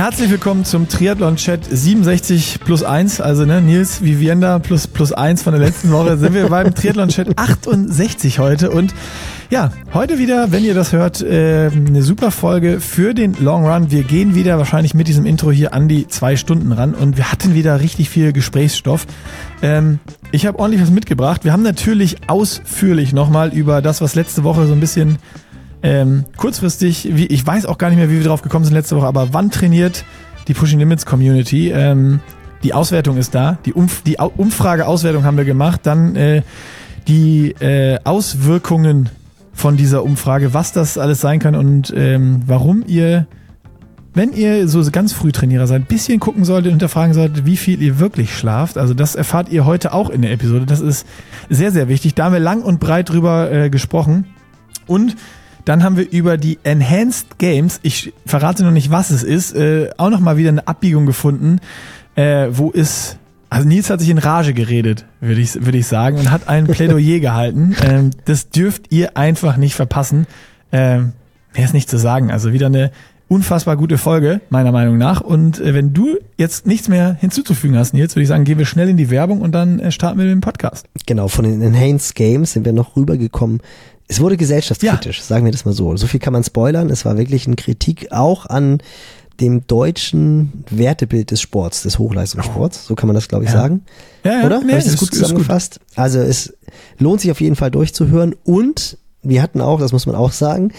Herzlich willkommen zum Triathlon-Chat 67 plus 1. Also ne, Nils Vivienda plus plus 1 von der letzten Woche sind wir beim Triathlon-Chat 68 heute. Und ja, heute wieder, wenn ihr das hört, äh, eine super Folge für den Long Run. Wir gehen wieder wahrscheinlich mit diesem Intro hier an die zwei Stunden ran und wir hatten wieder richtig viel Gesprächsstoff. Ähm, ich habe ordentlich was mitgebracht. Wir haben natürlich ausführlich nochmal über das, was letzte Woche so ein bisschen ähm, kurzfristig, wie, ich weiß auch gar nicht mehr, wie wir drauf gekommen sind letzte Woche, aber wann trainiert die Pushing Limits Community? Ähm, die Auswertung ist da, die, Umf die Umfrage-Auswertung haben wir gemacht, dann äh, die äh, Auswirkungen von dieser Umfrage, was das alles sein kann und ähm, warum ihr, wenn ihr so ganz früh Trainierer seid, ein bisschen gucken solltet, hinterfragen solltet, wie viel ihr wirklich schlaft. Also das erfahrt ihr heute auch in der Episode. Das ist sehr, sehr wichtig. Da haben wir lang und breit drüber äh, gesprochen. Und dann haben wir über die Enhanced Games, ich verrate noch nicht, was es ist, äh, auch nochmal wieder eine Abbiegung gefunden, äh, wo es, also Nils hat sich in Rage geredet, würde ich, würde ich sagen, und hat ein Plädoyer gehalten. Ähm, das dürft ihr einfach nicht verpassen. Ähm, mehr ist nicht zu sagen. Also wieder eine unfassbar gute Folge, meiner Meinung nach. Und äh, wenn du jetzt nichts mehr hinzuzufügen hast, Nils, würde ich sagen, gehen wir schnell in die Werbung und dann äh, starten wir mit dem Podcast. Genau, von den Enhanced Games sind wir noch rübergekommen es wurde gesellschaftskritisch, ja. sagen wir das mal so. So viel kann man spoilern. Es war wirklich eine Kritik auch an dem deutschen Wertebild des Sports, des Hochleistungssports. So kann man das, glaube ich, ja. sagen. Ja, ja. Oder? Nee, Habe ich das gut zusammengefasst? Gut. Also es lohnt sich auf jeden Fall durchzuhören. Und wir hatten auch, das muss man auch sagen,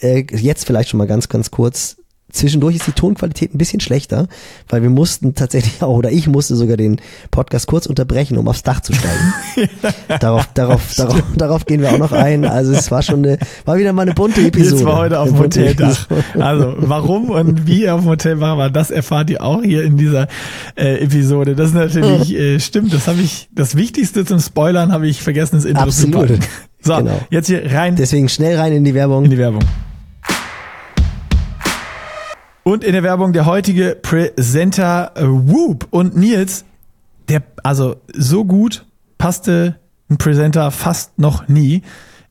äh, jetzt vielleicht schon mal ganz, ganz kurz Zwischendurch ist die Tonqualität ein bisschen schlechter, weil wir mussten tatsächlich auch, oder ich musste sogar den Podcast kurz unterbrechen, um aufs Dach zu steigen. darauf, darauf, darauf, darauf gehen wir auch noch ein. Also es war schon eine, war wieder mal eine bunte Episode. Jetzt war heute auf dem Hoteldach. Also warum und wie auf dem Hotel war, das erfahrt ihr auch hier in dieser äh, Episode. Das ist natürlich, äh, stimmt, das habe ich, das Wichtigste zum Spoilern habe ich vergessen, das Intro Absolut. zu packen. So, genau. jetzt hier rein. Deswegen schnell rein in die Werbung. In die Werbung. Und in der Werbung der heutige Presenter äh, Whoop und Nils, der, also so gut passte ein Presenter fast noch nie.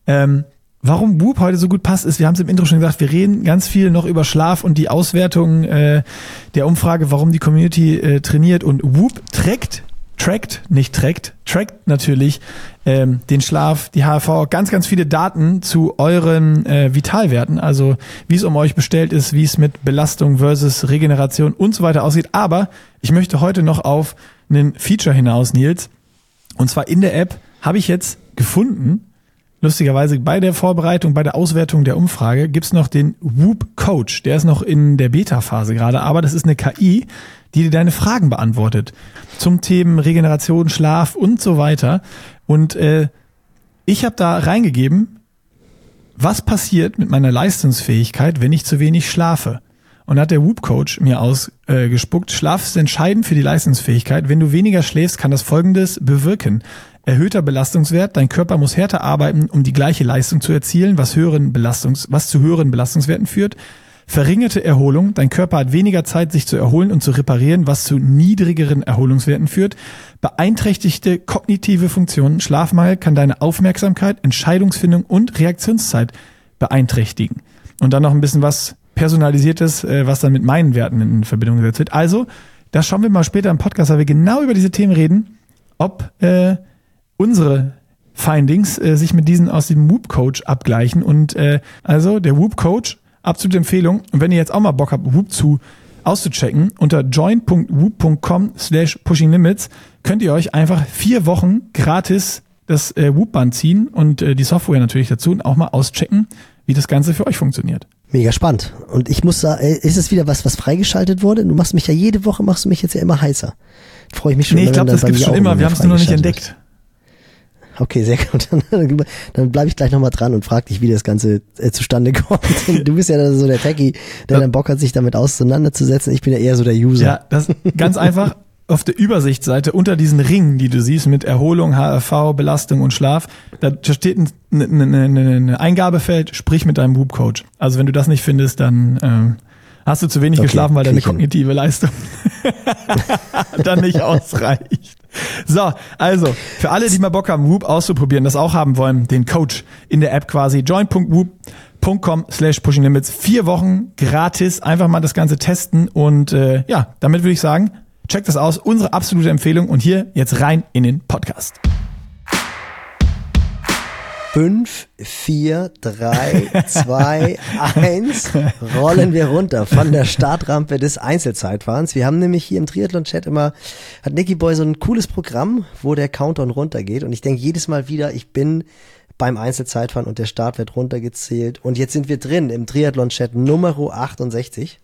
Ähm, warum Whoop heute so gut passt, ist, wir haben es im Intro schon gesagt, wir reden ganz viel noch über Schlaf und die Auswertung äh, der Umfrage, warum die Community äh, trainiert. Und Whoop trägt trackt, nicht trackt, trackt natürlich ähm, den Schlaf, die HRV, ganz, ganz viele Daten zu euren äh, Vitalwerten, also wie es um euch bestellt ist, wie es mit Belastung versus Regeneration und so weiter aussieht. Aber ich möchte heute noch auf einen Feature hinaus, Nils. Und zwar in der App habe ich jetzt gefunden, lustigerweise bei der Vorbereitung, bei der Auswertung der Umfrage gibt's noch den Whoop Coach. Der ist noch in der Beta-Phase gerade, aber das ist eine KI, die dir deine Fragen beantwortet zum Themen Regeneration, Schlaf und so weiter. Und äh, ich habe da reingegeben, was passiert mit meiner Leistungsfähigkeit, wenn ich zu wenig schlafe. Und hat der Whoop Coach mir ausgespuckt, äh, Schlaf ist entscheidend für die Leistungsfähigkeit. Wenn du weniger schläfst, kann das Folgendes bewirken. Erhöhter Belastungswert, dein Körper muss härter arbeiten, um die gleiche Leistung zu erzielen, was höheren Belastungs, was zu höheren Belastungswerten führt. Verringerte Erholung. Dein Körper hat weniger Zeit, sich zu erholen und zu reparieren, was zu niedrigeren Erholungswerten führt. Beeinträchtigte kognitive Funktionen. Schlafmangel kann deine Aufmerksamkeit, Entscheidungsfindung und Reaktionszeit beeinträchtigen. Und dann noch ein bisschen was Personalisiertes, äh, was dann mit meinen Werten in Verbindung gesetzt wird. Also, das schauen wir mal später im Podcast, weil wir genau über diese Themen reden, ob äh, unsere Findings äh, sich mit diesen aus dem Whoop Coach abgleichen. Und äh, also der Whoop Coach absolute Empfehlung. Und wenn ihr jetzt auch mal Bock habt, Whoop zu auszuchecken, unter join.whoop.com slash pushinglimits könnt ihr euch einfach vier Wochen gratis das äh, Whoop-Band ziehen und äh, die Software natürlich dazu und auch mal auschecken, wie das Ganze für euch funktioniert. Mega spannend. Und ich muss sagen, äh, ist es wieder was, was freigeschaltet wurde? Du machst mich ja jede Woche, machst du mich jetzt ja immer heißer. Freue ich mich schon. Nee, ich glaube, das gibt's schon immer. Wir haben es nur noch nicht entdeckt. Okay, sehr gut. Dann, dann bleibe ich gleich nochmal dran und frage dich, wie das Ganze äh, zustande kommt. Du bist ja so der Techie, der dann Bock hat, sich damit auseinanderzusetzen. Ich bin ja eher so der User. Ja, das ganz einfach. Auf der Übersichtsseite unter diesen Ringen, die du siehst mit Erholung, HRV, Belastung und Schlaf, da steht ein, ein, ein, ein Eingabefeld, sprich mit deinem Whoop Coach. Also wenn du das nicht findest, dann ähm, hast du zu wenig okay, geschlafen, weil deine kognitive Leistung dann nicht ausreicht. So, also, für alle, die mal Bock haben, Whoop auszuprobieren, das auch haben wollen, den Coach in der App quasi, join.whoop.com slash pushing limits. Vier Wochen gratis, einfach mal das Ganze testen und äh, ja, damit würde ich sagen, checkt das aus, unsere absolute Empfehlung und hier jetzt rein in den Podcast. 5, 4, 3, 2, 1 rollen wir runter von der Startrampe des Einzelzeitfahrens. Wir haben nämlich hier im Triathlon-Chat immer, hat Nicky Boy so ein cooles Programm, wo der Countdown runtergeht und ich denke jedes Mal wieder, ich bin beim Einzelzeitfahren und der Start wird runtergezählt und jetzt sind wir drin im Triathlon-Chat Nummer 68.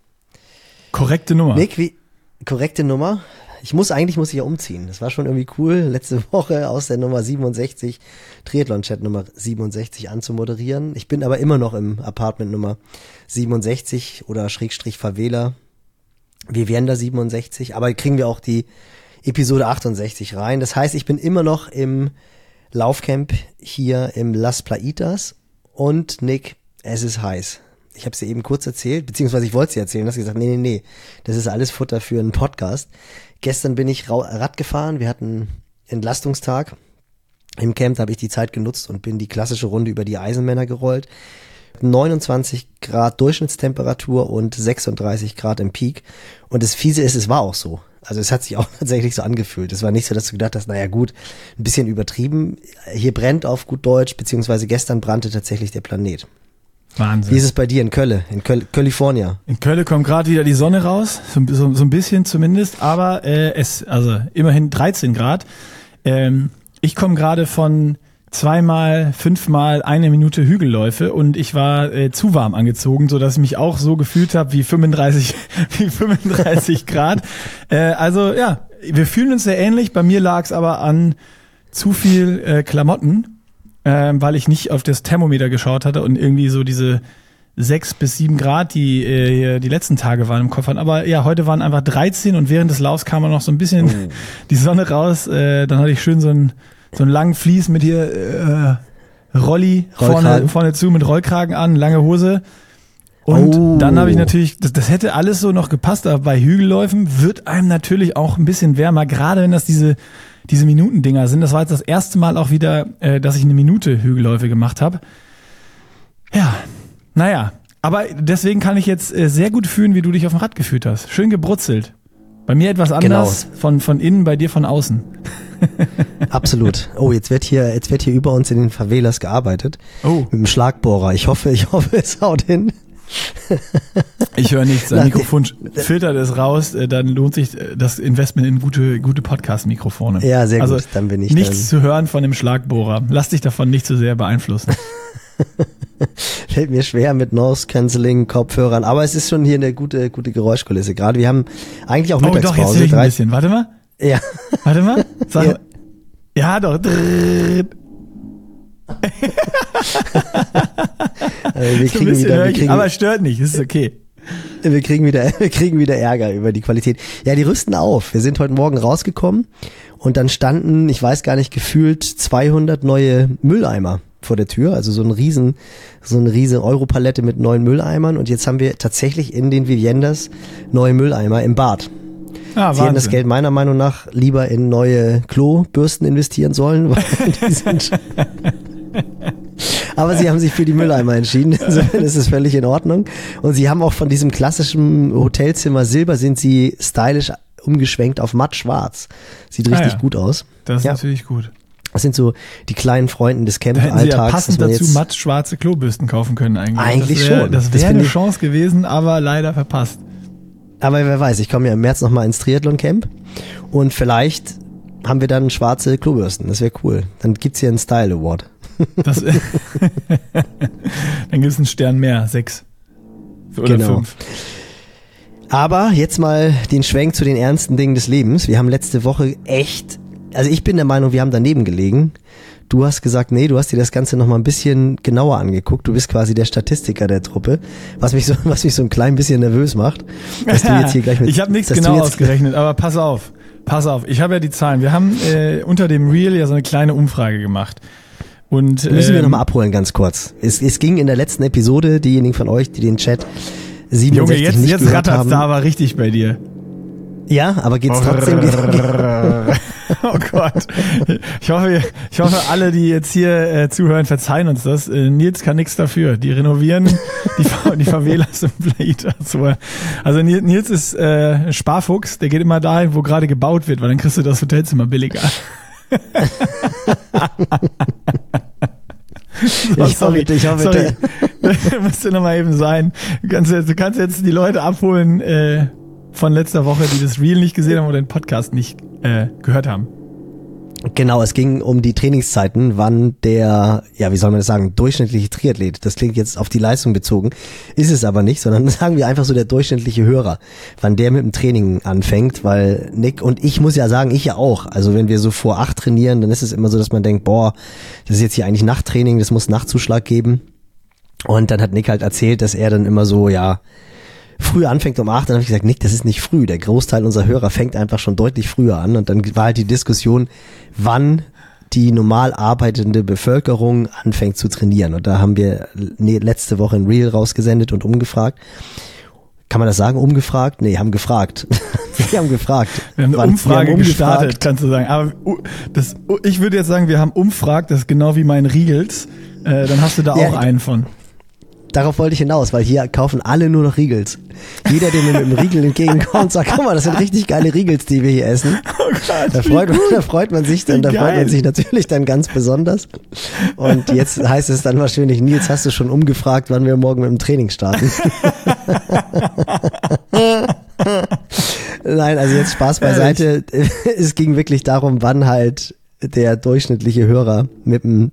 Korrekte Nummer. Nick, wie, korrekte Nummer. Ich muss eigentlich muss ich ja umziehen. Das war schon irgendwie cool, letzte Woche aus der Nummer 67, Triathlon-Chat Nummer 67 anzumoderieren. Ich bin aber immer noch im Apartment Nummer 67 oder Schrägstrich Favela. Wir wären da 67, aber kriegen wir auch die Episode 68 rein. Das heißt, ich bin immer noch im Laufcamp hier im Las Plaitas und Nick, es ist heiß ich habe es dir eben kurz erzählt, beziehungsweise ich wollte es dir erzählen, hast gesagt, nee, nee, nee, das ist alles Futter für einen Podcast. Gestern bin ich Rad gefahren, wir hatten Entlastungstag. Im Camp habe ich die Zeit genutzt und bin die klassische Runde über die Eisenmänner gerollt. 29 Grad Durchschnittstemperatur und 36 Grad im Peak. Und das Fiese ist, es war auch so. Also es hat sich auch tatsächlich so angefühlt. Es war nicht so, dass du gedacht hast, naja gut, ein bisschen übertrieben. Hier brennt auf gut Deutsch, beziehungsweise gestern brannte tatsächlich der Planet. Wahnsinn. Wie ist es bei dir in Köln, in Köl California? In Köln kommt gerade wieder die Sonne raus, so, so, so, ein bisschen zumindest, aber äh, es, also immerhin 13 Grad. Ähm, ich komme gerade von zweimal, fünfmal eine Minute Hügelläufe und ich war äh, zu warm angezogen, so dass ich mich auch so gefühlt habe wie 35, wie 35 Grad. Äh, also ja, wir fühlen uns sehr ähnlich. Bei mir lag es aber an zu viel äh, Klamotten ähm, weil ich nicht auf das Thermometer geschaut hatte und irgendwie so diese sechs bis sieben Grad, die äh, die letzten Tage waren im Kopf hatten. Aber ja, heute waren einfach 13 und während des Laufs kam noch so ein bisschen oh. die Sonne raus. Äh, dann hatte ich schön so einen so einen langen Vlies mit hier äh, Rolli vorne, vorne zu mit Rollkragen an, lange Hose. Und oh. dann habe ich natürlich, das, das hätte alles so noch gepasst, aber bei Hügelläufen wird einem natürlich auch ein bisschen wärmer, gerade wenn das diese diese Minutendinger sind. Das war jetzt das erste Mal auch wieder, äh, dass ich eine Minute Hügelläufe gemacht habe. Ja, naja. Aber deswegen kann ich jetzt äh, sehr gut fühlen, wie du dich auf dem Rad gefühlt hast. Schön gebrutzelt. Bei mir etwas anders, genau. von, von innen, bei dir von außen. Absolut. Oh, jetzt wird hier, jetzt wird hier über uns in den Favelas gearbeitet. Oh. Mit dem Schlagbohrer. Ich hoffe, ich hoffe, es haut hin. Ich höre nichts. Ein Mikrofon filtert es raus, äh, dann lohnt sich äh, das Investment in gute, gute Podcast-Mikrofone. Ja, sehr also gut. Dann bin ich Nichts dann. zu hören von dem Schlagbohrer. Lass dich davon nicht zu sehr beeinflussen. Fällt mir schwer mit Noise Cancelling Kopfhörern, aber es ist schon hier eine gute, gute Geräuschkulisse. Gerade wir haben eigentlich auch Mittagspause. Oh, doch, jetzt ich ein bisschen. Warte mal. Ja. Warte mal. Sag ja. ja, doch. also wir kriegen wieder, wir kriegen, aber stört nicht, ist okay. Wir kriegen wieder, wir kriegen wieder Ärger über die Qualität. Ja, die rüsten auf. Wir sind heute Morgen rausgekommen und dann standen, ich weiß gar nicht, gefühlt 200 neue Mülleimer vor der Tür, also so ein riesen, so eine riesen Europalette mit neuen Mülleimern und jetzt haben wir tatsächlich in den Viviendas neue Mülleimer im Bad. Ah, Sie hätten das Geld meiner Meinung nach lieber in neue Klobürsten investieren sollen, weil die sind aber sie haben sich für die Mülleimer entschieden. Insofern ist es völlig in Ordnung. Und sie haben auch von diesem klassischen Hotelzimmer Silber sind sie stylisch umgeschwenkt auf matt schwarz. Sieht richtig ah ja. gut aus. Das ist ja. natürlich gut. Das sind so die kleinen Freunden des Camp-Alltags. Ja passend dazu matt schwarze Klobürsten kaufen können eigentlich. Eigentlich das wär, schon. Das wäre eine Chance gewesen, aber leider verpasst. Aber wer weiß, ich komme ja im März nochmal ins Triathlon-Camp und vielleicht haben wir dann schwarze Klobürsten. Das wäre cool. Dann gibt's hier einen Style Award. Das, dann gibt es einen Stern mehr, sechs. Oder genau. fünf. Aber jetzt mal den Schwenk zu den ernsten Dingen des Lebens. Wir haben letzte Woche echt, also ich bin der Meinung, wir haben daneben gelegen. Du hast gesagt, nee, du hast dir das Ganze noch mal ein bisschen genauer angeguckt. Du bist quasi der Statistiker der Truppe, was mich so, was mich so ein klein bisschen nervös macht, dass du jetzt hier gleich mit. Ich habe nichts genau ausgerechnet, aber pass auf, pass auf. Ich habe ja die Zahlen. Wir haben äh, unter dem Reel ja so eine kleine Umfrage gemacht. Und, Müssen ähm, wir nochmal abholen, ganz kurz. Es, es ging in der letzten Episode, diejenigen von euch, die den Chat 67 Junge, jetzt, nicht jetzt gehört haben. da aber richtig bei dir. Ja, aber geht's trotzdem. Oh Gott. Ich hoffe, ich hoffe, alle, die jetzt hier äh, zuhören, verzeihen uns das. Äh, Nils kann nichts dafür. Die renovieren die, die Favelas im Blade. Also, also Nils ist äh, Sparfuchs, der geht immer dahin, wo gerade gebaut wird, weil dann kriegst du das Hotelzimmer billiger. So, ich sorry, bitte, ich hoffe sorry. Müsste nochmal eben sein. Du kannst, jetzt, du kannst jetzt die Leute abholen äh, von letzter Woche, die das Reel nicht gesehen haben oder den Podcast nicht äh, gehört haben. Genau, es ging um die Trainingszeiten, wann der, ja, wie soll man das sagen, durchschnittliche Triathlet, das klingt jetzt auf die Leistung bezogen, ist es aber nicht, sondern sagen wir einfach so der durchschnittliche Hörer, wann der mit dem Training anfängt, weil Nick und ich muss ja sagen, ich ja auch, also wenn wir so vor acht trainieren, dann ist es immer so, dass man denkt, boah, das ist jetzt hier eigentlich Nachttraining, das muss Nachtzuschlag geben. Und dann hat Nick halt erzählt, dass er dann immer so, ja, früh anfängt um acht, dann habe ich gesagt, Nick, das ist nicht früh. Der Großteil unserer Hörer fängt einfach schon deutlich früher an. Und dann war halt die Diskussion, wann die normal arbeitende Bevölkerung anfängt zu trainieren. Und da haben wir letzte Woche ein Reel rausgesendet und umgefragt. Kann man das sagen, umgefragt? Nee, haben gefragt. wir haben gefragt. Wir haben eine Wann, Umfrage haben gestartet, kannst du sagen. Aber das, ich würde jetzt sagen, wir haben umfragt, das ist genau wie mein Riegels. Äh, dann hast du da ja, auch einen von darauf wollte ich hinaus, weil hier kaufen alle nur noch Riegels. Jeder, der mir mit einem Riegel entgegenkommt, sagt, guck mal, das sind richtig geile Riegels, die wir hier essen. Oh Gott, da, freut man, da freut man sich dann, da freut man sich natürlich dann ganz besonders. Und jetzt heißt es dann wahrscheinlich, Nils, hast du schon umgefragt, wann wir morgen mit dem Training starten? Nein, also jetzt Spaß beiseite. Es ging wirklich darum, wann halt der durchschnittliche Hörer mit dem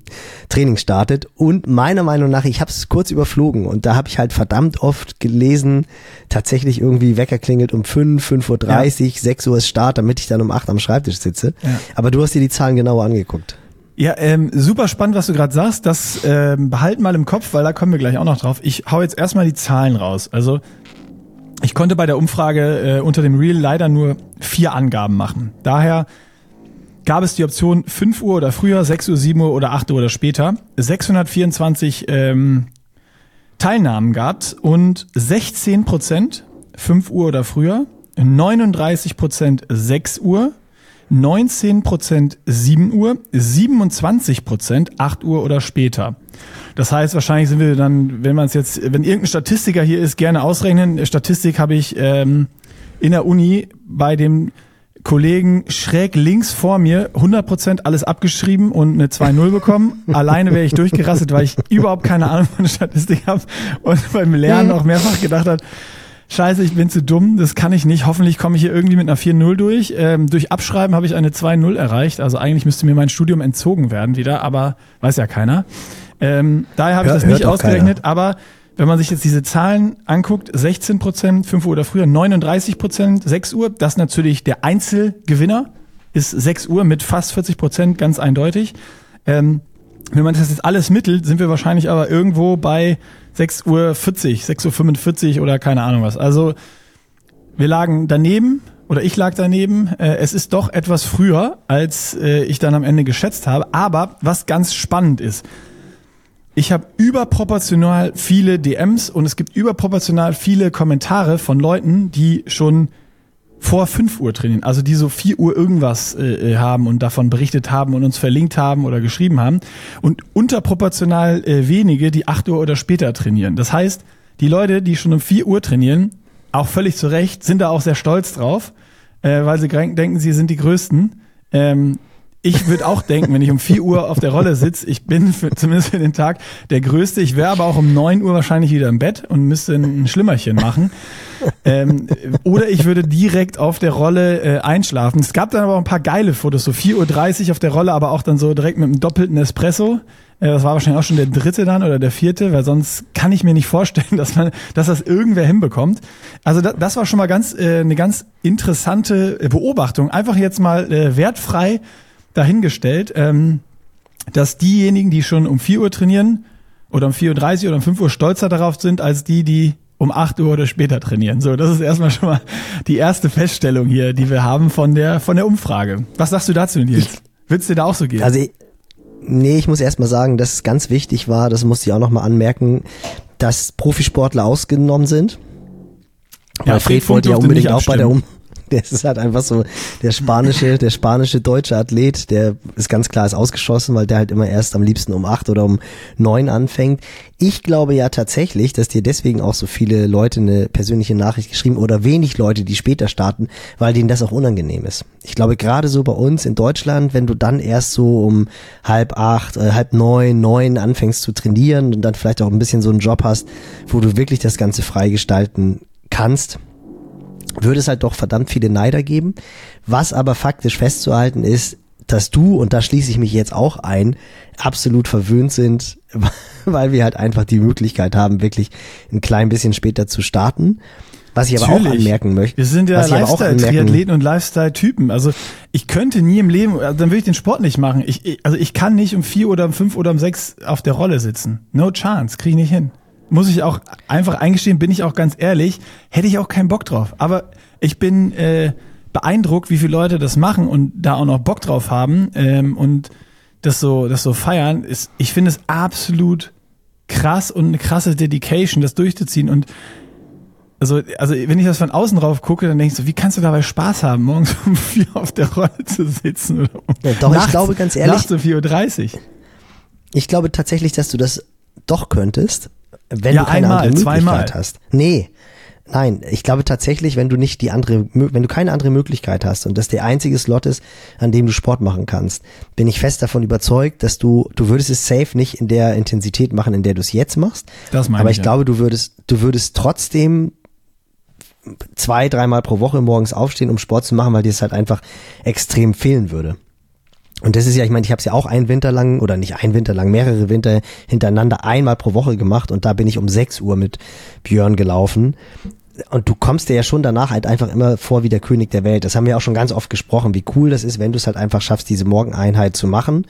Training startet. Und meiner Meinung nach, ich habe es kurz überflogen und da habe ich halt verdammt oft gelesen, tatsächlich irgendwie Wecker klingelt um 5, 5.30 Uhr, ja. 6 Uhr ist Start, damit ich dann um 8 am Schreibtisch sitze. Ja. Aber du hast dir die Zahlen genauer angeguckt. Ja, ähm, super spannend, was du gerade sagst. Das ähm, behalten mal im Kopf, weil da kommen wir gleich auch noch drauf. Ich hau jetzt erstmal die Zahlen raus. Also ich konnte bei der Umfrage äh, unter dem Reel leider nur vier Angaben machen. Daher gab es die Option 5 Uhr oder früher, 6 Uhr, 7 Uhr oder 8 Uhr oder später. 624 ähm, Teilnahmen gab und 16 Prozent 5 Uhr oder früher, 39 Prozent 6 Uhr, 19 Prozent 7 Uhr, 27 Prozent 8 Uhr oder später. Das heißt, wahrscheinlich sind wir dann, wenn man es jetzt, wenn irgendein Statistiker hier ist, gerne ausrechnen. Statistik habe ich ähm, in der Uni bei dem Kollegen schräg links vor mir 100% alles abgeschrieben und eine 2-0 bekommen. Alleine wäre ich durchgerastet, weil ich überhaupt keine Ahnung von Statistik habe und beim Lernen auch mehrfach gedacht hat, Scheiße, ich bin zu dumm, das kann ich nicht. Hoffentlich komme ich hier irgendwie mit einer 4-0 durch. Ähm, durch Abschreiben habe ich eine 2-0 erreicht. Also eigentlich müsste mir mein Studium entzogen werden wieder, aber weiß ja keiner. Ähm, daher habe ich das nicht ausgerechnet, keiner. aber wenn man sich jetzt diese Zahlen anguckt, 16 Prozent, 5 Uhr oder früher, 39 Prozent, 6 Uhr, das natürlich der Einzelgewinner, ist 6 Uhr mit fast 40 Prozent, ganz eindeutig. Ähm, wenn man das jetzt alles mittelt, sind wir wahrscheinlich aber irgendwo bei 6 Uhr 40, 6 Uhr 45 oder keine Ahnung was. Also wir lagen daneben oder ich lag daneben. Äh, es ist doch etwas früher, als äh, ich dann am Ende geschätzt habe. Aber was ganz spannend ist, ich habe überproportional viele DMs und es gibt überproportional viele Kommentare von Leuten, die schon vor 5 Uhr trainieren, also die so 4 Uhr irgendwas äh, äh, haben und davon berichtet haben und uns verlinkt haben oder geschrieben haben und unterproportional äh, wenige, die 8 Uhr oder später trainieren. Das heißt, die Leute, die schon um 4 Uhr trainieren, auch völlig zu Recht, sind da auch sehr stolz drauf, äh, weil sie denken, sie sind die Größten. Ähm, ich würde auch denken, wenn ich um 4 Uhr auf der Rolle sitze, ich bin für, zumindest für den Tag der Größte. Ich wäre aber auch um 9 Uhr wahrscheinlich wieder im Bett und müsste ein Schlimmerchen machen. ähm, oder ich würde direkt auf der Rolle äh, einschlafen. Es gab dann aber auch ein paar geile Fotos, so 4.30 Uhr auf der Rolle, aber auch dann so direkt mit einem doppelten Espresso. Äh, das war wahrscheinlich auch schon der dritte dann oder der vierte, weil sonst kann ich mir nicht vorstellen, dass man, dass das irgendwer hinbekommt. Also das, das war schon mal ganz äh, eine ganz interessante Beobachtung. Einfach jetzt mal äh, wertfrei dahingestellt, ähm, dass diejenigen, die schon um 4 Uhr trainieren oder um 4.30 Uhr oder um 5 Uhr stolzer darauf sind, als die, die um 8 Uhr oder später trainieren. So, das ist erstmal schon mal die erste Feststellung hier, die wir haben von der, von der Umfrage. Was sagst du dazu, Nils? Würdest dir da auch so gehen? Also, nee, ich muss erstmal sagen, dass es ganz wichtig war, das musste ich auch nochmal anmerken, dass Profisportler ausgenommen sind. Ja, Weil Fred wollte ja unbedingt auch bei der um Das ist halt einfach so der spanische, der spanische deutsche Athlet, der ist ganz klar ist ausgeschossen, weil der halt immer erst am liebsten um acht oder um neun anfängt. Ich glaube ja tatsächlich, dass dir deswegen auch so viele Leute eine persönliche Nachricht geschrieben oder wenig Leute, die später starten, weil denen das auch unangenehm ist. Ich glaube gerade so bei uns in Deutschland, wenn du dann erst so um halb acht, äh, halb neun, neun anfängst zu trainieren und dann vielleicht auch ein bisschen so einen Job hast, wo du wirklich das Ganze freigestalten kannst, würde es halt doch verdammt viele Neider geben. Was aber faktisch festzuhalten ist, dass du, und da schließe ich mich jetzt auch ein, absolut verwöhnt sind, weil wir halt einfach die Möglichkeit haben, wirklich ein klein bisschen später zu starten. Was ich aber auch anmerken möchte. Wir sind ja Lifestyle-Triathleten und Lifestyle-Typen. Also ich könnte nie im Leben, also dann würde ich den Sport nicht machen. Ich, also ich kann nicht um vier oder um fünf oder um sechs auf der Rolle sitzen. No chance, kriege ich nicht hin muss ich auch einfach eingestehen, bin ich auch ganz ehrlich, hätte ich auch keinen Bock drauf. Aber ich bin äh, beeindruckt, wie viele Leute das machen und da auch noch Bock drauf haben ähm, und das so, das so feiern. Ist, ich finde es absolut krass und eine krasse Dedication, das durchzuziehen und also, also wenn ich das von außen drauf gucke, dann denke ich so, wie kannst du dabei Spaß haben, morgens um vier auf der Rolle zu sitzen? Oder um ja, doch, nachts, ich glaube ganz ehrlich. Nachts um 4.30 Uhr. Ich glaube tatsächlich, dass du das doch könntest, wenn ja, du keine einmal, andere Möglichkeit zweimal. hast. Nee. Nein, ich glaube tatsächlich, wenn du nicht die andere, wenn du keine andere Möglichkeit hast und das der einzige Slot ist, an dem du Sport machen kannst, bin ich fest davon überzeugt, dass du, du würdest es safe nicht in der Intensität machen, in der du es jetzt machst. Das meine Aber ich, ich ja. glaube, du würdest, du würdest trotzdem zwei, dreimal pro Woche morgens aufstehen, um Sport zu machen, weil dir es halt einfach extrem fehlen würde. Und das ist ja, ich meine, ich habe es ja auch einen Winter lang oder nicht einen Winter lang, mehrere Winter hintereinander einmal pro Woche gemacht und da bin ich um 6 Uhr mit Björn gelaufen. Und du kommst dir ja schon danach halt einfach immer vor wie der König der Welt. Das haben wir auch schon ganz oft gesprochen, wie cool das ist, wenn du es halt einfach schaffst, diese Morgeneinheit zu machen.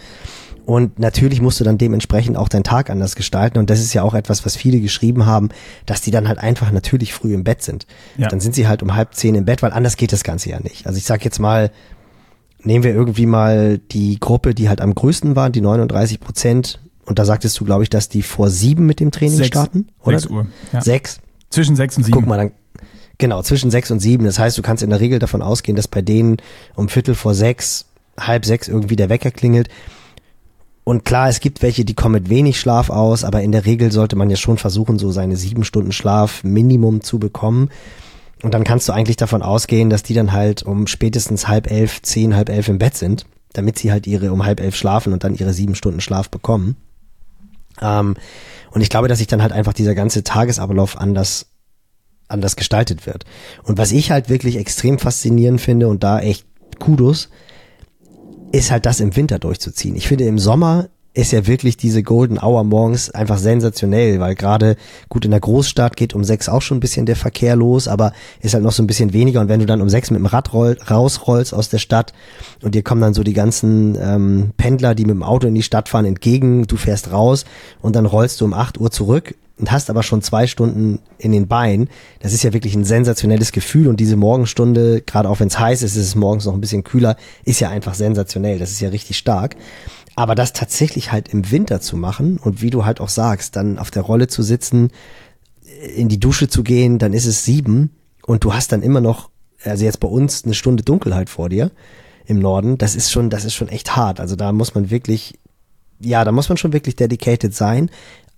Und natürlich musst du dann dementsprechend auch deinen Tag anders gestalten. Und das ist ja auch etwas, was viele geschrieben haben, dass die dann halt einfach natürlich früh im Bett sind. Ja. Dann sind sie halt um halb zehn im Bett, weil anders geht das Ganze ja nicht. Also ich sag jetzt mal, nehmen wir irgendwie mal die Gruppe, die halt am größten war, die 39 Prozent. Und da sagtest du, glaube ich, dass die vor sieben mit dem Training sechs, starten? Oder? Sechs Uhr. Ja. Sechs? Zwischen sechs und sieben. Guck mal, dann, genau, zwischen sechs und sieben. Das heißt, du kannst in der Regel davon ausgehen, dass bei denen um Viertel vor sechs, halb sechs irgendwie der Wecker klingelt. Und klar, es gibt welche, die kommen mit wenig Schlaf aus, aber in der Regel sollte man ja schon versuchen, so seine sieben Stunden Schlaf Minimum zu bekommen. Und dann kannst du eigentlich davon ausgehen, dass die dann halt um spätestens halb elf, zehn, halb elf im Bett sind, damit sie halt ihre um halb elf schlafen und dann ihre sieben Stunden Schlaf bekommen. Ähm, und ich glaube, dass sich dann halt einfach dieser ganze Tagesablauf anders, anders gestaltet wird. Und was ich halt wirklich extrem faszinierend finde und da echt Kudos, ist halt das im Winter durchzuziehen. Ich finde im Sommer ist ja wirklich diese Golden Hour morgens einfach sensationell, weil gerade gut in der Großstadt geht um sechs auch schon ein bisschen der Verkehr los, aber ist halt noch so ein bisschen weniger. Und wenn du dann um sechs mit dem Rad roll, rausrollst aus der Stadt und dir kommen dann so die ganzen ähm, Pendler, die mit dem Auto in die Stadt fahren, entgegen, du fährst raus und dann rollst du um acht Uhr zurück und hast aber schon zwei Stunden in den Beinen. Das ist ja wirklich ein sensationelles Gefühl und diese Morgenstunde, gerade auch wenn es heiß ist, ist es morgens noch ein bisschen kühler, ist ja einfach sensationell. Das ist ja richtig stark. Aber das tatsächlich halt im Winter zu machen und wie du halt auch sagst, dann auf der Rolle zu sitzen, in die Dusche zu gehen, dann ist es sieben und du hast dann immer noch, also jetzt bei uns eine Stunde Dunkelheit vor dir im Norden, das ist schon, das ist schon echt hart. Also da muss man wirklich, ja, da muss man schon wirklich dedicated sein.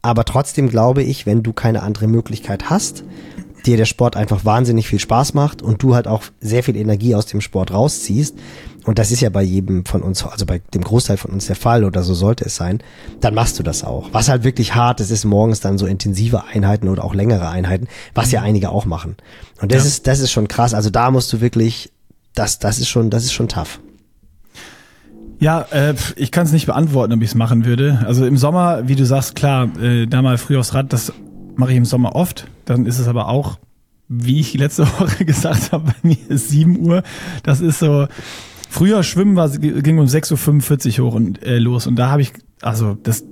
Aber trotzdem glaube ich, wenn du keine andere Möglichkeit hast, dir der Sport einfach wahnsinnig viel Spaß macht und du halt auch sehr viel Energie aus dem Sport rausziehst, und das ist ja bei jedem von uns, also bei dem Großteil von uns der Fall oder so sollte es sein, dann machst du das auch. Was halt wirklich hart ist, ist morgens dann so intensive Einheiten oder auch längere Einheiten, was ja einige auch machen. Und das ja. ist, das ist schon krass. Also da musst du wirklich, das, das ist schon, das ist schon tough. Ja, äh, ich kann es nicht beantworten, ob ich es machen würde. Also im Sommer, wie du sagst, klar, äh, da mal früh aufs Rad, das mache ich im Sommer oft. Dann ist es aber auch, wie ich letzte Woche gesagt habe, bei mir ist 7 Uhr. Das ist so, Früher Schwimmen war, ging um 6.45 Uhr hoch und äh, los und da habe ich, also das,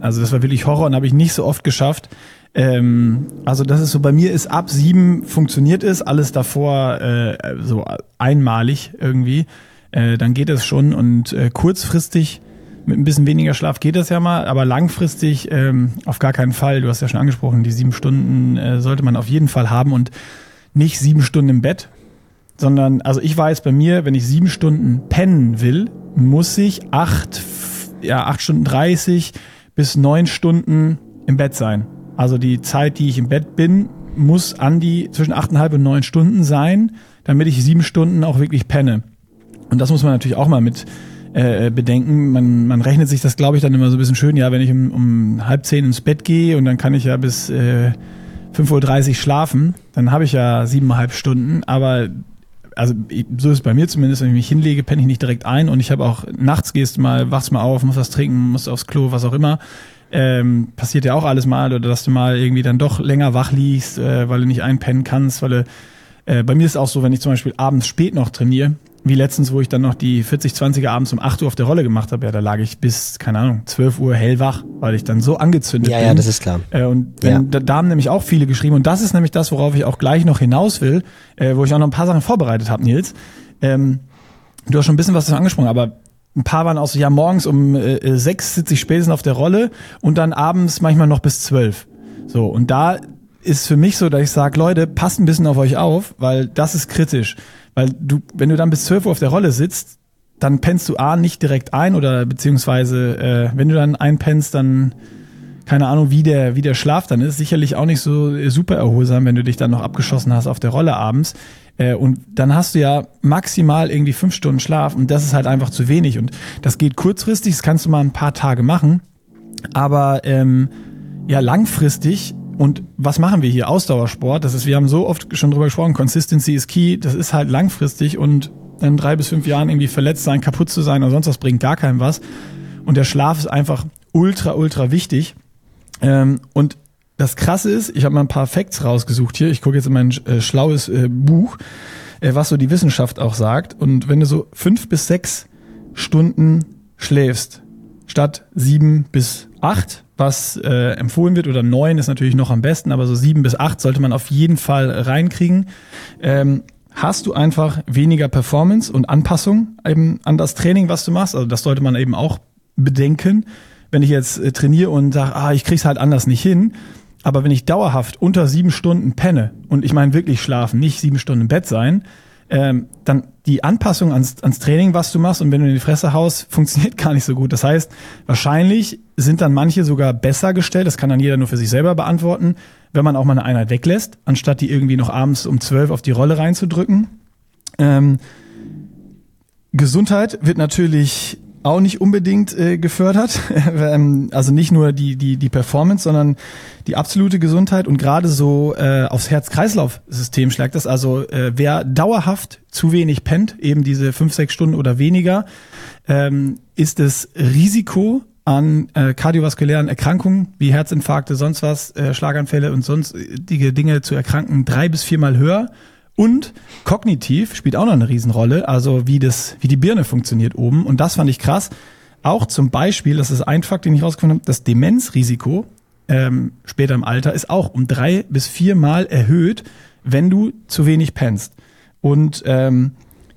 also das war wirklich Horror und habe ich nicht so oft geschafft. Ähm, also das ist so, bei mir ist ab sieben funktioniert es, alles davor äh, so einmalig irgendwie. Äh, dann geht es schon und äh, kurzfristig mit ein bisschen weniger Schlaf geht das ja mal, aber langfristig ähm, auf gar keinen Fall. Du hast ja schon angesprochen, die sieben Stunden äh, sollte man auf jeden Fall haben und nicht sieben Stunden im Bett, sondern, also ich weiß bei mir, wenn ich sieben Stunden pennen will, muss ich acht, ja, acht Stunden dreißig bis neun Stunden im Bett sein. Also die Zeit, die ich im Bett bin, muss an die zwischen achteinhalb und neun Stunden sein, damit ich sieben Stunden auch wirklich penne. Und das muss man natürlich auch mal mit äh, bedenken. Man, man rechnet sich das, glaube ich, dann immer so ein bisschen schön. Ja, wenn ich um, um halb zehn ins Bett gehe und dann kann ich ja bis äh, 5.30 Uhr schlafen, dann habe ich ja siebeneinhalb Stunden. Aber also so ist es bei mir zumindest, wenn ich mich hinlege, penne ich nicht direkt ein und ich habe auch nachts gehst du mal, wachst mal auf, musst was trinken, musst aufs Klo, was auch immer. Ähm, passiert ja auch alles mal oder dass du mal irgendwie dann doch länger wach liegst, äh, weil du nicht einpennen kannst, weil du, äh, bei mir ist es auch so, wenn ich zum Beispiel abends spät noch trainiere, wie letztens, wo ich dann noch die 40-20er abends um 8 Uhr auf der Rolle gemacht habe, ja, da lag ich bis, keine Ahnung, 12 Uhr hellwach, weil ich dann so angezündet ja, bin. Ja, ja, das ist klar. Äh, und wenn, ja. da, da haben nämlich auch viele geschrieben und das ist nämlich das, worauf ich auch gleich noch hinaus will, äh, wo ich auch noch ein paar Sachen vorbereitet habe, Nils. Ähm, du hast schon ein bisschen was angesprochen, aber ein paar waren auch so, ja, morgens um äh, sechs sitze ich spätestens auf der Rolle und dann abends manchmal noch bis zwölf. So, und da ist für mich so, dass ich sage, Leute, passt ein bisschen auf euch auf, weil das ist kritisch. Weil du, wenn du dann bis 12 Uhr auf der Rolle sitzt, dann pennst du A nicht direkt ein oder beziehungsweise äh, wenn du dann einpennst, dann keine Ahnung, wie der, wie der Schlaf dann ist. Sicherlich auch nicht so super erholsam, wenn du dich dann noch abgeschossen hast auf der Rolle abends. Äh, und dann hast du ja maximal irgendwie fünf Stunden Schlaf und das ist halt einfach zu wenig. Und das geht kurzfristig, das kannst du mal ein paar Tage machen. Aber ähm, ja, langfristig und was machen wir hier? Ausdauersport. Das ist, wir haben so oft schon drüber gesprochen, Consistency is key. Das ist halt langfristig und in drei bis fünf Jahren irgendwie verletzt sein, kaputt zu sein oder sonst was bringt gar keinem was. Und der Schlaf ist einfach ultra, ultra wichtig. Ähm, und das Krasse ist, ich habe mal ein paar Facts rausgesucht hier. Ich gucke jetzt in mein äh, schlaues äh, Buch, äh, was so die Wissenschaft auch sagt. Und wenn du so fünf bis sechs Stunden schläfst, statt sieben bis acht, was äh, empfohlen wird, oder neun ist natürlich noch am besten, aber so sieben bis acht sollte man auf jeden Fall reinkriegen. Ähm, hast du einfach weniger Performance und Anpassung eben an das Training, was du machst. Also das sollte man eben auch bedenken. Wenn ich jetzt äh, trainiere und sage, ah, ich krieg's halt anders nicht hin, aber wenn ich dauerhaft unter sieben Stunden penne und ich meine wirklich schlafen, nicht sieben Stunden im Bett sein, ähm, dann die Anpassung ans, ans Training, was du machst und wenn du in die Fresse haust, funktioniert gar nicht so gut. Das heißt, wahrscheinlich sind dann manche sogar besser gestellt, das kann dann jeder nur für sich selber beantworten, wenn man auch mal eine Einheit weglässt, anstatt die irgendwie noch abends um zwölf auf die Rolle reinzudrücken. Ähm, Gesundheit wird natürlich auch nicht unbedingt äh, gefördert. Ähm, also nicht nur die, die, die Performance, sondern die absolute Gesundheit und gerade so äh, aufs Herz-Kreislauf-System schlägt das. Also äh, wer dauerhaft zu wenig pennt, eben diese fünf, sechs Stunden oder weniger, ähm, ist das Risiko an äh, kardiovaskulären Erkrankungen wie Herzinfarkte, sonst was, äh, Schlaganfälle und sonstige Dinge zu erkranken drei bis viermal höher und kognitiv spielt auch noch eine Riesenrolle, also wie das, wie die Birne funktioniert oben. Und das fand ich krass. Auch zum Beispiel, das ist ein Fakt, den ich rausgefunden habe, das Demenzrisiko ähm, später im Alter ist auch um drei bis viermal erhöht, wenn du zu wenig pennst. Und ähm,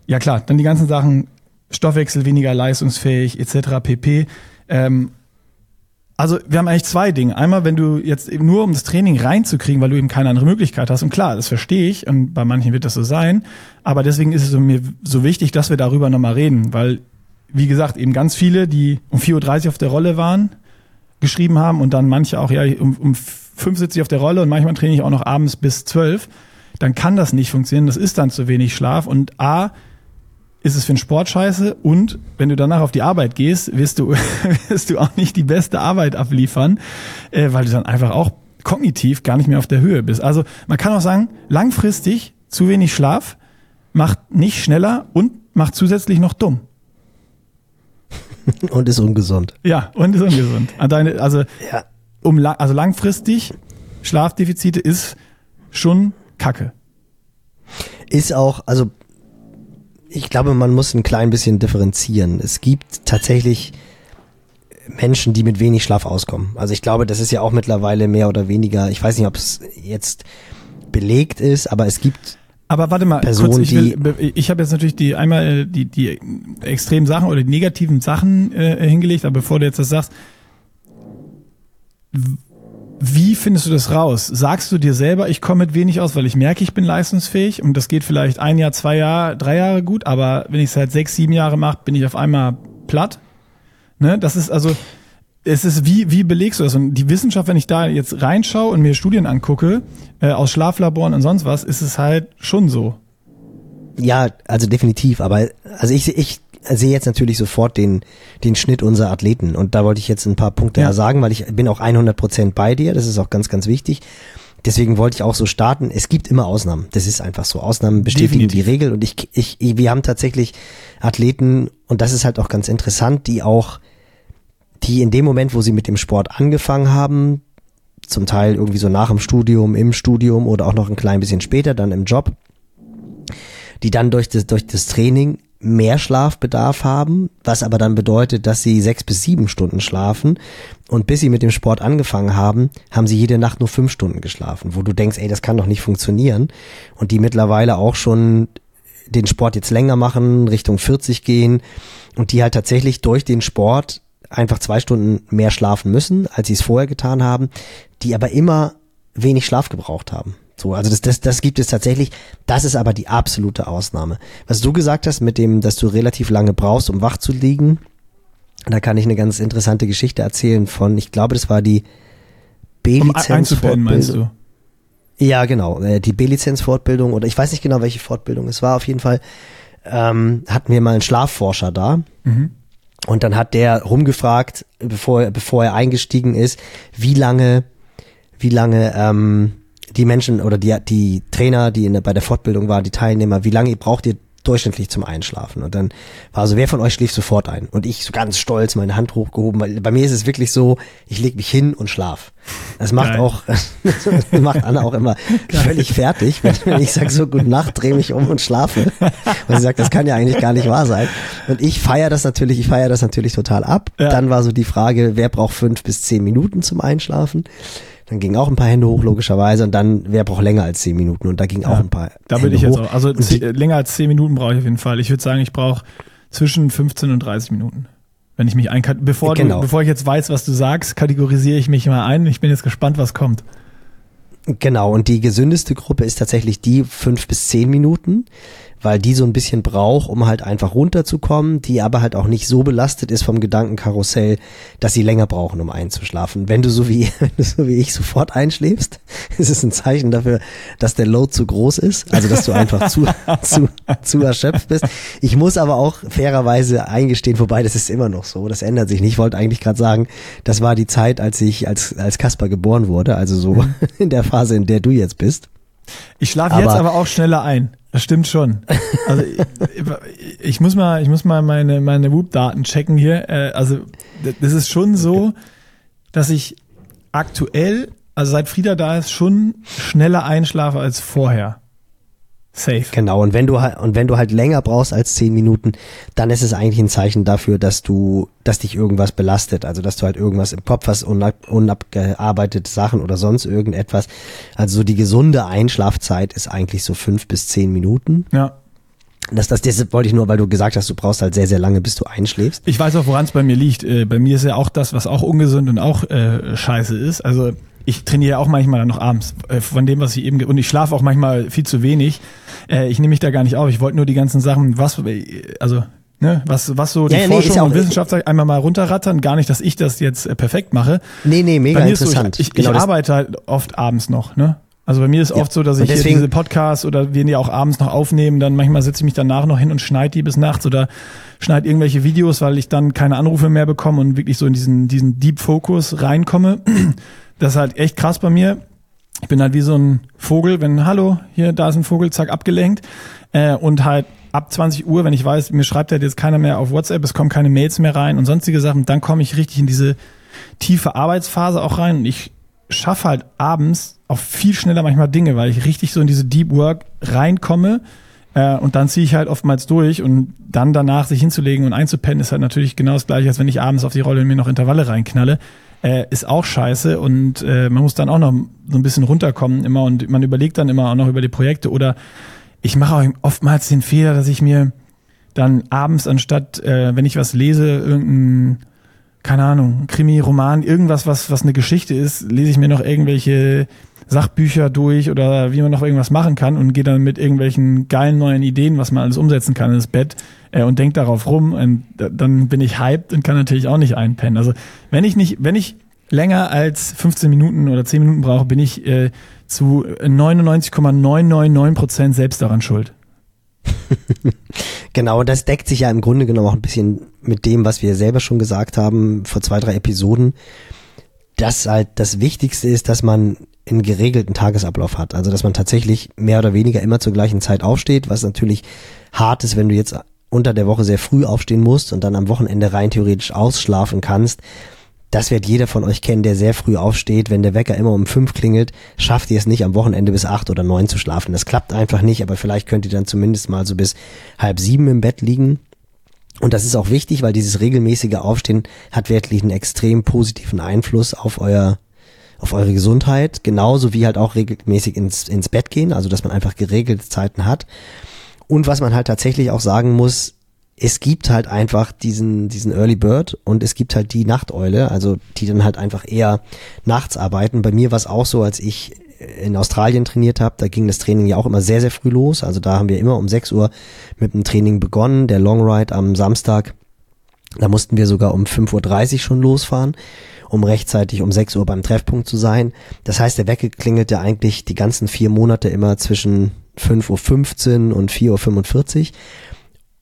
ja klar, dann die ganzen Sachen, Stoffwechsel weniger leistungsfähig etc. pp. Ähm, also wir haben eigentlich zwei Dinge. Einmal, wenn du jetzt eben nur um das Training reinzukriegen, weil du eben keine andere Möglichkeit hast. Und klar, das verstehe ich und bei manchen wird das so sein. Aber deswegen ist es mir so wichtig, dass wir darüber nochmal reden, weil, wie gesagt, eben ganz viele, die um 4.30 Uhr auf der Rolle waren, geschrieben haben und dann manche auch, ja, um, um 5 sitze ich auf der Rolle und manchmal trainiere ich auch noch abends bis 12. Dann kann das nicht funktionieren. Das ist dann zu wenig Schlaf. Und A, ist es für den Sport scheiße und wenn du danach auf die Arbeit gehst, wirst du, wirst du auch nicht die beste Arbeit abliefern, äh, weil du dann einfach auch kognitiv gar nicht mehr auf der Höhe bist. Also man kann auch sagen, langfristig zu wenig Schlaf macht nicht schneller und macht zusätzlich noch dumm. Und ist ungesund. Ja, und ist ungesund. Also, ja. um, also langfristig Schlafdefizite ist schon Kacke. Ist auch, also ich glaube, man muss ein klein bisschen differenzieren. Es gibt tatsächlich Menschen, die mit wenig Schlaf auskommen. Also ich glaube, das ist ja auch mittlerweile mehr oder weniger, ich weiß nicht, ob es jetzt belegt ist, aber es gibt aber warte mal, Personen, kurz, ich, will, ich habe jetzt natürlich die einmal äh, die, die extremen Sachen oder die negativen Sachen äh, hingelegt, aber bevor du jetzt das sagst, Wie findest du das raus? Sagst du dir selber, ich komme mit wenig aus, weil ich merke, ich bin leistungsfähig und das geht vielleicht ein Jahr, zwei Jahre, drei Jahre gut, aber wenn ich es seit sechs, sieben Jahre mache, bin ich auf einmal platt. Ne? Das ist also, es ist wie, wie belegst du das? Und die Wissenschaft, wenn ich da jetzt reinschaue und mir Studien angucke, äh, aus Schlaflaboren und sonst was, ist es halt schon so. Ja, also definitiv, aber also ich, ich sehe jetzt natürlich sofort den, den Schnitt unserer Athleten und da wollte ich jetzt ein paar Punkte ja. sagen, weil ich bin auch 100 Prozent bei dir, das ist auch ganz, ganz wichtig. Deswegen wollte ich auch so starten. Es gibt immer Ausnahmen. Das ist einfach so. Ausnahmen bestätigen Definitiv. die Regel. Und ich, ich, wir haben tatsächlich Athleten, und das ist halt auch ganz interessant, die auch, die in dem Moment, wo sie mit dem Sport angefangen haben, zum Teil irgendwie so nach dem Studium, im Studium oder auch noch ein klein bisschen später, dann im Job, die dann durch das, durch das Training mehr Schlafbedarf haben, was aber dann bedeutet, dass sie sechs bis sieben Stunden schlafen. Und bis sie mit dem Sport angefangen haben, haben sie jede Nacht nur fünf Stunden geschlafen, wo du denkst, ey, das kann doch nicht funktionieren. Und die mittlerweile auch schon den Sport jetzt länger machen, Richtung 40 gehen und die halt tatsächlich durch den Sport einfach zwei Stunden mehr schlafen müssen, als sie es vorher getan haben, die aber immer wenig Schlaf gebraucht haben. So, also das, das, das gibt es tatsächlich. Das ist aber die absolute Ausnahme. Was du gesagt hast mit dem, dass du relativ lange brauchst, um wach zu liegen, da kann ich eine ganz interessante Geschichte erzählen von, ich glaube, das war die B-Lizenz-Fortbildung. Ja, genau, äh, die B-Lizenz-Fortbildung oder ich weiß nicht genau, welche Fortbildung es war. Auf jeden Fall ähm, hatten wir mal einen Schlafforscher da. Mhm. Und dann hat der rumgefragt, bevor, bevor er eingestiegen ist, wie lange, wie lange ähm, die Menschen oder die, die Trainer, die in der, bei der Fortbildung waren, die Teilnehmer, wie lange braucht ihr durchschnittlich zum Einschlafen? Und dann war so, wer von euch schläft sofort ein? Und ich so ganz stolz meine Hand hochgehoben, weil bei mir ist es wirklich so, ich leg mich hin und schlaf. Das macht Geil. auch, das macht Anna auch immer Geil. völlig fertig, wenn, wenn ich sage so, gute Nacht, drehe mich um und schlafe. Weil sie sagt, das kann ja eigentlich gar nicht wahr sein. Und ich feiere das natürlich, ich feiere das natürlich total ab. Ja. Dann war so die Frage, wer braucht fünf bis zehn Minuten zum Einschlafen? Dann gingen auch ein paar Hände hoch, logischerweise. Und dann, wer braucht länger als zehn Minuten? Und da ging ja, auch ein paar. Da bin ich jetzt hoch. auch. Also länger als zehn Minuten brauche ich auf jeden Fall. Ich würde sagen, ich brauche zwischen 15 und 30 Minuten. Wenn ich mich ein, bevor genau. du, bevor ich jetzt weiß, was du sagst, kategorisiere ich mich mal ein. Ich bin jetzt gespannt, was kommt. Genau, und die gesündeste Gruppe ist tatsächlich die fünf bis zehn Minuten weil die so ein bisschen braucht, um halt einfach runterzukommen, die aber halt auch nicht so belastet ist vom Gedankenkarussell, dass sie länger brauchen, um einzuschlafen. Wenn du so wie, wenn du so wie ich sofort einschläfst, ist es ein Zeichen dafür, dass der Load zu groß ist, also dass du einfach zu, zu, zu erschöpft bist. Ich muss aber auch fairerweise eingestehen, wobei das ist immer noch so, das ändert sich nicht. Ich wollte eigentlich gerade sagen, das war die Zeit, als ich als, als Kasper geboren wurde, also so in der Phase, in der du jetzt bist. Ich schlafe jetzt aber auch schneller ein. Das stimmt schon. Also ich, ich, muss mal, ich muss mal meine meine Whoop-Daten checken hier. Äh, also das ist schon so, dass ich aktuell, also seit Frieda da ist, schon schneller einschlafe als vorher. Safe. Genau, und wenn du halt, und wenn du halt länger brauchst als zehn Minuten, dann ist es eigentlich ein Zeichen dafür, dass du, dass dich irgendwas belastet. Also, dass du halt irgendwas im Kopf hast, unab, unabgearbeitete Sachen oder sonst irgendetwas. Also, so die gesunde Einschlafzeit ist eigentlich so fünf bis zehn Minuten. Ja. Das, das, das wollte ich nur, weil du gesagt hast, du brauchst halt sehr, sehr lange, bis du einschläfst. Ich weiß auch, woran es bei mir liegt. Äh, bei mir ist ja auch das, was auch ungesund und auch äh, scheiße ist. Also ich trainiere auch manchmal dann noch abends äh, von dem, was ich eben und ich schlafe auch manchmal viel zu wenig. Äh, ich nehme mich da gar nicht auf. Ich wollte nur die ganzen Sachen, was also ne, was was so die ja, Forschung nee, ja und Wissenschaft sagt, einmal mal runterrattern. Gar nicht, dass ich das jetzt äh, perfekt mache. Nee, nee, mega interessant. So, ich, ich, genau ich arbeite halt oft abends noch, ne? Also bei mir ist ja. oft so, dass ich deswegen, diese Podcasts oder wir die auch abends noch aufnehmen, dann manchmal setze ich mich danach noch hin und schneide die bis nachts oder schneide irgendwelche Videos, weil ich dann keine Anrufe mehr bekomme und wirklich so in diesen, diesen Deep Focus reinkomme. Das ist halt echt krass bei mir. Ich bin halt wie so ein Vogel, wenn, hallo, hier, da ist ein Vogel, zack, abgelenkt. Äh, und halt ab 20 Uhr, wenn ich weiß, mir schreibt halt jetzt keiner mehr auf WhatsApp, es kommen keine Mails mehr rein und sonstige Sachen, dann komme ich richtig in diese tiefe Arbeitsphase auch rein und ich schaffe halt abends auch viel schneller manchmal Dinge, weil ich richtig so in diese Deep Work reinkomme äh, und dann ziehe ich halt oftmals durch und dann danach sich hinzulegen und einzupennen ist halt natürlich genau das gleiche, als wenn ich abends auf die Rolle mir noch Intervalle reinknalle. Äh, ist auch scheiße und äh, man muss dann auch noch so ein bisschen runterkommen immer und man überlegt dann immer auch noch über die Projekte oder ich mache auch oftmals den Fehler, dass ich mir dann abends anstatt, äh, wenn ich was lese, irgendein keine Ahnung, Krimi, Roman, irgendwas, was, was eine Geschichte ist, lese ich mir noch irgendwelche Sachbücher durch oder wie man noch irgendwas machen kann und gehe dann mit irgendwelchen geilen neuen Ideen, was man alles umsetzen kann ins Bett äh, und denke darauf rum und dann bin ich hyped und kann natürlich auch nicht einpennen. Also wenn ich nicht, wenn ich länger als 15 Minuten oder 10 Minuten brauche, bin ich äh, zu 99,999 Prozent selbst daran schuld. genau, das deckt sich ja im Grunde genommen auch ein bisschen mit dem, was wir selber schon gesagt haben vor zwei, drei Episoden, dass halt das Wichtigste ist, dass man einen geregelten Tagesablauf hat. Also dass man tatsächlich mehr oder weniger immer zur gleichen Zeit aufsteht, was natürlich hart ist, wenn du jetzt unter der Woche sehr früh aufstehen musst und dann am Wochenende rein theoretisch ausschlafen kannst. Das wird jeder von euch kennen, der sehr früh aufsteht. Wenn der Wecker immer um fünf klingelt, schafft ihr es nicht am Wochenende bis acht oder neun zu schlafen. Das klappt einfach nicht, aber vielleicht könnt ihr dann zumindest mal so bis halb sieben im Bett liegen. Und das ist auch wichtig, weil dieses regelmäßige Aufstehen hat wirklich einen extrem positiven Einfluss auf euer auf eure Gesundheit, genauso wie halt auch regelmäßig ins, ins Bett gehen, also dass man einfach geregelte Zeiten hat. Und was man halt tatsächlich auch sagen muss, es gibt halt einfach diesen, diesen Early Bird und es gibt halt die Nachteule, also die dann halt einfach eher nachts arbeiten. Bei mir war es auch so, als ich in Australien trainiert habe, da ging das Training ja auch immer sehr, sehr früh los. Also da haben wir immer um 6 Uhr mit dem Training begonnen. Der Long Ride am Samstag, da mussten wir sogar um 5.30 Uhr schon losfahren, um rechtzeitig um 6 Uhr beim Treffpunkt zu sein. Das heißt, der Wecker klingelt ja eigentlich die ganzen vier Monate immer zwischen 5.15 Uhr und 4.45 Uhr.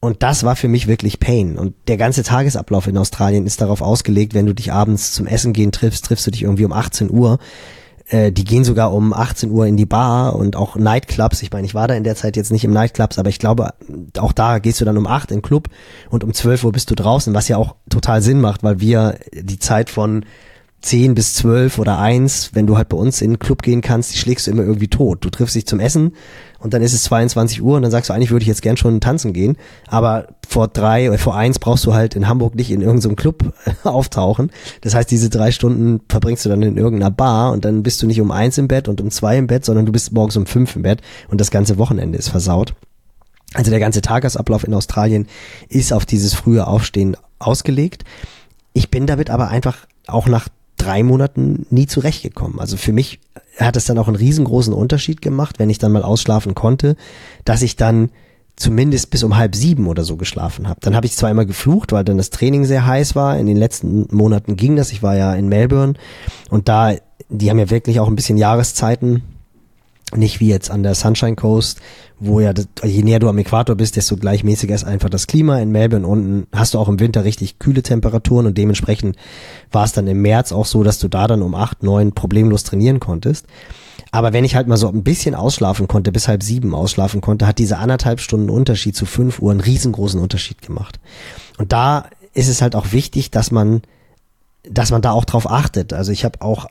Und das war für mich wirklich Pain. Und der ganze Tagesablauf in Australien ist darauf ausgelegt, wenn du dich abends zum Essen gehen triffst, triffst du dich irgendwie um 18 Uhr. Äh, die gehen sogar um 18 Uhr in die Bar und auch Nightclubs. Ich meine, ich war da in der Zeit jetzt nicht im Nightclubs, aber ich glaube, auch da gehst du dann um 8 in den Club und um 12 Uhr bist du draußen, was ja auch total Sinn macht, weil wir die Zeit von 10 bis 12 oder 1, wenn du halt bei uns in den Club gehen kannst, die schlägst du immer irgendwie tot. Du triffst dich zum Essen und dann ist es 22 Uhr und dann sagst du, eigentlich würde ich jetzt gern schon tanzen gehen, aber vor drei oder vor eins brauchst du halt in Hamburg nicht in irgendeinem Club auftauchen. Das heißt, diese drei Stunden verbringst du dann in irgendeiner Bar und dann bist du nicht um eins im Bett und um zwei im Bett, sondern du bist morgens um fünf im Bett und das ganze Wochenende ist versaut. Also der ganze Tagesablauf in Australien ist auf dieses frühe Aufstehen ausgelegt. Ich bin damit aber einfach auch nach drei Monaten nie zurechtgekommen. Also für mich hat es dann auch einen riesengroßen Unterschied gemacht, wenn ich dann mal ausschlafen konnte, dass ich dann zumindest bis um halb sieben oder so geschlafen habe. Dann habe ich zwar geflucht, weil dann das Training sehr heiß war. In den letzten Monaten ging das. Ich war ja in Melbourne und da, die haben ja wirklich auch ein bisschen Jahreszeiten nicht wie jetzt an der Sunshine Coast, wo ja, je näher du am Äquator bist, desto gleichmäßiger ist einfach das Klima. In Melbourne unten hast du auch im Winter richtig kühle Temperaturen und dementsprechend war es dann im März auch so, dass du da dann um acht, neun problemlos trainieren konntest. Aber wenn ich halt mal so ein bisschen ausschlafen konnte, bis halb sieben ausschlafen konnte, hat diese anderthalb Stunden Unterschied zu fünf Uhr einen riesengroßen Unterschied gemacht. Und da ist es halt auch wichtig, dass man, dass man da auch drauf achtet. Also ich habe auch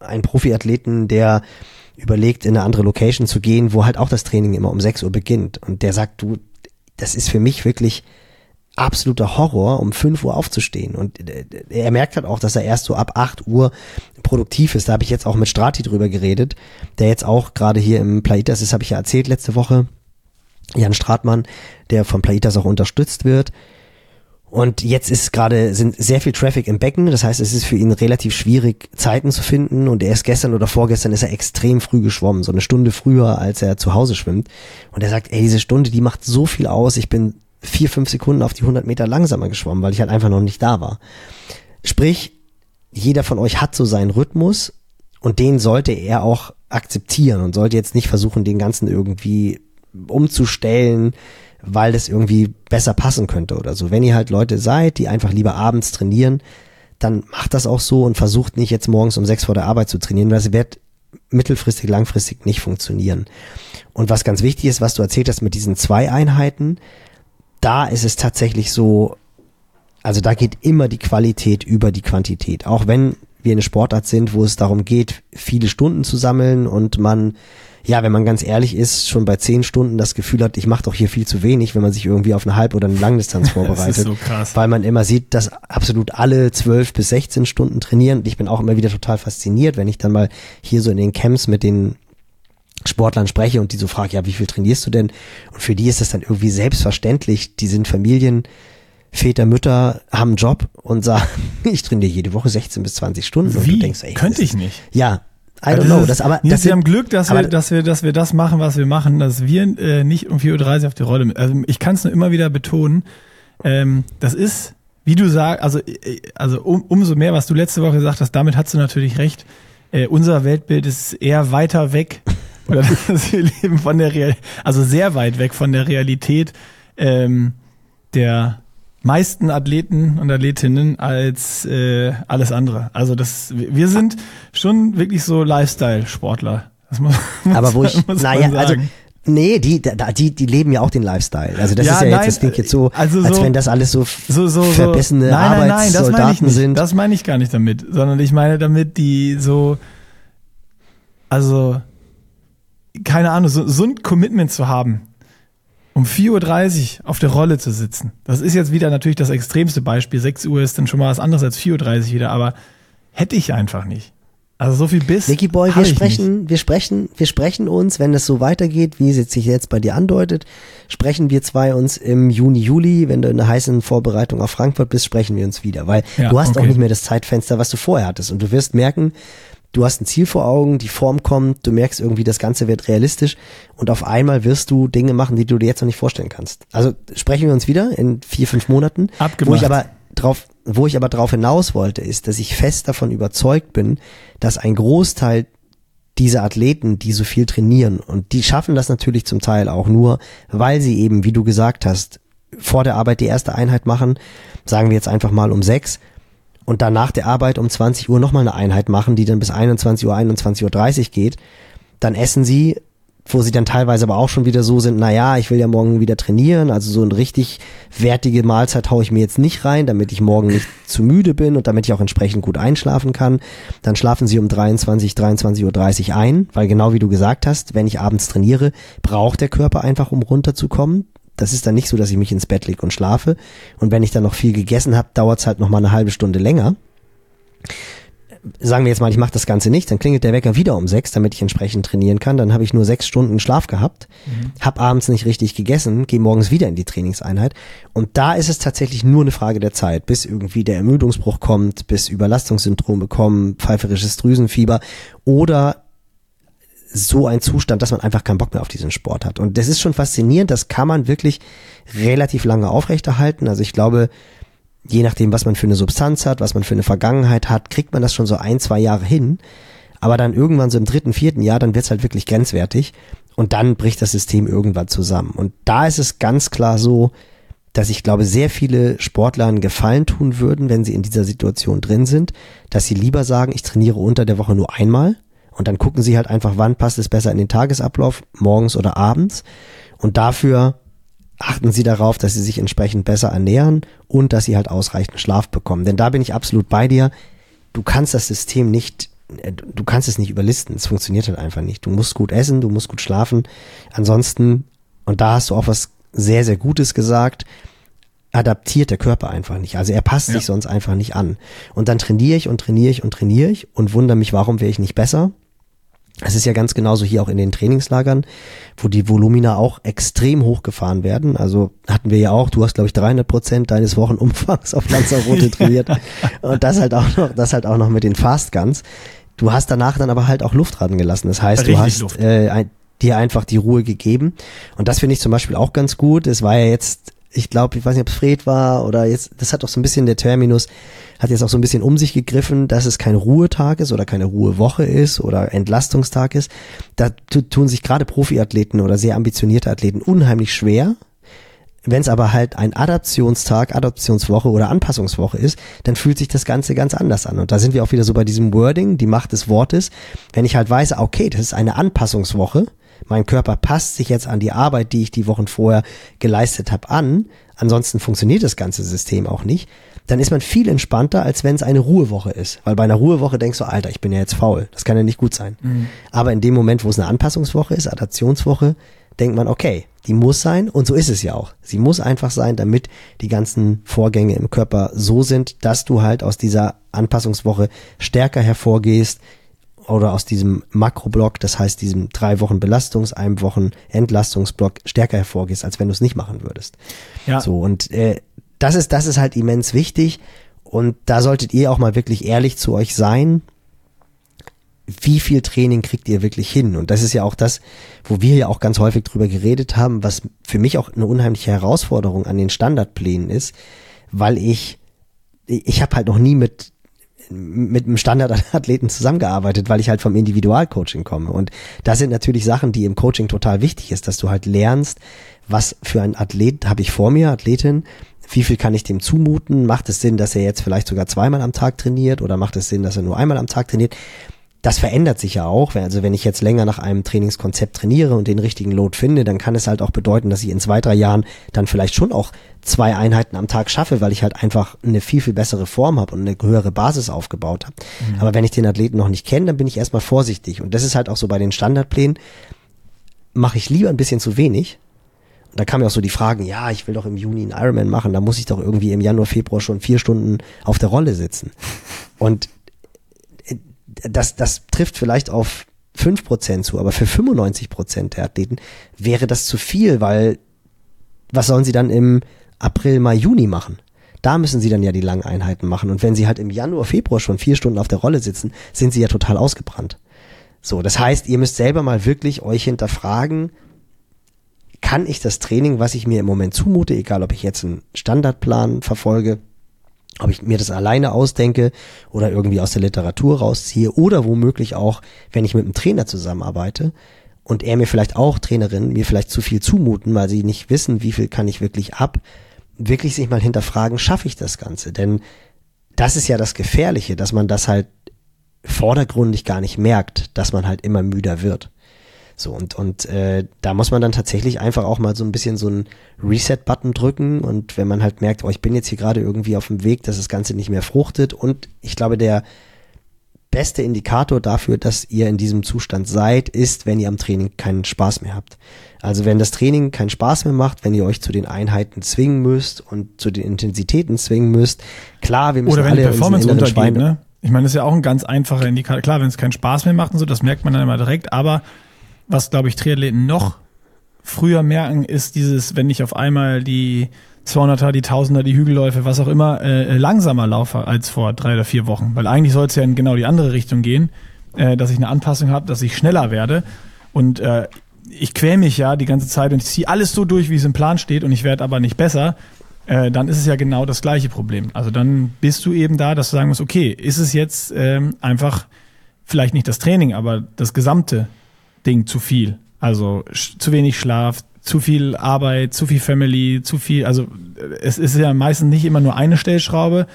einen Profiathleten, der überlegt, in eine andere Location zu gehen, wo halt auch das Training immer um 6 Uhr beginnt. Und der sagt, du, das ist für mich wirklich absoluter Horror, um 5 Uhr aufzustehen. Und er merkt halt auch, dass er erst so ab 8 Uhr produktiv ist. Da habe ich jetzt auch mit Strati drüber geredet, der jetzt auch gerade hier im Plaitas ist, habe ich ja erzählt letzte Woche. Jan Stratmann, der von Plaitas auch unterstützt wird, und jetzt ist gerade, sind sehr viel Traffic im Becken. Das heißt, es ist für ihn relativ schwierig, Zeiten zu finden. Und er ist gestern oder vorgestern ist er extrem früh geschwommen. So eine Stunde früher, als er zu Hause schwimmt. Und er sagt, ey, diese Stunde, die macht so viel aus. Ich bin vier, fünf Sekunden auf die 100 Meter langsamer geschwommen, weil ich halt einfach noch nicht da war. Sprich, jeder von euch hat so seinen Rhythmus und den sollte er auch akzeptieren und sollte jetzt nicht versuchen, den ganzen irgendwie umzustellen, weil das irgendwie besser passen könnte oder so. Wenn ihr halt Leute seid, die einfach lieber abends trainieren, dann macht das auch so und versucht nicht jetzt morgens um sechs vor der Arbeit zu trainieren, weil es wird mittelfristig, langfristig nicht funktionieren. Und was ganz wichtig ist, was du erzählt hast mit diesen zwei Einheiten, da ist es tatsächlich so, also da geht immer die Qualität über die Quantität. Auch wenn wir eine Sportart sind, wo es darum geht, viele Stunden zu sammeln und man ja, wenn man ganz ehrlich ist, schon bei zehn Stunden das Gefühl hat, ich mache doch hier viel zu wenig, wenn man sich irgendwie auf eine Halb- oder eine Langdistanz vorbereitet. das ist so krass. Weil man immer sieht, dass absolut alle zwölf bis sechzehn Stunden trainieren. Und ich bin auch immer wieder total fasziniert, wenn ich dann mal hier so in den Camps mit den Sportlern spreche und die so fragen, ja, wie viel trainierst du denn? Und für die ist das dann irgendwie selbstverständlich. Die sind Familien, Väter, Mütter haben einen Job und sagen, ich trainiere jede Woche 16 bis 20 Stunden. Und Wie? du denkst, ey, Könnte ich nicht. Ja, I Also don't know. ist- Das, aber, Nils, das wir haben Glück, dass wir, dass wir, dass wir das machen, was wir machen, dass wir äh, nicht um 4.30 Uhr auf die Rolle. Also ich kann es nur immer wieder betonen. Ähm, das ist, wie du sagst, also, äh, also um, umso mehr, was du letzte Woche gesagt hast, damit hast du natürlich recht. Äh, unser Weltbild ist eher weiter weg. Oder dass wir leben von der Real, also sehr weit weg von der Realität ähm, der meisten Athleten und Athletinnen als äh, alles andere. Also das, wir sind schon wirklich so Lifestyle-Sportler. Das muss, muss aber wo ich, naja, also, nee, die, die, die leben ja auch den Lifestyle. Also das Ja, ist ja nein, jetzt, das klingt jetzt so, also als so- wenn das alles so, so, so, verbessene nein, nein, nein, das meine ich Arbeitssoldaten sind. Das meine ich gar nicht damit, sondern ich meine damit, die so, also, keine Ahnung, so, so ein Commitment zu haben, um 4.30 Uhr auf der Rolle zu sitzen. Das ist jetzt wieder natürlich das extremste Beispiel. 6 Uhr ist dann schon mal was anderes als 4.30 Uhr wieder, aber hätte ich einfach nicht. Also so viel Biss. Nicky Boy, wir ich nicht. sprechen, wir sprechen, wir sprechen uns, wenn es so weitergeht, wie es sich jetzt bei dir andeutet, sprechen wir zwei uns im Juni, Juli, wenn du in der heißen Vorbereitung auf Frankfurt bist, sprechen wir uns wieder, weil Ja, du hast auch okay. nicht mehr das Zeitfenster, was du vorher hattest und du wirst merken, du hast ein Ziel vor Augen, die Form kommt, du merkst irgendwie, das Ganze wird realistisch und auf einmal wirst du Dinge machen, die du dir jetzt noch nicht vorstellen kannst. Also sprechen wir uns wieder in vier, fünf Monaten, Abgemacht. wo ich aber drauf, wo ich aber drauf hinaus wollte, ist, dass ich fest davon überzeugt bin, dass ein Großteil dieser Athleten, die so viel trainieren und die schaffen das natürlich zum Teil auch nur, weil sie eben, wie du gesagt hast, vor der Arbeit die erste Einheit machen, sagen wir jetzt einfach mal um sechs und dann nach der Arbeit um 20 Uhr nochmal eine Einheit machen, die dann bis 21 Uhr, 21.30 Uhr geht, dann essen sie, wo sie dann teilweise aber auch schon wieder so sind, naja, ich will ja morgen wieder trainieren, also so eine richtig wertige Mahlzeit haue ich mir jetzt nicht rein, damit ich morgen nicht zu müde bin und damit ich auch entsprechend gut einschlafen kann. Dann schlafen sie um 23, 23.30 Uhr ein, weil genau wie du gesagt hast, wenn ich abends trainiere, braucht der Körper einfach, um runterzukommen. Das ist dann nicht so, dass ich mich ins Bett lege und schlafe. Und wenn ich dann noch viel gegessen habe, dauert es halt noch mal eine halbe Stunde länger sagen wir jetzt mal, ich mache das Ganze nicht, dann klingelt der Wecker wieder um sechs, damit ich entsprechend trainieren kann. Dann habe ich nur sechs Stunden Schlaf gehabt, hab abends nicht richtig gegessen, gehe morgens wieder in die Trainingseinheit. Und da ist es tatsächlich nur eine Frage der Zeit, bis irgendwie der Ermüdungsbruch kommt, bis Überlastungssyndrome kommen, pfeiferisches Drüsenfieber oder so ein Zustand, dass man einfach keinen Bock mehr auf diesen Sport hat. Und das ist schon faszinierend, das kann man wirklich relativ lange aufrechterhalten. Also ich glaube, je nachdem, was man für eine Substanz hat, was man für eine Vergangenheit hat, kriegt man das schon so ein, zwei Jahre hin. Aber dann irgendwann so im dritten, vierten Jahr, dann wird's halt wirklich grenzwertig. Und dann bricht das System irgendwann zusammen. Und da ist es ganz klar so, dass ich glaube, sehr viele Sportler einen Gefallen tun würden, wenn sie in dieser Situation drin sind, dass sie lieber sagen, ich trainiere unter der Woche nur einmal und dann gucken sie halt einfach, wann passt es besser in den Tagesablauf, morgens oder abends. Und dafür achten sie darauf, dass sie sich entsprechend besser ernähren und dass sie halt ausreichend Schlaf bekommen. Denn da bin ich absolut bei dir. Du kannst das System nicht, äh, du kannst es nicht überlisten. Es funktioniert halt einfach nicht. Du musst gut essen, du musst gut schlafen. Ansonsten, und da hast du auch was sehr, sehr Gutes gesagt, adaptiert der Körper einfach nicht. Also er passt Ja. sich sonst einfach nicht an. Und dann trainiere ich und trainiere ich und trainiere ich und wundere mich, warum wäre ich nicht besser. Es ist ja ganz genauso hier auch in den Trainingslagern, wo die Volumina auch extrem hochgefahren werden. Also hatten wir ja auch, du hast glaube ich 300 Prozent deines Wochenumfangs auf Lanzarote trainiert und das halt auch noch, das halt auch noch mit den Fast Guns. Du hast danach dann aber halt auch Luft dran gelassen. Das heißt, du Richtig hast Luft. äh, ein, dir einfach die Ruhe gegeben. Und das finde ich zum Beispiel auch ganz gut. Es war ja jetzt, ich glaube, ich weiß nicht, ob es Fred war oder jetzt, das hat auch so ein bisschen der Terminus, hat jetzt auch so ein bisschen um sich gegriffen, dass es kein Ruhetag ist oder keine Ruhewoche ist oder Entlastungstag ist. Da tu- tun sich gerade Profiathleten oder sehr ambitionierte Athleten unheimlich schwer. Wenn es aber halt ein Adaptionstag, Adaptionswoche oder Anpassungswoche ist, dann fühlt sich das Ganze ganz anders an. Und da sind wir auch wieder so bei diesem Wording, die Macht des Wortes. Wenn ich halt weiß, okay, das ist eine Anpassungswoche, mein Körper passt sich jetzt an die Arbeit, die ich die Wochen vorher geleistet habe, an, ansonsten funktioniert das ganze System auch nicht, dann ist man viel entspannter, als wenn es eine Ruhewoche ist. Weil bei einer Ruhewoche denkst du, Alter, ich bin ja jetzt faul, das kann ja nicht gut sein. Aber in dem Moment, wo es eine Anpassungswoche ist, Adaptionswoche, denkt man, okay, die muss sein und so ist es ja auch. Sie muss einfach sein, damit die ganzen Vorgänge im Körper so sind, dass du halt aus dieser Anpassungswoche stärker hervorgehst oder aus diesem Makroblock, das heißt diesem drei Wochen Belastungs-, einem Wochen Entlastungsblock stärker hervorgehst, als wenn du es nicht machen würdest. Ja. So und äh, das ist, das ist halt immens wichtig. Und da solltet ihr auch mal wirklich ehrlich zu euch sein. Wie viel Training kriegt ihr wirklich hin? Und das ist ja auch das, wo wir ja auch ganz häufig drüber geredet haben, was für mich auch eine unheimliche Herausforderung an den Standardplänen ist, weil ich, ich habe halt noch nie mit mit einem Standardathleten zusammengearbeitet, weil ich halt vom Individualcoaching komme. Und das sind natürlich Sachen, die im Coaching total wichtig ist, dass du halt lernst, was für ein Athlet habe ich vor mir, Athletin, wie viel kann ich dem zumuten? Macht es Sinn, dass er jetzt vielleicht sogar zweimal am Tag trainiert oder macht es Sinn, dass er nur einmal am Tag trainiert? Das verändert sich ja auch. Also wenn ich jetzt länger nach einem Trainingskonzept trainiere und den richtigen Load finde, dann kann es halt auch bedeuten, dass ich in zwei, drei Jahren dann vielleicht schon auch zwei Einheiten am Tag schaffe, weil ich halt einfach eine viel, viel bessere Form habe und eine höhere Basis aufgebaut habe. Mhm. Aber wenn ich den Athleten noch nicht kenne, dann bin ich erstmal vorsichtig. Und das ist halt auch so bei den Standardplänen, mache ich lieber ein bisschen zu wenig, da kamen ja auch so die Fragen, ja, ich will doch im Juni einen Ironman machen, da muss ich doch irgendwie im Januar, Februar schon vier Stunden auf der Rolle sitzen. Und das, das trifft vielleicht auf fünf Prozent zu, aber für 95 Prozent der Athleten wäre das zu viel, weil was sollen sie dann im April, Mai, Juni machen? Da müssen sie dann ja die langen Einheiten machen. Und wenn sie halt im Januar, Februar schon vier Stunden auf der Rolle sitzen, sind sie ja total ausgebrannt. So, das heißt, ihr müsst selber mal wirklich euch hinterfragen, kann ich das Training, was ich mir im Moment zumute, egal ob ich jetzt einen Standardplan verfolge, ob ich mir das alleine ausdenke oder irgendwie aus der Literatur rausziehe oder womöglich auch, wenn ich mit einem Trainer zusammenarbeite und er mir vielleicht auch Trainerin mir vielleicht zu viel zumuten, weil sie nicht wissen, wie viel kann ich wirklich ab, wirklich sich mal hinterfragen, schaffe ich das Ganze? Denn das ist ja das Gefährliche, dass man das halt vordergründig gar nicht merkt, dass man halt immer müder wird. So, und, und äh, da muss man dann tatsächlich einfach auch mal so ein bisschen so einen Reset-Button drücken und wenn man halt merkt, oh, ich bin jetzt hier gerade irgendwie auf dem Weg, dass das Ganze nicht mehr fruchtet und ich glaube, der beste Indikator dafür, dass ihr in diesem Zustand seid, ist, wenn ihr am Training keinen Spaß mehr habt. Also wenn das Training keinen Spaß mehr macht, wenn ihr euch zu den Einheiten zwingen müsst und zu den Intensitäten zwingen müsst, klar, wir müssen Oder wenn alle die Performance runtergeht, ne? Ich meine, das ist ja auch ein ganz einfacher Indikator. Klar, wenn es keinen Spaß mehr macht und so, das merkt man dann immer direkt, aber was, glaube ich, Triathleten noch früher merken, ist dieses, wenn ich auf einmal die 200er, die 1000er, die Hügelläufe, was auch immer, äh, langsamer laufe als vor drei oder vier Wochen. Weil eigentlich soll es ja in genau die andere Richtung gehen, äh, dass ich eine Anpassung habe, dass ich schneller werde. Und äh, ich quäl mich ja die ganze Zeit und ich ziehe alles so durch, wie es im Plan steht und ich werde aber nicht besser. Äh, dann ist es ja genau das gleiche Problem. Also dann bist du eben da, dass du sagen musst, okay, ist es jetzt ähm, einfach vielleicht nicht das Training, aber das gesamte Ding zu viel. Also zu wenig Schlaf, zu viel Arbeit, zu viel Family, zu viel. Also es ist ja meistens nicht immer nur eine Stellschraube,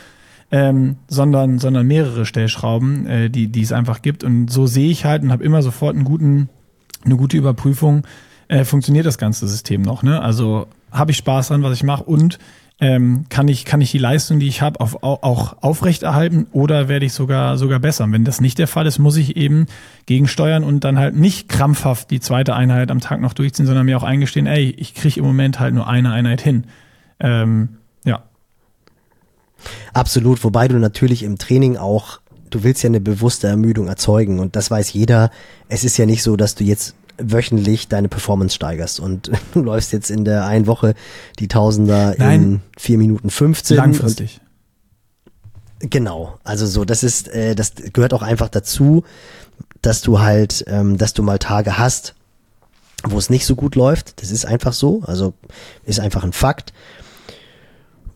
ähm, sondern sondern mehrere Stellschrauben, äh, die die es einfach gibt. Und so sehe ich halt und habe immer sofort einen guten eine gute Überprüfung. Äh, funktioniert das ganze System noch? Ne? Also habe ich Spaß dran, was ich mache und ähm, kann ich kann ich die Leistung, die ich habe, auf, auch aufrechterhalten oder werde ich sogar sogar besser? Wenn das nicht der Fall ist, muss ich eben gegensteuern und dann halt nicht krampfhaft die zweite Einheit am Tag noch durchziehen, sondern mir auch eingestehen, ey, ich kriege im Moment halt nur eine Einheit hin. Ähm, ja. Absolut, wobei du natürlich im Training auch du willst ja eine bewusste Ermüdung erzeugen und das weiß jeder. Es ist ja nicht so, dass du jetzt wöchentlich deine Performance steigerst und du läufst jetzt in der einen Woche die Tausender Nein. in vier Minuten 15. Langfristig. Genau, also so, das ist, äh, das gehört auch einfach dazu, dass du halt, ähm, dass du mal Tage hast, wo es nicht so gut läuft. Das ist einfach so, also ist einfach ein Fakt.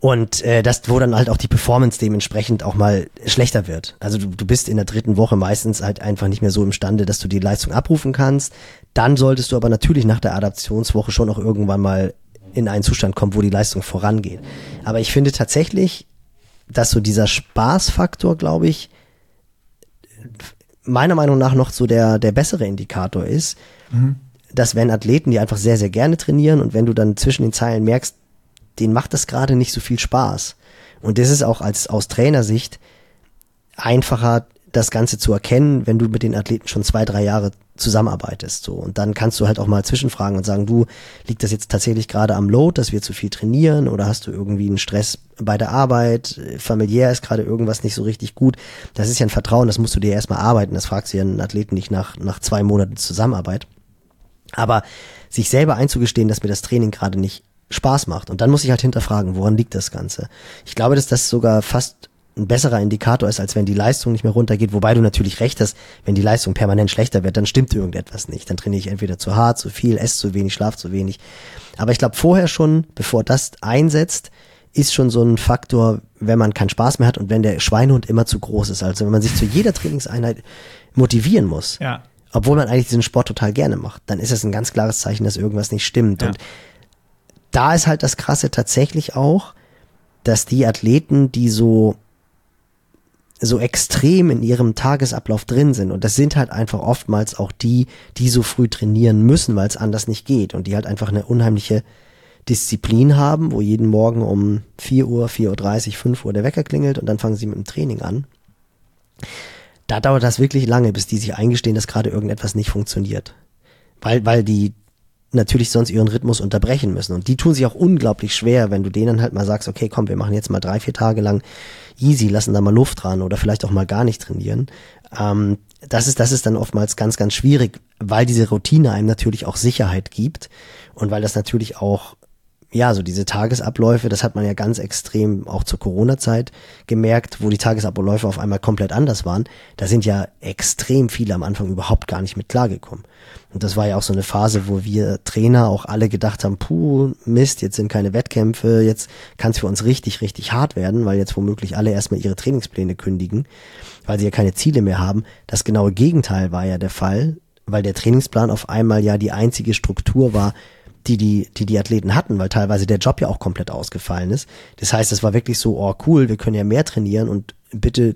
Und äh, das, wo dann halt auch die Performance dementsprechend auch mal schlechter wird. Also du, du bist in der dritten Woche meistens halt einfach nicht mehr so imstande, dass du die Leistung abrufen kannst. Dann solltest du aber natürlich nach der Adaptionswoche schon auch irgendwann mal in einen Zustand kommen, wo die Leistung vorangeht. Aber ich finde tatsächlich, dass so dieser Spaßfaktor, glaube ich, meiner Meinung nach noch so der, der bessere Indikator ist, mhm. dass wenn Athleten, die einfach sehr, sehr gerne trainieren und wenn du dann zwischen den Zeilen merkst, denen macht das gerade nicht so viel Spaß. Und das ist auch als aus Trainersicht einfacher, das Ganze zu erkennen, wenn du mit den Athleten schon zwei, drei Jahre zusammenarbeitest. So. Und dann kannst du halt auch mal zwischenfragen und sagen, du, liegt das jetzt tatsächlich gerade am Load, dass wir zu viel trainieren oder hast du irgendwie einen Stress bei der Arbeit, familiär ist gerade irgendwas nicht so richtig gut. Das ist ja ein Vertrauen, das musst du dir erstmal arbeiten. Das fragst du ja einen Athleten nicht nach, nach zwei Monaten Zusammenarbeit. Aber sich selber einzugestehen, dass mir das Training gerade nicht Spaß macht. Und dann muss ich halt hinterfragen, woran liegt das Ganze? Ich glaube, dass das sogar fast ein besserer Indikator ist, als wenn die Leistung nicht mehr runtergeht. Wobei du natürlich recht hast, wenn die Leistung permanent schlechter wird, dann stimmt irgendetwas nicht. Dann trainiere ich entweder zu hart, zu viel, esse zu wenig, schlaf zu wenig. Aber ich glaube, vorher schon, bevor das einsetzt, ist schon so ein Faktor, wenn man keinen Spaß mehr hat und wenn der Schweinehund immer zu groß ist. Also wenn man sich zu jeder Trainingseinheit motivieren muss, ja. obwohl man eigentlich diesen Sport total gerne macht, dann ist das ein ganz klares Zeichen, dass irgendwas nicht stimmt. Ja. Und da ist halt das Krasse tatsächlich auch, dass die Athleten, die so so extrem in ihrem Tagesablauf drin sind. Und das sind halt einfach oftmals auch die, die so früh trainieren müssen, weil es anders nicht geht. Und die halt einfach eine unheimliche Disziplin haben, wo jeden Morgen um 4 Uhr, 4.30 Uhr, 5 Uhr der Wecker klingelt und dann fangen sie mit dem Training an. Da dauert das wirklich lange, bis die sich eingestehen, dass gerade irgendetwas nicht funktioniert. Weil, weil die natürlich sonst ihren Rhythmus unterbrechen müssen. Und die tun sich auch unglaublich schwer, wenn du denen halt mal sagst, okay, komm, wir machen jetzt mal drei, vier Tage lang easy, lassen da mal Luft dran oder vielleicht auch mal gar nicht trainieren. Ähm, das ist, das ist dann oftmals ganz, ganz schwierig, weil diese Routine einem natürlich auch Sicherheit gibt und weil das natürlich auch ja, so diese Tagesabläufe, das hat man ja ganz extrem auch zur Corona-Zeit gemerkt, wo die Tagesabläufe auf einmal komplett anders waren. Da sind ja extrem viele am Anfang überhaupt gar nicht mit klargekommen. Und das war ja auch so eine Phase, wo wir Trainer auch alle gedacht haben, puh, Mist, jetzt sind keine Wettkämpfe, jetzt kann es für uns richtig, richtig hart werden, weil jetzt womöglich alle erstmal ihre Trainingspläne kündigen, weil sie ja keine Ziele mehr haben. Das genaue Gegenteil war ja der Fall, weil der Trainingsplan auf einmal ja die einzige Struktur war, die die, die die Athleten hatten, weil teilweise der Job ja auch komplett ausgefallen ist. Das heißt, es war wirklich so, oh cool, wir können ja mehr trainieren und bitte,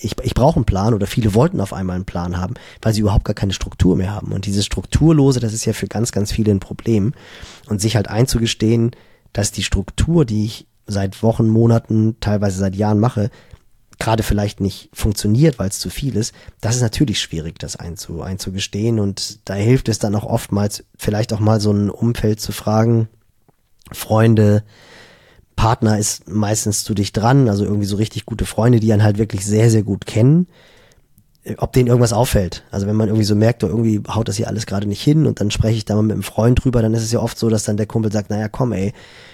ich, ich brauche einen Plan oder viele wollten auf einmal einen Plan haben, weil sie überhaupt gar keine Struktur mehr haben. Und dieses Strukturlose, das ist ja für ganz, ganz viele ein Problem. Und sich halt einzugestehen, dass die Struktur, die ich seit Wochen, Monaten, teilweise seit Jahren mache, gerade vielleicht nicht funktioniert, weil es zu viel ist, das ist natürlich schwierig, das einzu, einzugestehen. Und da hilft es dann auch oftmals, vielleicht auch mal so ein Umfeld zu fragen, Freunde, Partner ist meistens zu dich dran, also irgendwie so richtig gute Freunde, die einen halt wirklich sehr, sehr gut kennen, ob denen irgendwas auffällt. Also wenn man irgendwie so merkt, oh, irgendwie haut das hier alles gerade nicht hin und dann spreche ich da mal mit einem Freund drüber, dann ist es ja oft so, dass dann der Kumpel sagt, naja, komm ey,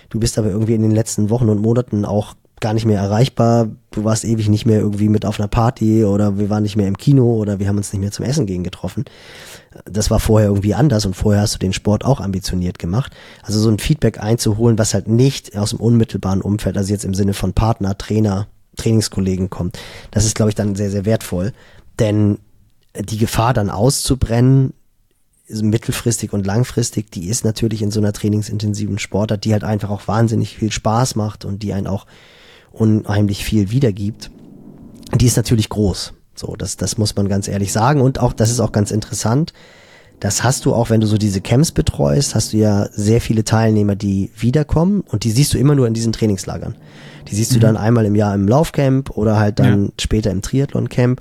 du bist aber irgendwie in den letzten Wochen und Monaten auch gar nicht mehr erreichbar. Du warst ewig nicht mehr irgendwie mit auf einer Party oder wir waren nicht mehr im Kino oder wir haben uns nicht mehr zum Essen gehen getroffen. Das war vorher irgendwie anders und vorher hast du den Sport auch ambitioniert gemacht. Also so ein Feedback einzuholen, was halt nicht aus dem unmittelbaren Umfeld, also jetzt im Sinne von Partner, Trainer, Trainingskollegen kommt, das ist, glaube ich, dann sehr, sehr wertvoll. Denn die Gefahr dann auszubrennen, mittelfristig und langfristig, die ist natürlich in so einer trainingsintensiven Sportart, die halt einfach auch wahnsinnig viel Spaß macht und die einen auch unheimlich viel wiedergibt, die ist natürlich groß. So, das, das muss man ganz ehrlich sagen. Und auch, das ist auch ganz interessant. Das hast du auch, wenn du so diese Camps betreust, hast du ja sehr viele Teilnehmer, die wiederkommen und die siehst du immer nur in diesen Trainingslagern. Die siehst mhm. du dann einmal im Jahr im Laufcamp oder halt dann ja. später im Triathloncamp.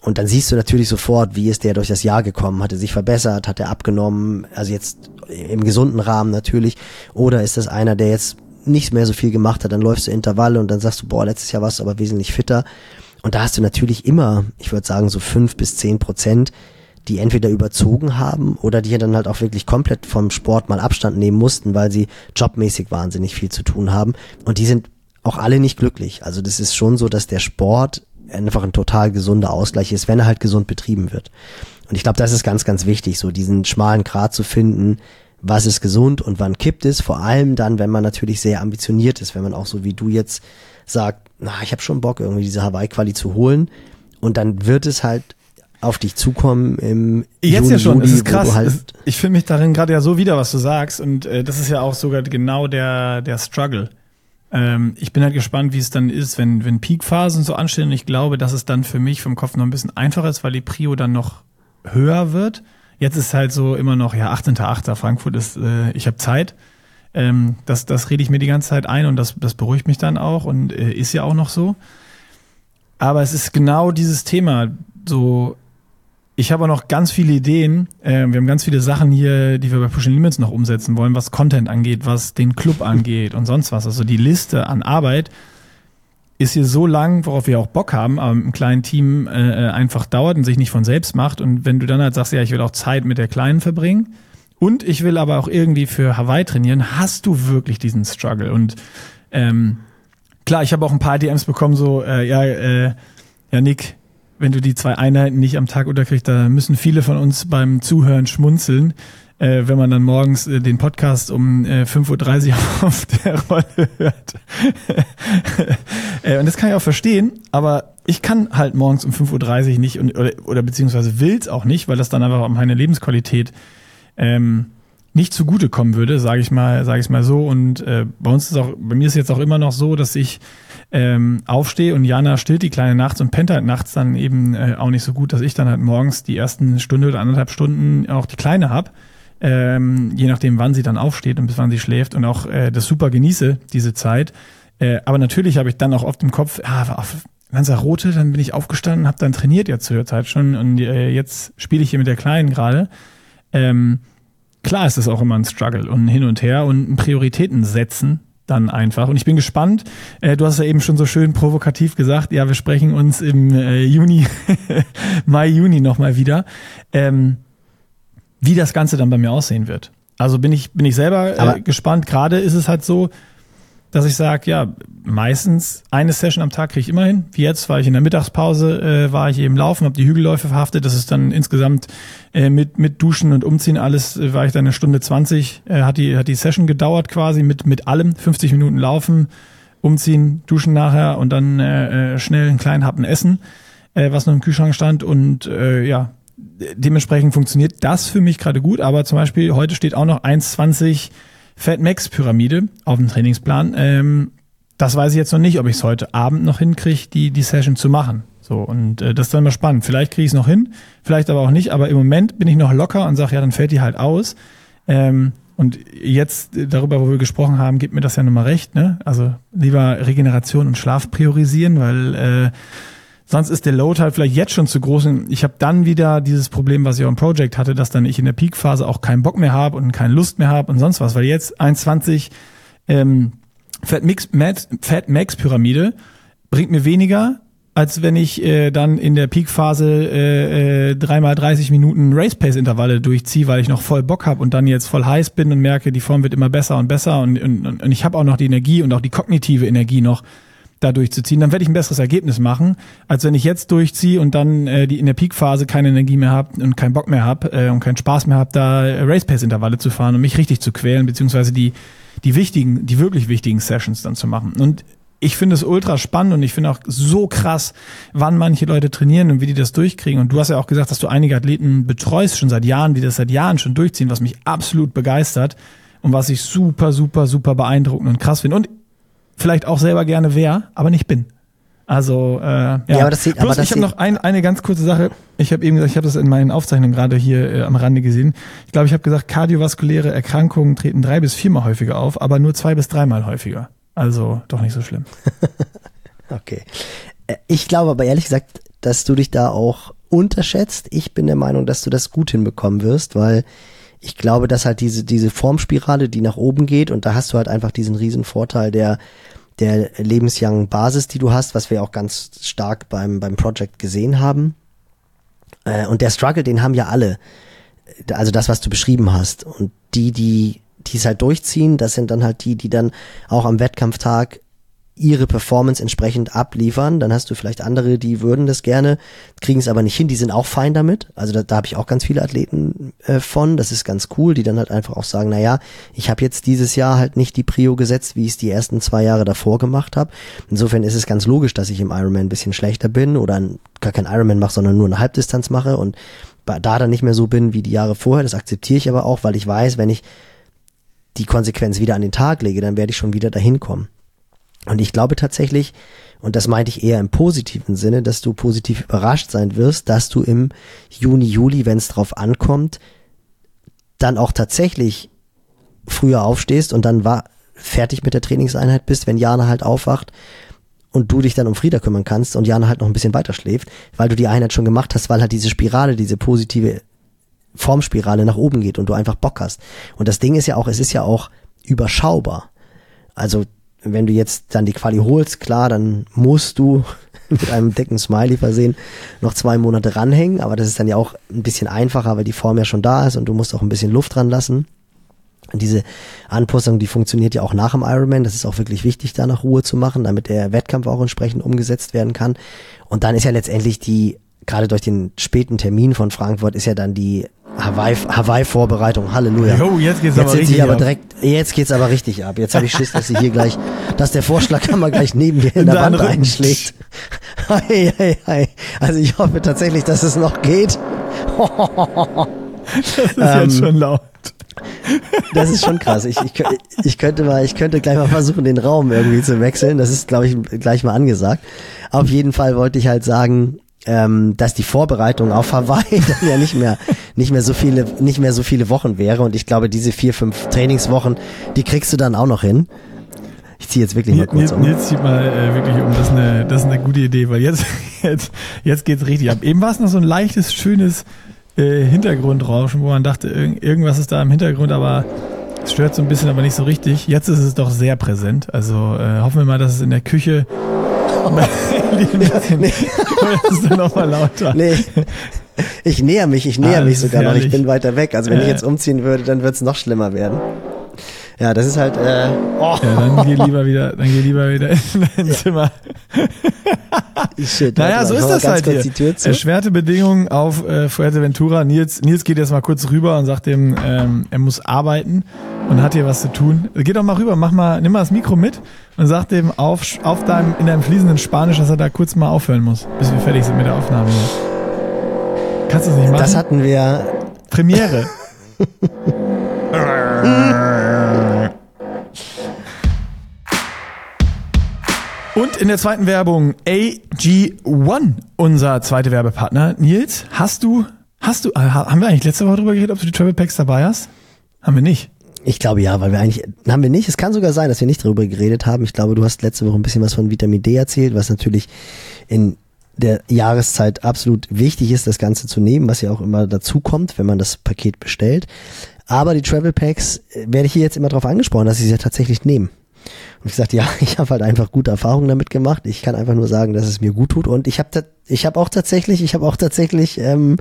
Und dann siehst du natürlich sofort, wie ist der durch das Jahr gekommen? Hat er sich verbessert? Hat er abgenommen? Also jetzt im gesunden Rahmen natürlich. Oder ist das einer, der jetzt nicht mehr so viel gemacht hat, dann läufst du Intervalle und dann sagst du, boah, letztes Jahr warst du aber wesentlich fitter. Und da hast du natürlich immer, ich würde sagen, so fünf bis zehn Prozent, die entweder überzogen haben oder die dann halt auch wirklich komplett vom Sport mal Abstand nehmen mussten, weil sie jobmäßig wahnsinnig viel zu tun haben. Und die sind auch alle nicht glücklich. Also das ist schon so, dass der Sport einfach ein total gesunder Ausgleich ist, wenn er halt gesund betrieben wird. Und ich glaube, das ist ganz, ganz wichtig, so diesen schmalen Grat zu finden, was ist gesund und wann kippt es. Vor allem dann, wenn man natürlich sehr ambitioniert ist, wenn man auch so wie du jetzt sagt, na, ich habe schon Bock, irgendwie diese Hawaii-Quali zu holen. Und dann wird es halt auf dich zukommen im Jetzt Juni, ja schon, Juli, es ist krass. Halt ich finde mich darin gerade ja so wieder, was du sagst. Und äh, das ist ja auch sogar genau der, der Struggle. Ähm, ich bin halt gespannt, wie es dann ist, wenn, wenn Peakphasen so anstehen. Und ich glaube, dass es dann für mich vom Kopf noch ein bisschen einfacher ist, weil die Prio dann noch höher wird. Jetzt ist halt so immer noch, ja, 18.8. Frankfurt ist, äh, ich habe Zeit. Ähm, das, das rede ich mir die ganze Zeit ein und das, das beruhigt mich dann auch und äh, ist ja auch noch so. Aber es ist genau dieses Thema. So, ich habe auch noch ganz viele Ideen. Äh, wir haben ganz viele Sachen hier, die wir bei Pushing Limits noch umsetzen wollen, was Content angeht, was den Club angeht und sonst was. Also die Liste an Arbeit ist hier so lang, worauf wir auch Bock haben, aber mit einem kleinen Team äh, äh, einfach dauert und sich nicht von selbst macht. Und wenn du dann halt sagst, ja, ich will auch Zeit mit der Kleinen verbringen und ich will aber auch irgendwie für Hawaii trainieren, hast du wirklich diesen Struggle. Und ähm, klar, ich habe auch ein paar DMs bekommen, so, äh, ja, äh, ja, Nick, wenn du die zwei Einheiten nicht am Tag unterkriegst, da müssen viele von uns beim Zuhören schmunzeln, äh, wenn man dann morgens äh, den Podcast um äh, 5.30 Uhr auf der Rolle hört. äh, und das kann ich auch verstehen, aber ich kann halt morgens um 5.30 Uhr nicht und, oder, oder beziehungsweise will's auch nicht, weil das dann einfach meine Lebensqualität ähm, nicht zugutekommen würde, sage ich mal, sage ich mal so. Und äh, bei uns ist auch, bei mir ist jetzt auch immer noch so, dass ich ähm, aufstehe und Jana stillt die kleine nachts und pennt halt nachts dann eben äh, auch nicht so gut, dass ich dann halt morgens die ersten Stunde oder anderthalb Stunden auch die Kleine hab. Ähm, je nachdem, wann sie dann aufsteht und bis wann sie schläft und auch äh, das super genieße, diese Zeit. Äh, aber natürlich habe ich dann auch oft im Kopf, ah, ganz rote, dann bin ich aufgestanden, habe dann trainiert jetzt zu der Zeit schon und äh, jetzt spiele ich hier mit der Kleinen gerade. Ähm, klar ist es auch immer ein Struggle und ein Hin und Her und ein Prioritäten setzen dann einfach. Und ich bin gespannt. Äh, du hast ja eben schon so schön provokativ gesagt, ja, wir sprechen uns im äh, Juni, Mai, Juni nochmal wieder, ähm, wie das Ganze dann bei mir aussehen wird. Also bin ich, bin ich selber äh, gespannt. Gerade ist es halt so, dass ich sage, ja, meistens eine Session am Tag kriege ich immer hin. Wie jetzt war ich in der Mittagspause, äh, war ich eben laufen, habe die Hügelläufe verhaftet. Das ist dann insgesamt äh, mit, mit Duschen und Umziehen alles, äh, war ich dann eine Stunde 20, äh, hat, die, hat die Session gedauert quasi mit, mit allem. 50 Minuten laufen, umziehen, duschen nachher und dann äh, äh, schnell einen kleinen Happen essen, äh, was noch im Kühlschrank stand. Und äh, ja, dementsprechend funktioniert das für mich gerade gut. Aber zum Beispiel heute steht auch noch 1,20 Fat Max Pyramide auf dem Trainingsplan. Ähm, das weiß ich jetzt noch nicht, ob ich es heute Abend noch hinkriege, die, die Session zu machen. So, und äh, das ist dann mal spannend. Vielleicht kriege ich es noch hin, vielleicht aber auch nicht. Aber im Moment bin ich noch locker und sage, ja, dann fällt die halt aus. Ähm, und jetzt, äh, darüber, wo wir gesprochen haben, gibt mir das ja nochmal recht. Ne? Also lieber Regeneration und Schlaf priorisieren, weil äh, Sonst ist der Load halt vielleicht jetzt schon zu groß. Und ich habe dann wieder dieses Problem, was ich auch im Project hatte, dass dann ich in der Peak-Phase auch keinen Bock mehr habe und keine Lust mehr habe und sonst was. Weil jetzt 1,20 ähm, Fat, Mix, Max, Fat Max Pyramide bringt mir weniger, als wenn ich äh, dann in der Peak-Phase äh, äh, dreimal 30 Minuten Race-Pace-Intervalle durchziehe, weil ich noch voll Bock habe und dann jetzt voll heiß bin und merke, die Form wird immer besser und besser und, und, und ich habe auch noch die Energie und auch die kognitive Energie noch, da durchzuziehen, dann werde ich ein besseres Ergebnis machen, als wenn ich jetzt durchziehe und dann äh, die in der Peak-Phase keine Energie mehr habe und keinen Bock mehr habe äh, und keinen Spaß mehr habe, da Race-Pace-Intervalle zu fahren und mich richtig zu quälen, beziehungsweise die, die wichtigen, die wirklich wichtigen Sessions dann zu machen. Und ich finde es ultra spannend und ich finde auch so krass, wann manche Leute trainieren und wie die das durchkriegen. Und du hast ja auch gesagt, dass du einige Athleten betreust schon seit Jahren, die das seit Jahren schon durchziehen, was mich absolut begeistert und was ich super, super, super beeindruckend und krass finde. Und vielleicht auch selber gerne wäre, aber nicht bin. Also, äh, ja. ja aber das sieht, Plus, aber das ich habe noch ein, eine ganz kurze Sache. Ich habe eben gesagt, ich habe das in meinen Aufzeichnungen gerade hier äh, am Rande gesehen. Ich glaube, ich habe gesagt, kardiovaskuläre Erkrankungen treten drei bis viermal häufiger auf, aber nur zwei bis dreimal häufiger. Also doch nicht so schlimm. okay. Äh, ich glaube aber ehrlich gesagt, dass du dich da auch unterschätzt. Ich bin der Meinung, dass du das gut hinbekommen wirst, weil ich glaube, dass halt diese, diese Formspirale, die nach oben geht und da hast du halt einfach diesen riesen Vorteil der, der lebensjangen Basis, die du hast, was wir auch ganz stark beim, beim Project gesehen haben. Äh, und der Struggle, den haben ja alle. Also das, was du beschrieben hast. Und die, die, die es halt durchziehen, das sind dann halt die, die dann auch am Wettkampftag ihre Performance entsprechend abliefern. Dann hast du vielleicht andere, die würden das gerne, kriegen es aber nicht hin, die sind auch fein damit. Also da, da habe ich auch ganz viele Athleten äh, von. Das ist ganz cool, die dann halt einfach auch sagen, naja, ich habe jetzt dieses Jahr halt nicht die Prio gesetzt, wie ich es die ersten zwei Jahre davor gemacht habe. Insofern ist es ganz logisch, dass ich im Ironman ein bisschen schlechter bin oder gar kein Ironman mache, sondern nur eine Halbdistanz mache und da dann nicht mehr so bin wie die Jahre vorher. Das akzeptiere ich aber auch, weil ich weiß, wenn ich die Konsequenz wieder an den Tag lege, dann werde ich schon wieder dahin kommen. Und ich glaube tatsächlich, und das meinte ich eher im positiven Sinne, dass du positiv überrascht sein wirst, dass du im Juni, Juli, wenn es drauf ankommt, dann auch tatsächlich früher aufstehst und dann war fertig mit der Trainingseinheit bist, wenn Jana halt aufwacht und du dich dann um Frieda kümmern kannst und Jana halt noch ein bisschen weiter schläft, weil du die Einheit schon gemacht hast, weil halt diese Spirale, diese positive Formspirale nach oben geht und du einfach Bock hast. Und das Ding ist ja auch, es ist ja auch überschaubar. Also wenn du jetzt dann die Quali holst, klar, dann musst du mit einem dicken Smiley versehen noch zwei Monate ranhängen, aber das ist dann ja auch ein bisschen einfacher, weil die Form ja schon da ist und du musst auch ein bisschen Luft dran lassen. Und diese Anpassung, die funktioniert ja auch nach dem Ironman. Das ist auch wirklich wichtig, da nach Ruhe zu machen, damit der Wettkampf auch entsprechend umgesetzt werden kann. Und dann ist ja letztendlich die, gerade durch den späten Termin von Frankfurt, ist ja dann die Hawaii-Vorbereitung. Halleluja. Jo, jetzt geht's jetzt aber richtig aber ab. direkt, jetzt geht's aber richtig ab. Jetzt habe ich Schiss, dass sie hier gleich, dass der Vorschlaghammer gleich neben dir in, In der Wand Rücken. einschlägt. Hei, hei, hei. Also ich hoffe tatsächlich, dass es noch geht. Das ist Ähm, jetzt schon laut. Das ist schon krass. Ich, ich, ich könnte mal, ich könnte gleich mal versuchen, den Raum irgendwie zu wechseln. Das ist, glaube ich, gleich mal angesagt. Auf jeden Fall wollte ich halt sagen, ähm, dass die Vorbereitung auf Hawaii dann ja nicht mehr, nicht mehr so viele, nicht mehr so viele Wochen wäre. Und ich glaube, diese vier, fünf Trainingswochen, die kriegst du dann auch noch hin. Ich ziehe jetzt wirklich mal kurz Nils, um. Nils zieht mal äh, wirklich um. Das ist, eine, das ist eine gute Idee, weil jetzt, jetzt, jetzt geht's richtig ab. Eben war es noch so ein leichtes, schönes äh, Hintergrundrauschen, wo man dachte, irg irgendwas ist da im Hintergrund, aber es stört so ein bisschen, aber nicht so richtig. Jetzt ist es doch sehr präsent. Also äh, hoffen wir mal, dass es in der Küche Nee. das ist dann nochmal lauter. Nee. Ich näher mich, ich näher Ah, mich sogar noch. Ich bin weiter weg. Also wenn ich Äh. jetzt umziehen würde, dann wird's noch schlimmer werden. Ja, das ist halt, äh, oh, Ja, dann geh lieber wieder, dann geh lieber wieder in dein Zimmer. shit. Naja, so ist das halt hier. Die Tür zu. Erschwerte Bedingungen auf äh, Fuerteventura. Nils, Nils geht jetzt mal kurz rüber und sagt dem, ähm, er muss arbeiten und hat hier was zu tun. Geh doch mal rüber, mach mal, nimm mal das Mikro mit und sag dem auf, auf deinem, in deinem fließenden Spanisch, dass er da kurz mal aufhören muss, bis wir fertig sind mit der Aufnahme hier. Kannst du das nicht machen? Das hatten wir, Premiere. Und in der zweiten Werbung AG1, unser zweiter Werbepartner. Nils, hast du, hast du, äh, haben wir eigentlich letzte Woche drüber geredet, ob du die Travel Packs dabei hast? Haben wir nicht. ich glaube ja, weil wir eigentlich, haben wir nicht. Es kann sogar sein, dass wir nicht darüber geredet haben. Ich glaube, du hast letzte Woche ein bisschen was von Vitamin D erzählt, was natürlich in der Jahreszeit absolut wichtig ist, das Ganze zu nehmen, was ja auch immer dazu kommt, wenn man das Paket bestellt. Aber die Travel Packs äh, werde ich hier jetzt immer darauf angesprochen, dass ich sie ja tatsächlich nehme. Und ich gesagt, ja, ich habe halt einfach gute Erfahrungen damit gemacht. Ich kann einfach nur sagen, dass es mir gut tut. Und ich habe ich habe auch tatsächlich, ich habe auch tatsächlich ähm,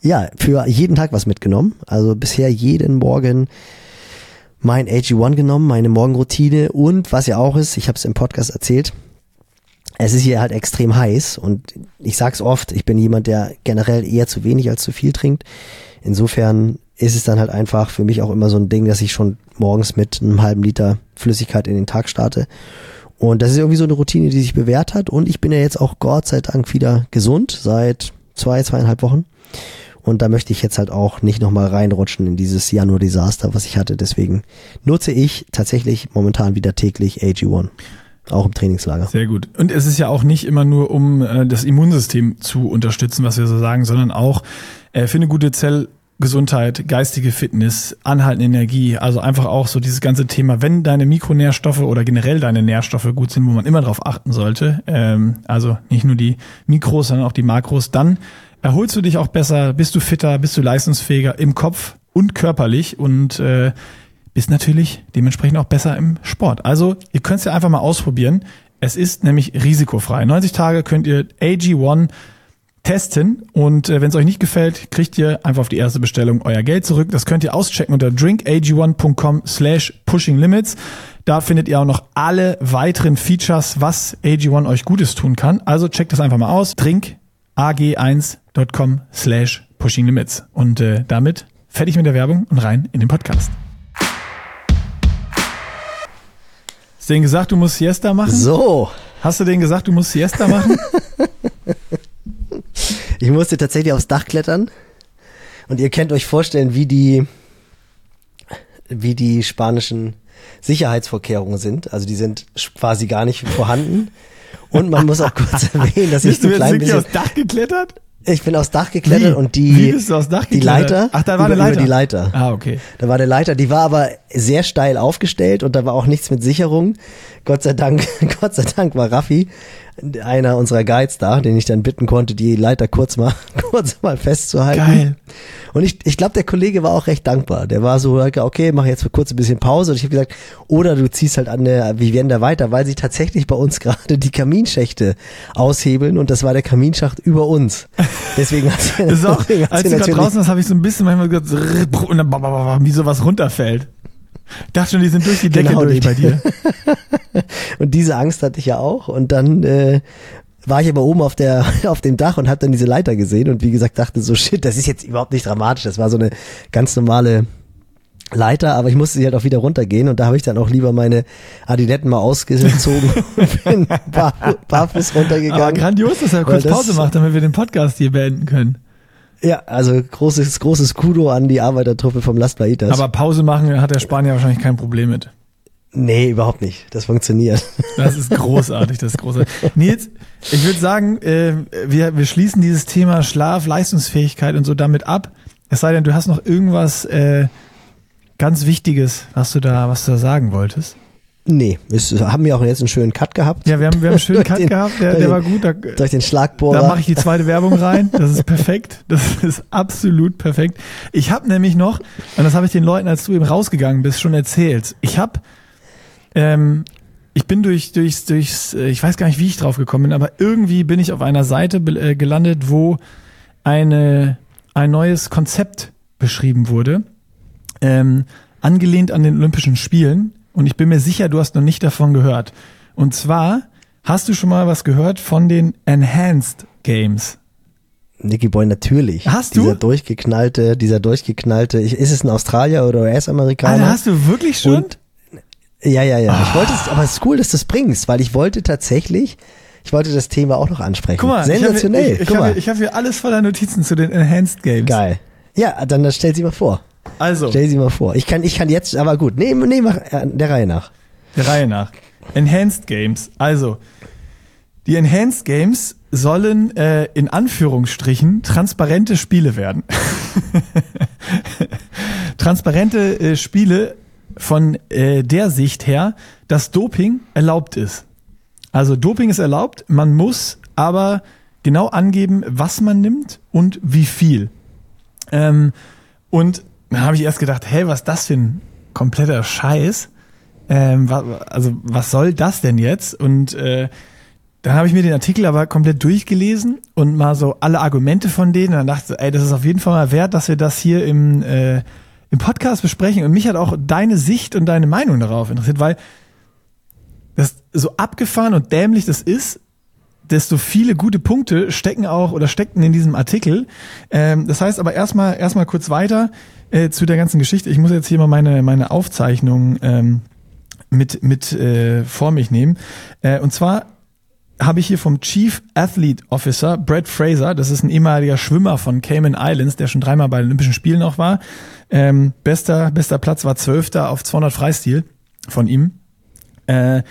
ja für jeden Tag was mitgenommen. Also bisher jeden Morgen mein AG1 genommen, meine Morgenroutine und was ja auch ist, ich habe es im Podcast erzählt, es ist hier halt extrem heiß und ich sag's oft, ich bin jemand, der generell eher zu wenig als zu viel trinkt. Insofern ist es dann halt einfach für mich auch immer so ein Ding, dass ich schon morgens mit einem halben Liter Flüssigkeit in den Tag starte. Und das ist irgendwie so eine Routine, die sich bewährt hat. Und ich bin ja jetzt auch Gott sei Dank wieder gesund seit zwei, zweieinhalb Wochen. Und da möchte ich jetzt halt auch nicht nochmal reinrutschen in dieses Januar-Desaster, was ich hatte. Deswegen nutze ich tatsächlich momentan wieder täglich AG1. Auch im Trainingslager. Sehr gut. Und es ist ja auch nicht immer nur, um äh, das Immunsystem zu unterstützen, was wir so sagen, sondern auch äh, für eine gute Zellgesundheit, geistige Fitness, anhaltende Energie. Also einfach auch so dieses ganze Thema, wenn deine Mikronährstoffe oder generell deine Nährstoffe gut sind, wo man immer darauf achten sollte, ähm, also nicht nur die Mikros, sondern auch die Makros, dann erholst du dich auch besser, bist du fitter, bist du leistungsfähiger im Kopf und körperlich und äh, bist natürlich dementsprechend auch besser im Sport. Also ihr könnt es ja einfach mal ausprobieren. Es ist nämlich risikofrei. 90 Tage könnt ihr AG1 testen und äh, wenn es euch nicht gefällt, kriegt ihr einfach auf die erste Bestellung euer Geld zurück. Das könnt ihr auschecken unter drinkag1.com slash pushinglimits. Da findet ihr auch noch alle weiteren Features, was AG1 euch Gutes tun kann. Also checkt das einfach mal aus. drinkag1.com slash pushinglimits. Und äh, damit fertig mit der Werbung und rein in den Podcast. Hast du denen gesagt, du musst Siesta machen? So, Hast du denen gesagt, du musst Siesta machen? ich musste tatsächlich aufs Dach klettern. Und ihr könnt euch vorstellen, wie die, wie die spanischen Sicherheitsvorkehrungen sind. Also die sind quasi gar nicht vorhanden. Und man muss auch kurz erwähnen, dass ich Bist du so ein klein wirklich bisschen, aufs Dach geklettert? ich bin aufs Dach geklettert Wie? und die, Wie bist du aufs Dach die? Leiter, Ach, da war über, eine Leiter. die Leiter. Ah, okay. Da war eine Leiter, die war aber sehr steil aufgestellt und da war auch nichts mit Sicherung. Gott sei Dank, Gott sei Dank war Raffi einer unserer Guides da, den ich dann bitten konnte, die Leiter kurz mal, kurz mal festzuhalten. Geil. Und ich, ich glaube, der Kollege war auch recht dankbar. Der war so, okay, mach jetzt kurz ein bisschen Pause. Und ich habe gesagt, oder du ziehst halt an der Vivienda weiter, weil sie tatsächlich bei uns gerade die Kaminschächte aushebeln und das war der Kaminschacht über uns. Deswegen hat sie, Das ist auch, als du gerade draußen warst, habe ich so ein bisschen manchmal gesagt, und dann, wie sowas runterfällt. Dachte schon, die sind durch die Decke Genau, durch die- bei dir. Und diese Angst hatte ich ja auch. Und dann äh, war ich aber oben auf der auf dem Dach und habe dann diese Leiter gesehen und wie gesagt dachte so shit, das ist jetzt überhaupt nicht dramatisch. Das war so eine ganz normale Leiter, aber ich musste sie halt auch wieder runtergehen und da habe ich dann auch lieber meine Adiletten mal ausgezogen und bin bar, barfuß Aber runtergegangen. grandios, dass er kurz das- Pause macht, damit wir den Podcast hier beenden können. Ja, also großes großes Kudo an die Arbeitertruppe vom Las Baitas. Aber Pause machen hat der Spanier wahrscheinlich kein Problem mit. nee, überhaupt nicht. Das funktioniert. Das ist großartig, das ist großartig. Nils, ich würde sagen, äh, wir, wir schließen dieses Thema Schlaf, Leistungsfähigkeit und so damit ab. Es sei denn, du hast noch irgendwas äh, ganz Wichtiges, was du da, was du da sagen wolltest. Nee, wir haben ja auch jetzt einen schönen Cut gehabt. Ja, wir haben, wir haben einen schönen Cut Den- gehabt, der, der den- war gut. Da, Durch den Schlagbohrer. Da mache ich die zweite Werbung rein. Das ist perfekt. Das ist absolut perfekt. Ich habe nämlich noch, und das habe ich den Leuten, als du eben rausgegangen bist, schon erzählt. Ich habe, ähm, ich bin durch, durchs, durchs, äh, ich weiß gar nicht, wie ich drauf gekommen bin, aber irgendwie bin ich auf einer Seite äh, gelandet, wo eine, ein neues Konzept beschrieben wurde, ähm, angelehnt an den Olympischen Spielen. Und ich bin mir sicher, du hast noch nicht davon gehört. Und zwar hast du schon mal was gehört von den Enhanced Games. Nicky Boy, natürlich. Hast du? Dieser durchgeknallte, dieser durchgeknallte, ich, ist es ein Australier oder US-Amerikaner? Alter, hast du wirklich schon? Und- Ja, ja, ja. Ich wollte es, aber es ist cool, dass du es bringst, weil ich wollte tatsächlich, ich wollte das Thema auch noch ansprechen. Guck mal, Sensationell. ich habe hier- ich hab hier alles voller Notizen zu den Enhanced Games. Geil. Ja, dann das stell sie mal vor. Also, Stell sie mal vor. Ich kann, ich kann jetzt, aber gut. Nee, nee, mach äh, der Reihe nach. der Reihe nach. Enhanced Games. Also, die Enhanced Games sollen äh, in Anführungsstrichen transparente Spiele werden. transparente äh, Spiele von äh, der Sicht her, dass Doping erlaubt ist. Also Doping ist erlaubt, man muss aber genau angeben, was man nimmt und wie viel. Ähm, und dann habe ich erst gedacht, hey, was das für ein kompletter Scheiß? Ähm, also was soll das denn jetzt? Und äh, dann habe ich mir den Artikel aber komplett durchgelesen und mal so alle Argumente von denen. Und dann dachte ey, das ist auf jeden Fall mal wert, dass wir das hier im, äh, im Podcast besprechen. Und mich hat auch deine Sicht und deine Meinung darauf interessiert, weil das so abgefahren und dämlich das ist, desto viele gute Punkte stecken auch oder steckten in diesem Artikel. Ähm, das heißt aber erstmal erstmal kurz weiter äh, zu der ganzen Geschichte. Ich muss jetzt hier mal meine meine Aufzeichnung ähm, mit mit äh, vor mich nehmen. Äh, und zwar habe ich hier vom Chief Athlete Officer Brad Fraser, das ist ein ehemaliger Schwimmer von Cayman Islands, der schon dreimal bei den Olympischen Spielen auch war. Ähm, bester bester Platz war Zwölfter auf 200 Freistil von ihm. Äh,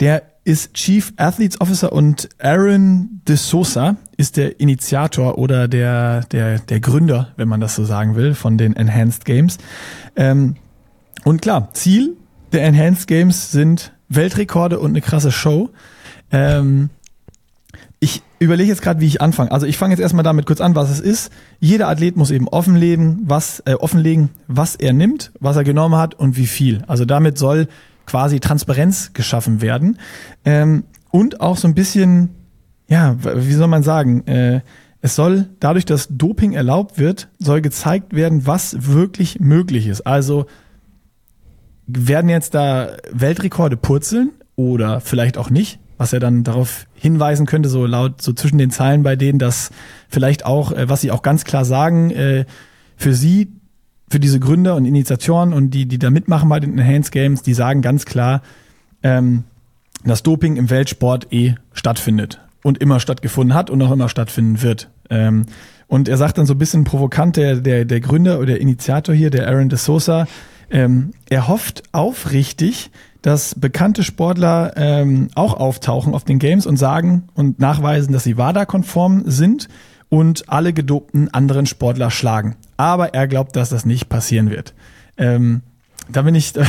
der ist Chief Athletes Officer und Aaron de Sosa ist der Initiator oder der, der, der Gründer, wenn man das so sagen will, von den Enhanced Games. Ähm, und klar, Ziel der Enhanced Games sind Weltrekorde und eine krasse Show. Ähm, ich überlege jetzt gerade, wie ich anfange. Also ich fange jetzt erstmal damit kurz an, was es ist. Jeder Athlet muss eben offenlegen, was, äh, offenlegen, was er nimmt, was er genommen hat und wie viel. Also damit soll quasi Transparenz geschaffen werden. Ähm, und auch so ein bisschen, ja, wie soll man sagen, äh, es soll dadurch, dass Doping erlaubt wird, soll gezeigt werden, was wirklich möglich ist. Also werden jetzt da Weltrekorde purzeln oder vielleicht auch nicht, was ja dann darauf hinweisen könnte, so laut, so zwischen den Zeilen bei denen, dass vielleicht auch, äh, was sie auch ganz klar sagen, äh, für sie, für diese Gründer und Initiatoren und die, die da mitmachen bei den Enhanced Games, die sagen ganz klar, ähm, dass Doping im Weltsport eh stattfindet und immer stattgefunden hat und auch immer stattfinden wird. Ähm, und er sagt dann so ein bisschen provokant, der, der, der Gründer oder der Initiator hier, der Aaron de Sosa, ähm, er hofft aufrichtig, dass bekannte Sportler ähm, auch auftauchen auf den Games und sagen und nachweisen, dass sie WADA-konform sind und alle gedopten anderen Sportler schlagen. Aber er glaubt, dass das nicht passieren wird. Ähm, da bin ich, da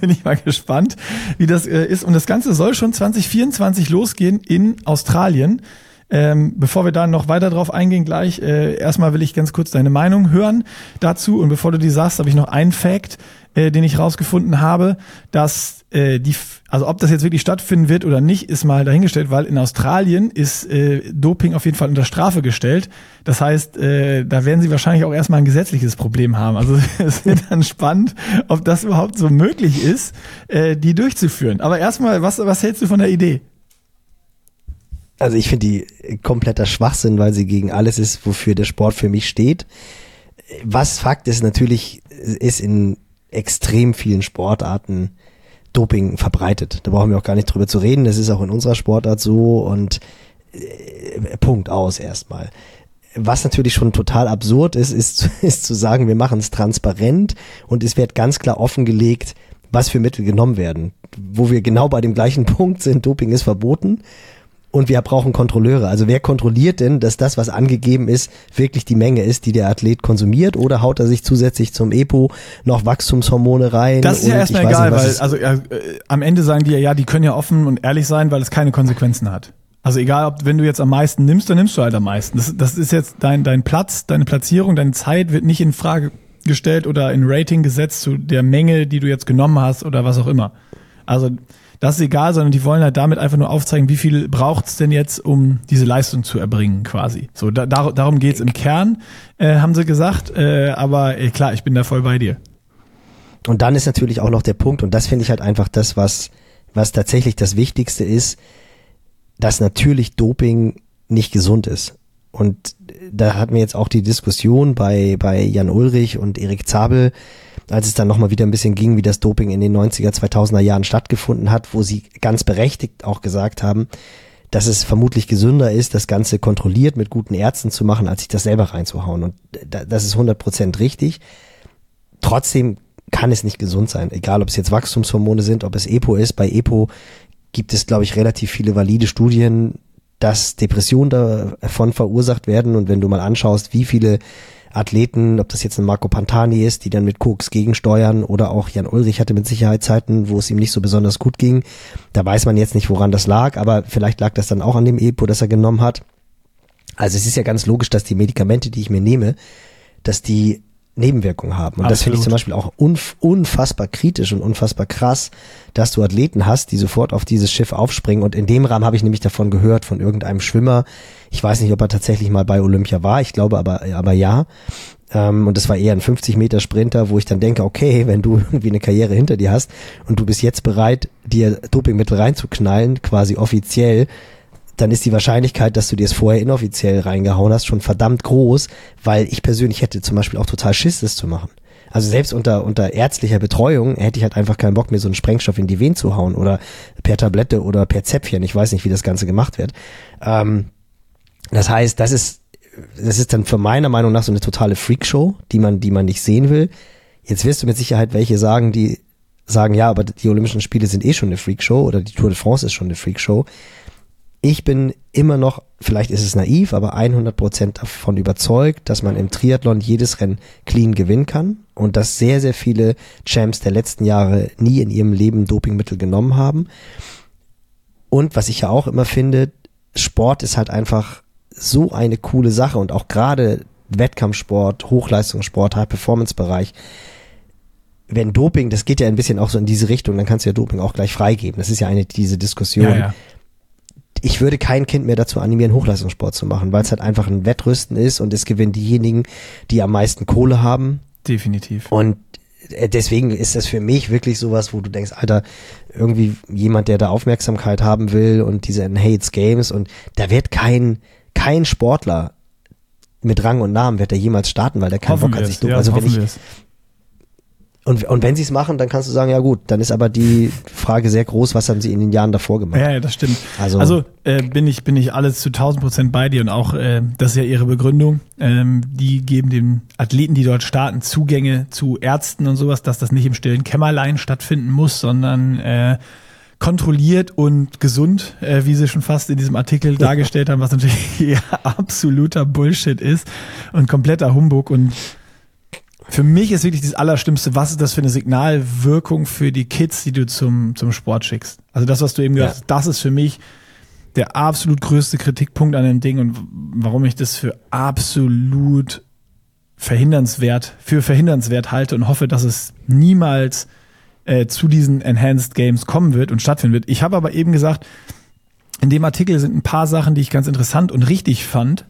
bin ich mal gespannt, wie das äh, ist. Und das Ganze soll schon 2024 losgehen in Australien. Ähm, bevor wir da noch weiter drauf eingehen, gleich, äh, erstmal will ich ganz kurz deine Meinung hören dazu. Und bevor du die sagst, habe ich noch einen Fact, äh, den ich rausgefunden habe, dass äh, die, also ob das jetzt wirklich stattfinden wird oder nicht, ist mal dahingestellt, weil in Australien ist äh, Doping auf jeden Fall unter Strafe gestellt. Das heißt, äh, da werden sie wahrscheinlich auch erstmal ein gesetzliches Problem haben. Also es wird dann spannend, ob das überhaupt so möglich ist, äh, die durchzuführen. Aber erstmal, was, was hältst du von der Idee? Also ich finde die kompletter Schwachsinn, weil sie gegen alles ist, wofür der Sport für mich steht. Was Fakt ist, natürlich ist in extrem vielen Sportarten Doping verbreitet. Da brauchen wir auch gar nicht drüber zu reden. Das ist auch in unserer Sportart so und äh, Punkt aus erstmal. Was natürlich schon total absurd ist, ist, ist zu sagen, wir machen es transparent und es wird ganz klar offengelegt, was für Mittel genommen werden. Wo wir genau bei dem gleichen Punkt sind, Doping ist verboten und wir brauchen Kontrolleure. Also wer kontrolliert denn, dass das, was angegeben ist, wirklich die Menge ist, die der Athlet konsumiert? Oder haut er sich zusätzlich zum EPO noch Wachstumshormone rein? Das ist ja erstmal egal, nicht, weil also äh, am Ende sagen die ja, ja, die können ja offen und ehrlich sein, weil es keine Konsequenzen hat. Also egal, ob wenn du jetzt am meisten nimmst, dann nimmst du halt am meisten. Das, das ist jetzt dein, dein Platz, deine Platzierung, deine Zeit wird nicht in Frage gestellt oder in Rating gesetzt zu der Menge, die du jetzt genommen hast oder was auch immer. Also das ist egal, sondern die wollen halt damit einfach nur aufzeigen, wie viel braucht's denn jetzt, um diese Leistung zu erbringen, quasi. So, da, darum geht's im Kern, äh, haben sie gesagt. Äh, aber äh, klar, ich bin da voll bei dir. Und dann ist natürlich auch noch der Punkt, und das finde ich halt einfach das, was, was tatsächlich das Wichtigste ist, dass natürlich Doping nicht gesund ist. Und da hatten wir jetzt auch die Diskussion bei, bei Jan Ulrich und Erik Zabel, als es dann nochmal wieder ein bisschen ging, wie das Doping in den 90er, 2000er Jahren stattgefunden hat, wo sie ganz berechtigt auch gesagt haben, dass es vermutlich gesünder ist, das Ganze kontrolliert mit guten Ärzten zu machen, als sich das selber reinzuhauen. Und das ist 100% richtig. Trotzdem kann es nicht gesund sein, egal ob es jetzt Wachstumshormone sind, ob es EPO ist. Bei EPO gibt es, glaube ich, relativ viele valide Studien, dass Depressionen davon verursacht werden. Und wenn du mal anschaust, wie viele Athleten, ob das jetzt ein Marco Pantani ist, die dann mit Koks gegensteuern oder auch Jan Ulrich hatte mit Sicherheit Zeiten, wo es ihm nicht so besonders gut ging. Da weiß man jetzt nicht, woran das lag, aber vielleicht lag das dann auch an dem Epo, das er genommen hat. Also es ist ja ganz logisch, dass die Medikamente, die ich mir nehme, dass die Nebenwirkungen haben. Und Absolut. das finde ich zum Beispiel auch unf unfassbar kritisch und unfassbar krass, dass du Athleten hast, die sofort auf dieses Schiff aufspringen. Und in dem Rahmen habe ich nämlich davon gehört, von irgendeinem Schwimmer. Ich weiß nicht, ob er tatsächlich mal bei Olympia war. Ich glaube aber, aber ja. Ähm, und das war eher ein 50 Meter Sprinter, wo ich dann denke, okay, wenn du irgendwie eine Karriere hinter dir hast und du bist jetzt bereit, dir Dopingmittel reinzuknallen, quasi offiziell, dann ist die Wahrscheinlichkeit, dass du dir es vorher inoffiziell reingehauen hast, schon verdammt groß, weil ich persönlich hätte zum Beispiel auch total Schiss, das zu machen. Also selbst unter, unter ärztlicher Betreuung hätte ich halt einfach keinen Bock, mir so einen Sprengstoff in die Venen zu hauen oder per Tablette oder per Zäpfchen. Ich weiß nicht, wie das Ganze gemacht wird. Ähm, das heißt, das ist, das ist dann für meiner Meinung nach so eine totale Freakshow, die man, die man nicht sehen will. Jetzt wirst du mit Sicherheit welche sagen, die sagen, ja, aber die Olympischen Spiele sind eh schon eine Freakshow oder die Tour de France ist schon eine Freakshow ich bin immer noch, vielleicht ist es naiv, aber 100% davon überzeugt, dass man im Triathlon jedes Rennen clean gewinnen kann und dass sehr, sehr viele Champs der letzten Jahre nie in ihrem Leben Dopingmittel genommen haben. Und was ich ja auch immer finde, Sport ist halt einfach so eine coole Sache und auch gerade Wettkampfsport, Hochleistungssport, High-Performance-Bereich, wenn Doping, das geht ja ein bisschen auch so in diese Richtung, dann kannst du ja Doping auch gleich freigeben. Das ist ja eine diese Diskussion. Ja, ja ich würde kein Kind mehr dazu animieren, Hochleistungssport zu machen, weil es halt einfach ein Wettrüsten ist und es gewinnen diejenigen, die am meisten Kohle haben. Definitiv. Und äh, deswegen ist das für mich wirklich sowas, wo du denkst, Alter, irgendwie jemand, der da Aufmerksamkeit haben will und diese Hates Games und da wird kein, kein Sportler mit Rang und Namen wird er jemals starten, weil der keinen Bock hat, sich dumm. Ja, also wenn ich, und, und wenn sie es machen, dann kannst du sagen, ja gut, dann ist aber die Frage sehr groß, was haben sie in den Jahren davor gemacht? Ja, ja das stimmt. Also, also äh, bin ich bin ich alles zu 1000 Prozent bei dir und auch äh, das ist ja ihre Begründung. Ähm, die geben den Athleten, die dort starten, Zugänge zu Ärzten und sowas, dass das nicht im stillen Kämmerlein stattfinden muss, sondern äh, kontrolliert und gesund, äh, wie sie schon fast in diesem Artikel dargestellt haben, was natürlich absoluter Bullshit ist und kompletter Humbug und für mich ist wirklich das Allerschlimmste, was ist das für eine Signalwirkung für die Kids, die du zum, zum Sport schickst? Also das, was du eben gesagt hast, das ist für mich der absolut größte Kritikpunkt an dem Ding und warum ich das für absolut verhindernswert, für verhindernswert halte und hoffe, dass es niemals äh, zu diesen Enhanced Games kommen wird und stattfinden wird. Ich habe aber eben gesagt, in dem Artikel sind ein paar Sachen, die ich ganz interessant und richtig fand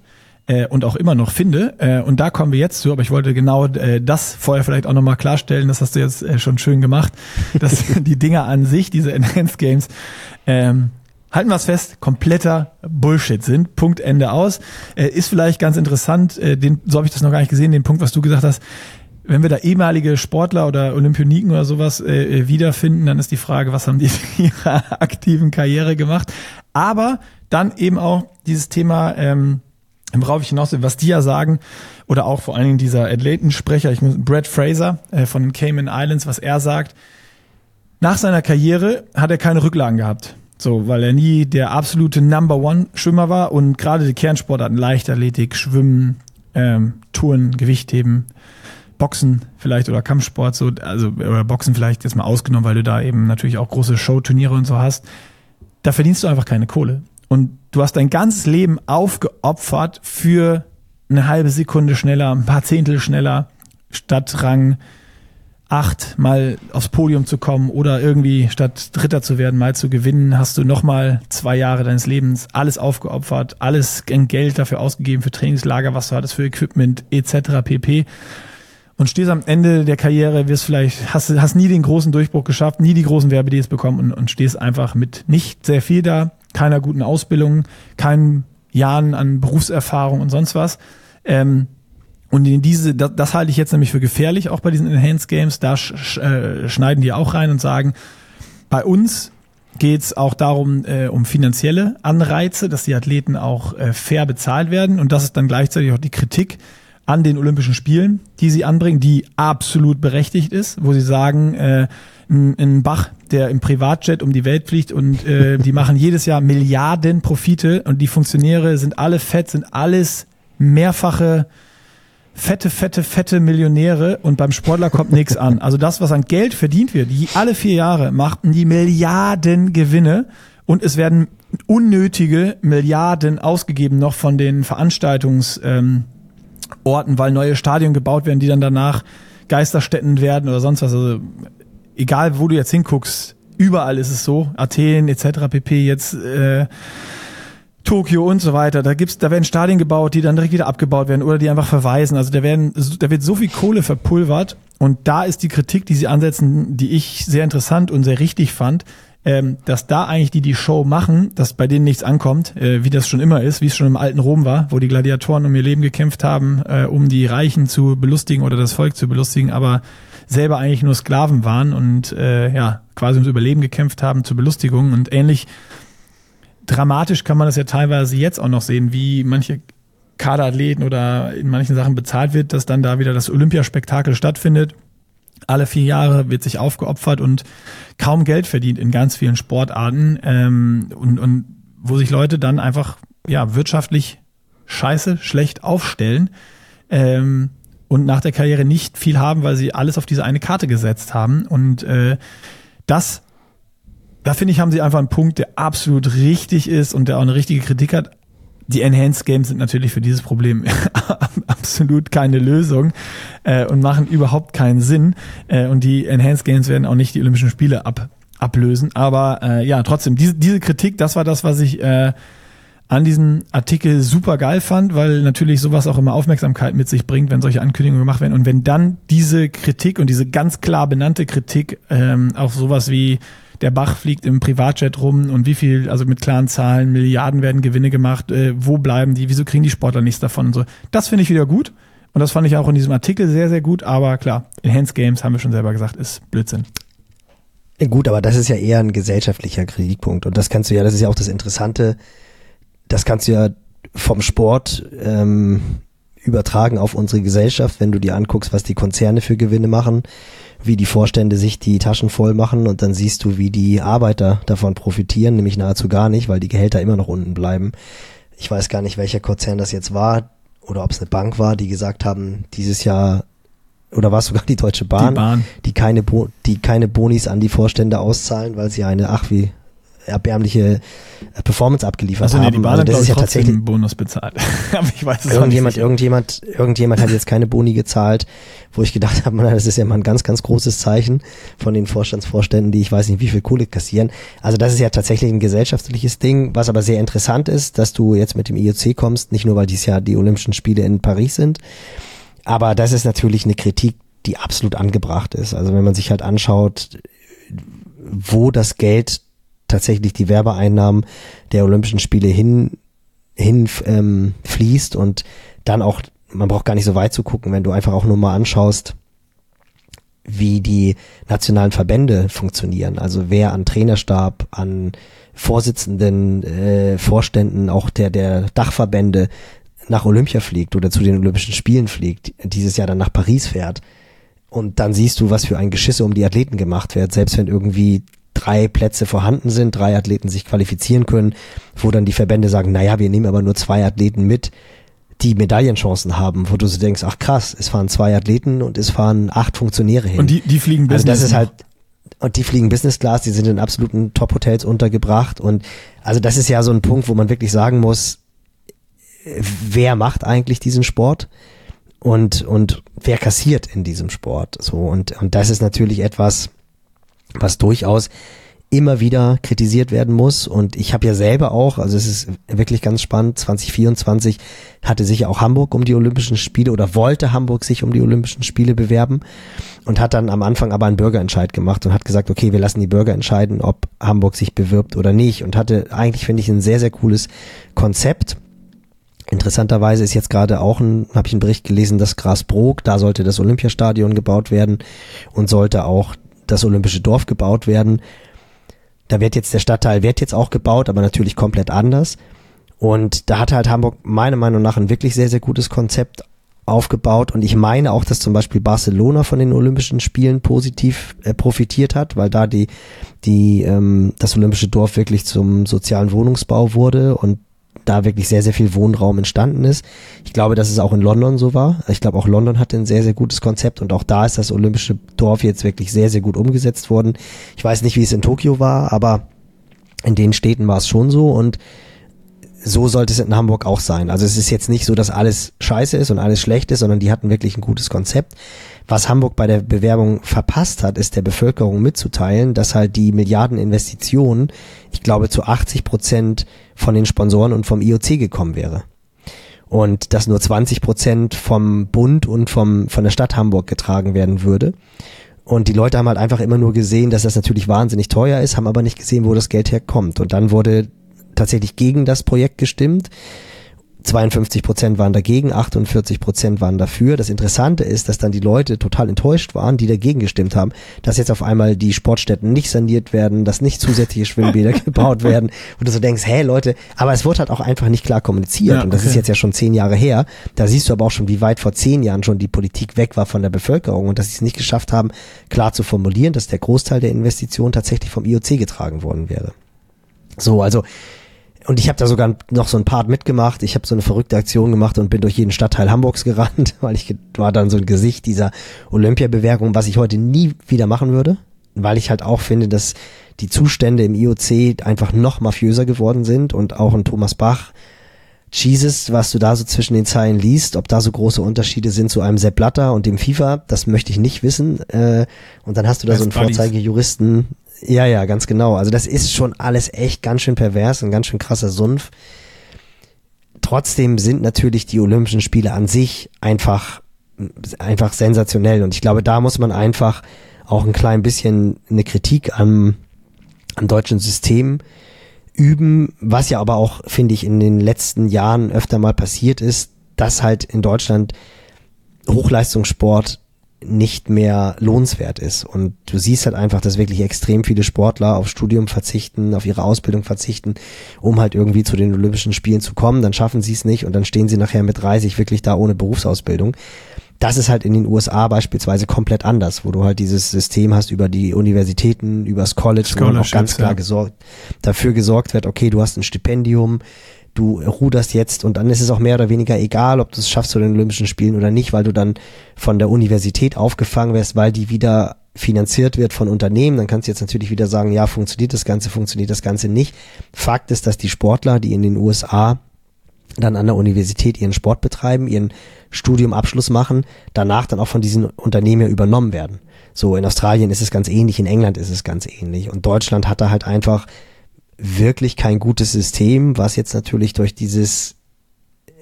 äh, und auch immer noch finde. Äh, und da kommen wir jetzt zu, aber ich wollte genau äh, das vorher vielleicht auch nochmal klarstellen, das hast du jetzt äh, schon schön gemacht, dass die Dinger an sich, diese Enhanced Games, ähm, halten wir es fest, kompletter Bullshit sind. Punkt, Ende aus. Äh, ist vielleicht ganz interessant, äh, den, so habe ich das noch gar nicht gesehen, den Punkt, was du gesagt hast, wenn wir da ehemalige Sportler oder Olympioniken oder sowas äh, äh wiederfinden, dann ist die Frage, was haben die in ihrer aktiven Karriere gemacht? Aber dann eben auch dieses Thema, ähm, worauf ich hinaus will, was die ja sagen, oder auch vor allen Dingen dieser Athletensprecher, ich muss, Brad Fraser äh, von den Cayman Islands, was er sagt, nach seiner Karriere hat er keine Rücklagen gehabt. So, weil er nie der absolute Number One Schwimmer war und gerade die Kernsportarten Leichtathletik, Schwimmen, ähm, Touren, Gewichtheben, Boxen vielleicht oder Kampfsport, so, also oder Boxen vielleicht jetzt mal ausgenommen, weil du da eben natürlich auch große Showturniere und so hast. Da verdienst du einfach keine Kohle. Und du hast dein ganzes Leben aufgeopfert für eine halbe Sekunde schneller, ein paar Zehntel schneller, statt Rang acht mal aufs Podium zu kommen oder irgendwie statt Dritter zu werden, mal zu gewinnen, hast du nochmal zwei Jahre deines Lebens alles aufgeopfert, alles Geld dafür ausgegeben für Trainingslager, was du hattest für Equipment etc. pp. Und stehst am Ende der Karriere, wirst vielleicht, hast, hast nie den großen Durchbruch geschafft, nie die großen Werbedeals bekommen und, und stehst einfach mit nicht sehr viel da, keiner guten Ausbildung, keinen Jahren an Berufserfahrung und sonst was. Ähm, und in diese, das, das halte ich jetzt nämlich für gefährlich, auch bei diesen Enhanced Games. Da sch, äh, schneiden die auch rein und sagen, bei uns geht's auch darum, äh, um finanzielle Anreize, dass die Athleten auch äh, fair bezahlt werden. Und das ist dann gleichzeitig auch die Kritik an den Olympischen Spielen, die sie anbringen, die absolut berechtigt ist, wo sie sagen, äh, ein, Bach, der im Privatjet um die Welt fliegt und äh, die machen jedes Jahr Milliarden Profite und die Funktionäre sind alle fett, sind alles mehrfache fette, fette, fette Millionäre und beim Sportler kommt nichts an. Also das, was an Geld verdient wird, die alle vier Jahre machten die Milliarden Gewinne und es werden unnötige Milliarden ausgegeben noch von den Veranstaltungsorten, ähm, weil neue Stadien gebaut werden, die dann danach Geisterstätten werden oder sonst was. Also egal, wo du jetzt hinguckst, überall ist es so. Athen etc. pp. jetzt äh, Tokio und so weiter. Da gibt's, da werden Stadien gebaut, die dann direkt wieder abgebaut werden oder die einfach verweisen. Also da werden, da wird so viel Kohle verpulvert. Und da ist die Kritik, die sie ansetzen, die ich sehr interessant und sehr richtig fand, ähm, dass da eigentlich die die Show machen, dass bei denen nichts ankommt, äh, wie das schon immer ist, wie es schon im alten Rom war, wo die Gladiatoren um ihr Leben gekämpft haben, äh, um die Reichen zu belustigen oder das Volk zu belustigen, aber selber eigentlich nur Sklaven waren und äh, ja quasi ums Überleben gekämpft haben zur Belustigung und ähnlich dramatisch kann man das ja teilweise jetzt auch noch sehen, wie manche Kaderathleten oder in manchen Sachen bezahlt wird, dass dann da wieder das Olympiaspektakel stattfindet. Alle vier Jahre wird sich aufgeopfert und kaum Geld verdient in ganz vielen Sportarten ähm, und, und wo sich Leute dann einfach ja wirtschaftlich scheiße, schlecht aufstellen ähm, und nach der Karriere nicht viel haben, weil sie alles auf diese eine Karte gesetzt haben. Und äh, das da finde ich, haben sie einfach einen Punkt, der absolut richtig ist und der auch eine richtige Kritik hat. Die Enhanced Games sind natürlich für dieses Problem absolut keine Lösung äh, und machen überhaupt keinen Sinn. Äh, und die Enhanced Games werden auch nicht die Olympischen Spiele ab, ablösen. Aber äh, ja, trotzdem, diese, diese Kritik, das war das, was ich äh, an diesem Artikel super geil fand, weil natürlich sowas auch immer Aufmerksamkeit mit sich bringt, wenn solche Ankündigungen gemacht werden. Und wenn dann diese Kritik und diese ganz klar benannte Kritik ähm, auf sowas wie der Bach fliegt im Privatjet rum und wie viel, also mit klaren Zahlen, Milliarden werden Gewinne gemacht, äh, wo bleiben die, wieso kriegen die Sportler nichts davon und so. Das finde ich wieder gut. Und das fand ich auch in diesem Artikel sehr, sehr gut. Aber klar, Enhanced Games, haben wir schon selber gesagt, ist Blödsinn. Gut, aber das ist ja eher ein gesellschaftlicher Kritikpunkt. Und das kannst du ja, das ist ja auch das Interessante, das kannst du ja vom Sport ähm, übertragen auf unsere Gesellschaft, wenn du dir anguckst, was die Konzerne für Gewinne machen wie die Vorstände sich die Taschen voll machen und dann siehst du, wie die Arbeiter davon profitieren, nämlich nahezu gar nicht, weil die Gehälter immer noch unten bleiben. Ich weiß gar nicht, welcher Konzern das jetzt war oder ob es eine Bank war, die gesagt haben, dieses Jahr oder war es sogar die Deutsche Bahn, Die Bahn. die keine, Bo die keine Bonis an die Vorstände auszahlen, weil sie eine, ach wie erbärmliche äh, Performance abgeliefert Also nee, haben. die Bahn also das ist ich, ja tatsächlich einen Bonus bezahlt. Aber ich weiß es irgendjemand, nicht. irgendjemand, irgendjemand hat jetzt keine Boni gezahlt, wo ich gedacht habe, das ist ja mal ein ganz, ganz großes Zeichen von den Vorstandsvorständen, die ich weiß nicht, wie viel Kohle kassieren. Also das ist ja tatsächlich ein gesellschaftliches Ding, was aber sehr interessant ist, dass du jetzt mit dem IOC kommst, nicht nur weil dies Jahr die Olympischen Spiele in Paris sind, aber das ist natürlich eine Kritik, die absolut angebracht ist. Also wenn man sich halt anschaut, wo das Geld tatsächlich die Werbeeinnahmen der Olympischen Spiele hin, hin ähm, fließt und dann auch, man braucht gar nicht so weit zu gucken, wenn du einfach auch nur mal anschaust, wie die nationalen Verbände funktionieren. Also wer an Trainerstab, an Vorsitzenden, äh, Vorständen, auch der, der Dachverbände nach Olympia fliegt oder zu den Olympischen Spielen fliegt, dieses Jahr dann nach Paris fährt. Und dann siehst du, was für ein Geschisse um die Athleten gemacht wird, selbst wenn irgendwie drei Plätze vorhanden sind, drei Athleten sich qualifizieren können, wo dann die Verbände sagen, naja, wir nehmen aber nur zwei Athleten mit, die Medaillenchancen haben, wo du so denkst, ach krass, es fahren zwei Athleten und es fahren acht Funktionäre hin. Und die, die fliegen also Business. das ist halt, und die fliegen Business Class, die sind in absoluten Top-Hotels untergebracht und also das ist ja so ein Punkt, wo man wirklich sagen muss, wer macht eigentlich diesen Sport? und, und wer kassiert in diesem Sport. So, und, und das ist natürlich etwas, was durchaus immer wieder kritisiert werden muss. Und ich habe ja selber auch, also es ist wirklich ganz spannend, 2024 hatte sich auch Hamburg um die Olympischen Spiele oder wollte Hamburg sich um die Olympischen Spiele bewerben und hat dann am Anfang aber einen Bürgerentscheid gemacht und hat gesagt, okay, wir lassen die Bürger entscheiden, ob Hamburg sich bewirbt oder nicht. Und hatte eigentlich, finde ich, ein sehr, sehr cooles Konzept. Interessanterweise ist jetzt gerade auch ein, habe ich einen Bericht gelesen, dass Grasbrook, da sollte das Olympiastadion gebaut werden und sollte auch das Olympische Dorf gebaut werden. Da wird jetzt der Stadtteil wird jetzt auch gebaut, aber natürlich komplett anders. Und da hat halt Hamburg meiner Meinung nach ein wirklich sehr, sehr gutes Konzept aufgebaut. Und ich meine auch, dass zum Beispiel Barcelona von den Olympischen Spielen positiv äh, profitiert hat, weil da die, die, ähm, das Olympische Dorf wirklich zum sozialen Wohnungsbau wurde und da wirklich sehr, sehr viel Wohnraum entstanden ist. Ich glaube, dass es auch in London so war. Ich glaube, auch London hatte ein sehr, sehr gutes Konzept und auch da ist das Olympische Dorf jetzt wirklich sehr, sehr gut umgesetzt worden. Ich weiß nicht, wie es in Tokio war, aber in den Städten war es schon so und so sollte es in Hamburg auch sein. Also es ist jetzt nicht so, dass alles scheiße ist und alles schlecht ist, sondern die hatten wirklich ein gutes Konzept. Was Hamburg bei der Bewerbung verpasst hat, ist der Bevölkerung mitzuteilen, dass halt die Milliardeninvestitionen, ich glaube, zu 80 Prozent von den Sponsoren und vom IOC gekommen wäre. Und dass nur 20 Prozent vom Bund und vom, von der Stadt Hamburg getragen werden würde. Und die Leute haben halt einfach immer nur gesehen, dass das natürlich wahnsinnig teuer ist, haben aber nicht gesehen, wo das Geld herkommt. Und dann wurde tatsächlich gegen das Projekt gestimmt. 52 Prozent waren dagegen, 48 Prozent waren dafür. Das Interessante ist, dass dann die Leute total enttäuscht waren, die dagegen gestimmt haben, dass jetzt auf einmal die Sportstätten nicht saniert werden, dass nicht zusätzliche Schwimmbäder gebaut werden. Und du so denkst, hey Leute, aber es wurde halt auch einfach nicht klar kommuniziert. Ja, Und das ist jetzt ja schon zehn Jahre her. Da siehst du aber auch schon, wie weit vor zehn Jahren schon die Politik weg war von der Bevölkerung und dass sie es nicht geschafft haben, klar zu formulieren, dass der Großteil der Investitionen tatsächlich vom IOC getragen worden wäre. So, also und ich habe da sogar noch so ein Part mitgemacht. Ich habe so eine verrückte Aktion gemacht und bin durch jeden Stadtteil Hamburgs gerannt, weil ich war dann so ein Gesicht dieser Olympiabewerbung, was ich heute nie wieder machen würde, weil ich halt auch finde, dass die Zustände im IOC einfach noch mafiöser geworden sind und auch ein Thomas Bach Jesus, was du da so zwischen den Zeilen liest, ob da so große Unterschiede sind zu einem Sepp Blatter und dem FIFA, das möchte ich nicht wissen. Äh, und dann hast du da so einen Best Buddies. Vorzeigejuristen. Ja, ja, ganz genau. Also das ist schon alles echt ganz schön pervers und ganz schön krasser Sumpf. Trotzdem sind natürlich die Olympischen Spiele an sich einfach, einfach sensationell. Und ich glaube, da muss man einfach auch ein klein bisschen eine Kritik am, am deutschen System üben, was ja aber auch, finde ich, in den letzten Jahren öfter mal passiert ist, dass halt in Deutschland Hochleistungssport nicht mehr lohnenswert ist. Und du siehst halt einfach, dass wirklich extrem viele Sportler auf Studium verzichten, auf ihre Ausbildung verzichten, um halt irgendwie zu den Olympischen Spielen zu kommen. Dann schaffen sie es nicht und dann stehen sie nachher mit 30 wirklich da ohne Berufsausbildung. Das ist halt in den USA beispielsweise komplett anders, wo du halt dieses System hast über die Universitäten, übers College, wo auch ganz klar ja. gesorgt, dafür gesorgt wird, okay, du hast ein Stipendium, du ruderst jetzt und dann ist es auch mehr oder weniger egal, ob du es schaffst zu den Olympischen Spielen oder nicht, weil du dann von der Universität aufgefangen wirst, weil die wieder finanziert wird von Unternehmen, dann kannst du jetzt natürlich wieder sagen, ja, funktioniert das Ganze, funktioniert das Ganze nicht. Fakt ist, dass die Sportler, die in den USA dann an der Universität ihren Sport betreiben, ihren Studiumabschluss machen, danach dann auch von diesen Unternehmen übernommen werden. So, in Australien ist es ganz ähnlich, in England ist es ganz ähnlich. Und Deutschland hat da halt einfach wirklich kein gutes System, was jetzt natürlich durch dieses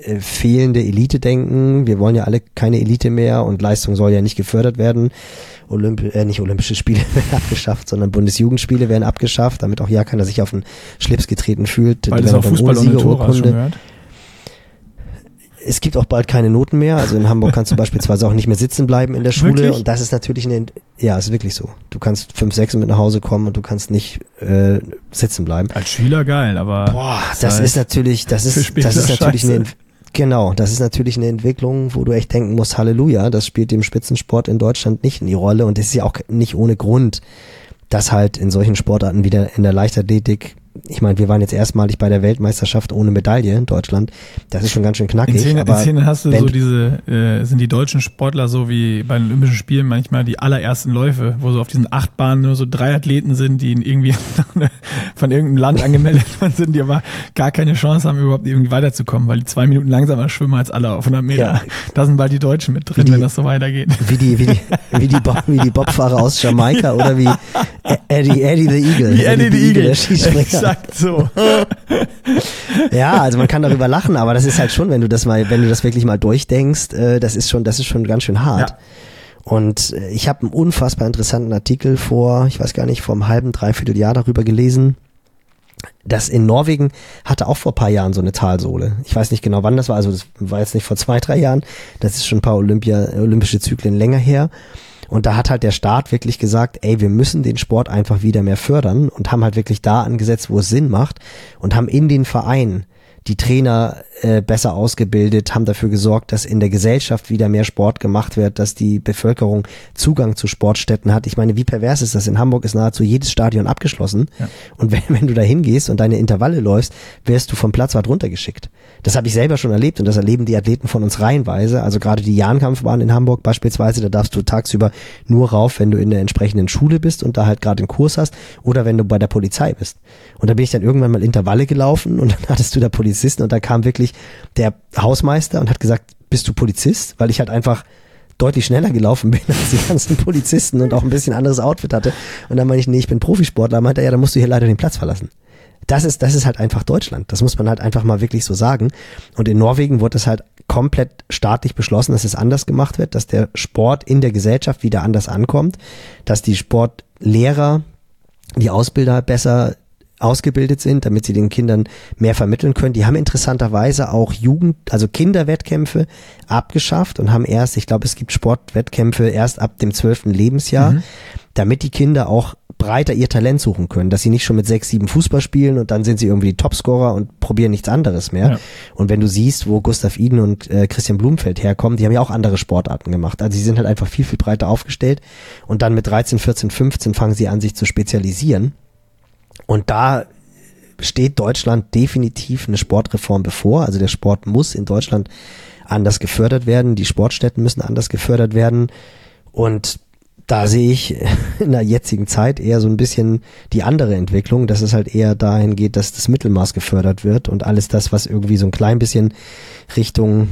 äh, fehlende Elite-Denken, wir wollen ja alle keine Elite mehr und Leistung soll ja nicht gefördert werden. Olymp äh, nicht Olympische Spiele werden abgeschafft, sondern Bundesjugendspiele werden abgeschafft, damit auch ja keiner sich auf den Schlips getreten fühlt. Weil es auch Fußball ohne gehört es gibt auch bald keine Noten mehr. Also in Hamburg kannst du beispielsweise auch nicht mehr sitzen bleiben in der Schule. Wirklich? Und das ist natürlich eine, ja, ist wirklich so. Du kannst fünf, sechs mit nach Hause kommen und du kannst nicht äh, sitzen bleiben. Als Schüler geil, aber. Boah, das ist natürlich, das ist, das ist natürlich Scheiße. eine, genau, das ist natürlich eine Entwicklung, wo du echt denken musst, Halleluja, das spielt dem Spitzensport in Deutschland nicht in die Rolle und es ist ja auch nicht ohne Grund, dass halt in solchen Sportarten wieder in der Leichtathletik ich meine, wir waren jetzt erstmalig bei der Weltmeisterschaft ohne Medaille in Deutschland. Das ist schon ganz schön knackig. In Szene, aber in Szene hast du so diese, äh, sind die deutschen Sportler so wie bei den Olympischen Spielen manchmal die allerersten Läufe, wo so auf diesen acht Bahnen nur so drei Athleten sind, die irgendwie von irgendeinem Land angemeldet sind, die aber gar keine Chance haben, überhaupt irgendwie weiterzukommen, weil die zwei Minuten langsamer schwimmen als alle auf 100 Meter. Ja. Da sind bald die Deutschen mit drin, die, wenn das so weitergeht. Wie die, wie die, wie die, Bob, wie die Bobfahrer aus Jamaika oder wie Eddie, Eddie the Eagle. Wie Eddie, Eddie the Eagle, der Exakt so. ja, also man kann darüber lachen, aber das ist halt schon, wenn du das mal, wenn du das wirklich mal durchdenkst, äh, das ist schon, das ist schon ganz schön hart. Ja. Und äh, ich habe einen unfassbar interessanten Artikel vor, ich weiß gar nicht, vor einem halben, dreiviertel Jahr darüber gelesen. Das in Norwegen hatte auch vor paar Jahren so eine Talsohle. Ich weiß nicht genau, wann das war. Also das war jetzt nicht vor zwei, drei Jahren. Das ist schon ein paar Olympia, olympische Zyklen länger her. Und da hat halt der Staat wirklich gesagt, ey, wir müssen den Sport einfach wieder mehr fördern und haben halt wirklich da angesetzt, wo es Sinn macht und haben in den Vereinen die Trainer äh, besser ausgebildet, haben dafür gesorgt, dass in der Gesellschaft wieder mehr Sport gemacht wird, dass die Bevölkerung Zugang zu Sportstätten hat. Ich meine, wie pervers ist das? In Hamburg ist nahezu jedes Stadion abgeschlossen. Ja. Und wenn, wenn du da hingehst und deine Intervalle läufst, wirst du vom Platzwart runtergeschickt. Das habe ich selber schon erlebt und das erleben die Athleten von uns reihenweise. Also gerade die Jahnkampfbahn in Hamburg beispielsweise, da darfst du tagsüber nur rauf, wenn du in der entsprechenden Schule bist und da halt gerade einen Kurs hast oder wenn du bei der Polizei bist. Und da bin ich dann irgendwann mal Intervalle gelaufen und dann hattest du da Polizisten und da kam wirklich der Hausmeister und hat gesagt, bist du Polizist? Weil ich halt einfach deutlich schneller gelaufen bin als die ganzen Polizisten und auch ein bisschen anderes Outfit hatte. Und dann meine ich, nee, ich bin Profisportler. Meinte er, ja, dann musst du hier leider den Platz verlassen. Das ist, das ist halt einfach Deutschland. Das muss man halt einfach mal wirklich so sagen. Und in Norwegen wurde es halt komplett staatlich beschlossen, dass es anders gemacht wird, dass der Sport in der Gesellschaft wieder anders ankommt, dass die Sportlehrer, die Ausbilder besser ausgebildet sind, damit sie den Kindern mehr vermitteln können. Die haben interessanterweise auch Jugend, also Kinderwettkämpfe abgeschafft und haben erst, ich glaube, es gibt Sportwettkämpfe erst ab dem zwölften Lebensjahr, mhm. damit die Kinder auch breiter ihr Talent suchen können, dass sie nicht schon mit sechs, sieben Fußball spielen und dann sind sie irgendwie Topscorer und probieren nichts anderes mehr. Ja. Und wenn du siehst, wo Gustav Iden und äh, Christian Blumfeld herkommen, die haben ja auch andere Sportarten gemacht. Also sie sind halt einfach viel, viel breiter aufgestellt und dann mit 13, 14, 15 fangen sie an, sich zu spezialisieren. Und da steht Deutschland definitiv eine Sportreform bevor. Also der Sport muss in Deutschland anders gefördert werden. Die Sportstätten müssen anders gefördert werden. Und da sehe ich in der jetzigen Zeit eher so ein bisschen die andere Entwicklung, dass es halt eher dahin geht, dass das Mittelmaß gefördert wird und alles das, was irgendwie so ein klein bisschen Richtung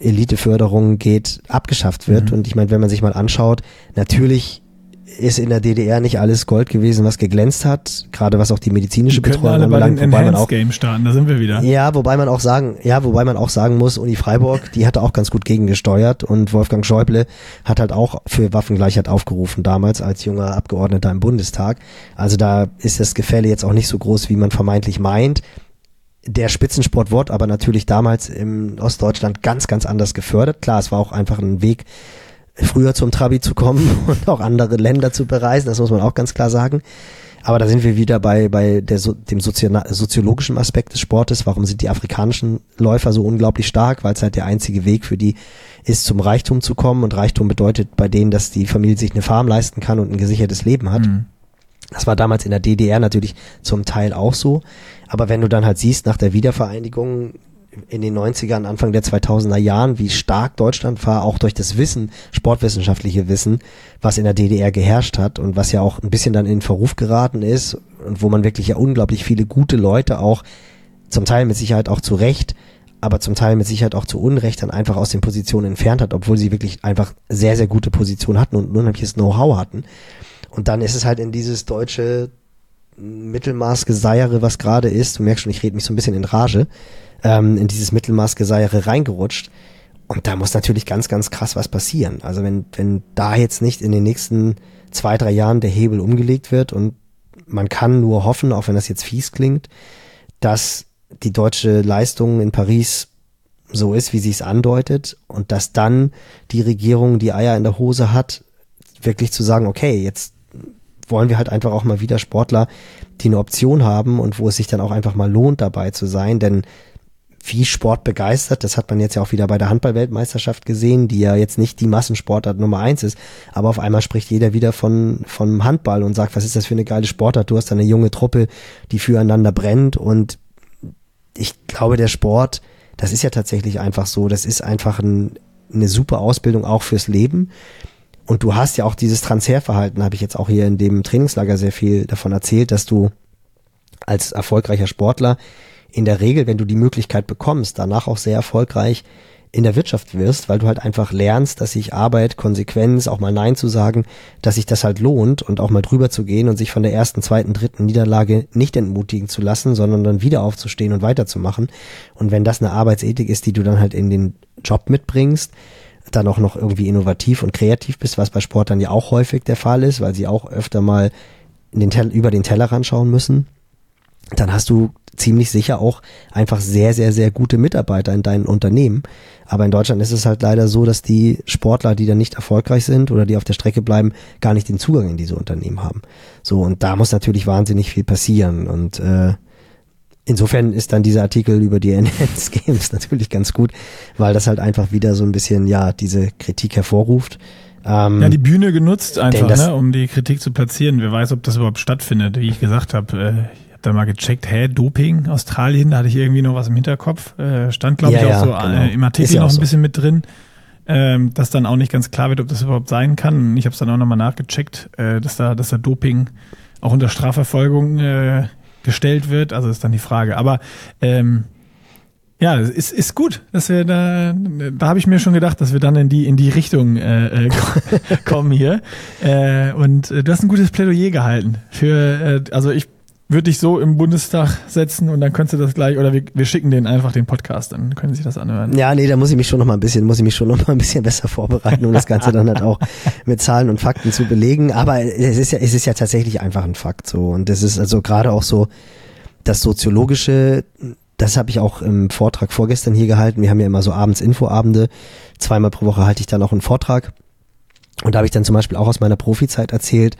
Eliteförderung geht, abgeschafft wird. Mhm. Und ich meine, wenn man sich mal anschaut, natürlich ist in der DDR nicht alles Gold gewesen, was geglänzt hat, gerade was auch die medizinische die Betreuung anbelangt, wobei man auch Game starten, da sind wir wieder. Ja, wobei man auch sagen, ja, wobei man auch sagen muss, Uni Freiburg, die hatte auch ganz gut gegengesteuert und Wolfgang Schäuble hat halt auch für Waffengleichheit aufgerufen damals als junger Abgeordneter im Bundestag. Also da ist das Gefälle jetzt auch nicht so groß, wie man vermeintlich meint der Spitzensport wurde aber natürlich damals im Ostdeutschland ganz, ganz anders gefördert. Klar, es war auch einfach ein Weg, früher zum Trabi zu kommen und auch andere Länder zu bereisen, das muss man auch ganz klar sagen. Aber da sind wir wieder bei, bei der, dem soziologischen Aspekt des Sportes. Warum sind die afrikanischen Läufer so unglaublich stark? Weil es halt der einzige Weg für die ist, zum Reichtum zu kommen. Und Reichtum bedeutet bei denen, dass die Familie sich eine Farm leisten kann und ein gesichertes Leben hat. Mhm. Das war damals in der DDR natürlich zum Teil auch so. Aber wenn du dann halt siehst, nach der Wiedervereinigung in den 90ern, Anfang der 2000er Jahren, wie stark Deutschland war, auch durch das Wissen, sportwissenschaftliche Wissen, was in der DDR geherrscht hat und was ja auch ein bisschen dann in Verruf geraten ist und wo man wirklich ja unglaublich viele gute Leute auch, zum Teil mit Sicherheit auch zu Recht, aber zum Teil mit Sicherheit auch zu Unrecht dann einfach aus den Positionen entfernt hat, obwohl sie wirklich einfach sehr, sehr gute Positionen hatten und unheimliches Know-how hatten. Und dann ist es halt in dieses deutsche Mittelmaßgeseiere, was gerade ist, du merkst schon, ich rede mich so ein bisschen in Rage, ähm, in dieses Mittelmaßgeseiere reingerutscht. Und da muss natürlich ganz, ganz krass was passieren. Also wenn, wenn da jetzt nicht in den nächsten zwei, drei Jahren der Hebel umgelegt wird und man kann nur hoffen, auch wenn das jetzt fies klingt, dass die deutsche Leistung in Paris so ist, wie sie es andeutet und dass dann die Regierung die Eier in der Hose hat, wirklich zu sagen, okay, jetzt wollen wir halt einfach auch mal wieder Sportler, die eine Option haben und wo es sich dann auch einfach mal lohnt, dabei zu sein. Denn wie Sport begeistert, das hat man jetzt ja auch wieder bei der Handball-Weltmeisterschaft gesehen, die ja jetzt nicht die Massensportart Nummer eins ist, aber auf einmal spricht jeder wieder von, von Handball und sagt, was ist das für eine geile Sportart? Du hast eine junge Truppe, die füreinander brennt und ich glaube, der Sport, das ist ja tatsächlich einfach so, das ist einfach ein, eine super Ausbildung auch fürs Leben. Und du hast ja auch dieses Transferverhalten, habe ich jetzt auch hier in dem Trainingslager sehr viel davon erzählt, dass du als erfolgreicher Sportler in der Regel, wenn du die Möglichkeit bekommst, danach auch sehr erfolgreich in der Wirtschaft wirst, weil du halt einfach lernst, dass sich Arbeit, Konsequenz, auch mal Nein zu sagen, dass sich das halt lohnt und auch mal drüber zu gehen und sich von der ersten, zweiten, dritten Niederlage nicht entmutigen zu lassen, sondern dann wieder aufzustehen und weiterzumachen. Und wenn das eine Arbeitsethik ist, die du dann halt in den Job mitbringst, dann auch noch irgendwie innovativ und kreativ bist, was bei Sportlern ja auch häufig der Fall ist, weil sie auch öfter mal den über den Tellerrand schauen müssen, dann hast du ziemlich sicher auch einfach sehr, sehr, sehr gute Mitarbeiter in deinem Unternehmen. Aber in Deutschland ist es halt leider so, dass die Sportler, die dann nicht erfolgreich sind oder die auf der Strecke bleiben, gar nicht den Zugang in diese Unternehmen haben. So, und da muss natürlich wahnsinnig viel passieren. Und äh, insofern ist dann dieser Artikel über die Enhanced Games natürlich ganz gut, weil das halt einfach wieder so ein bisschen, ja, diese Kritik hervorruft. Ähm, ja, die Bühne genutzt einfach, ne, um die Kritik zu platzieren. Wer weiß, ob das überhaupt stattfindet. Wie ich gesagt habe, äh, habe da mal gecheckt, hä, Doping, Australien, da hatte ich irgendwie noch was im Hinterkopf. Äh, stand, glaube ja, ich, auch ja, so genau. äh, im Artikel ja noch ein so. bisschen mit drin. Ähm, dass dann auch nicht ganz klar wird, ob das überhaupt sein kann. Ich habe es dann auch nochmal nachgecheckt, äh, dass da, dass da Doping auch unter Strafverfolgung äh, gestellt wird. Also ist dann die Frage. Aber ähm, ja, ist, ist gut, dass wir da, da habe ich mir schon gedacht, dass wir dann in die, in die Richtung äh, äh kommen hier. Äh, und äh, du hast ein gutes Plädoyer gehalten. Für, äh, also ich würde dich so im Bundestag setzen und dann könntest du das gleich, oder wir, wir schicken denen einfach den Podcast, dann können sie das anhören. Ja, nee, da muss ich mich schon noch mal ein bisschen, muss ich mich schon noch mal ein bisschen besser vorbereiten, um das Ganze dann halt auch mit Zahlen und Fakten zu belegen. Aber es ist ja, es ist ja tatsächlich einfach ein Fakt so. Und das ist also gerade auch so das soziologische, das habe ich auch im Vortrag vorgestern hier gehalten. Wir haben ja immer so abends Infoabende. Zweimal pro Woche halte ich dann auch einen Vortrag. Und da habe ich dann zum Beispiel auch aus meiner Profizeit erzählt,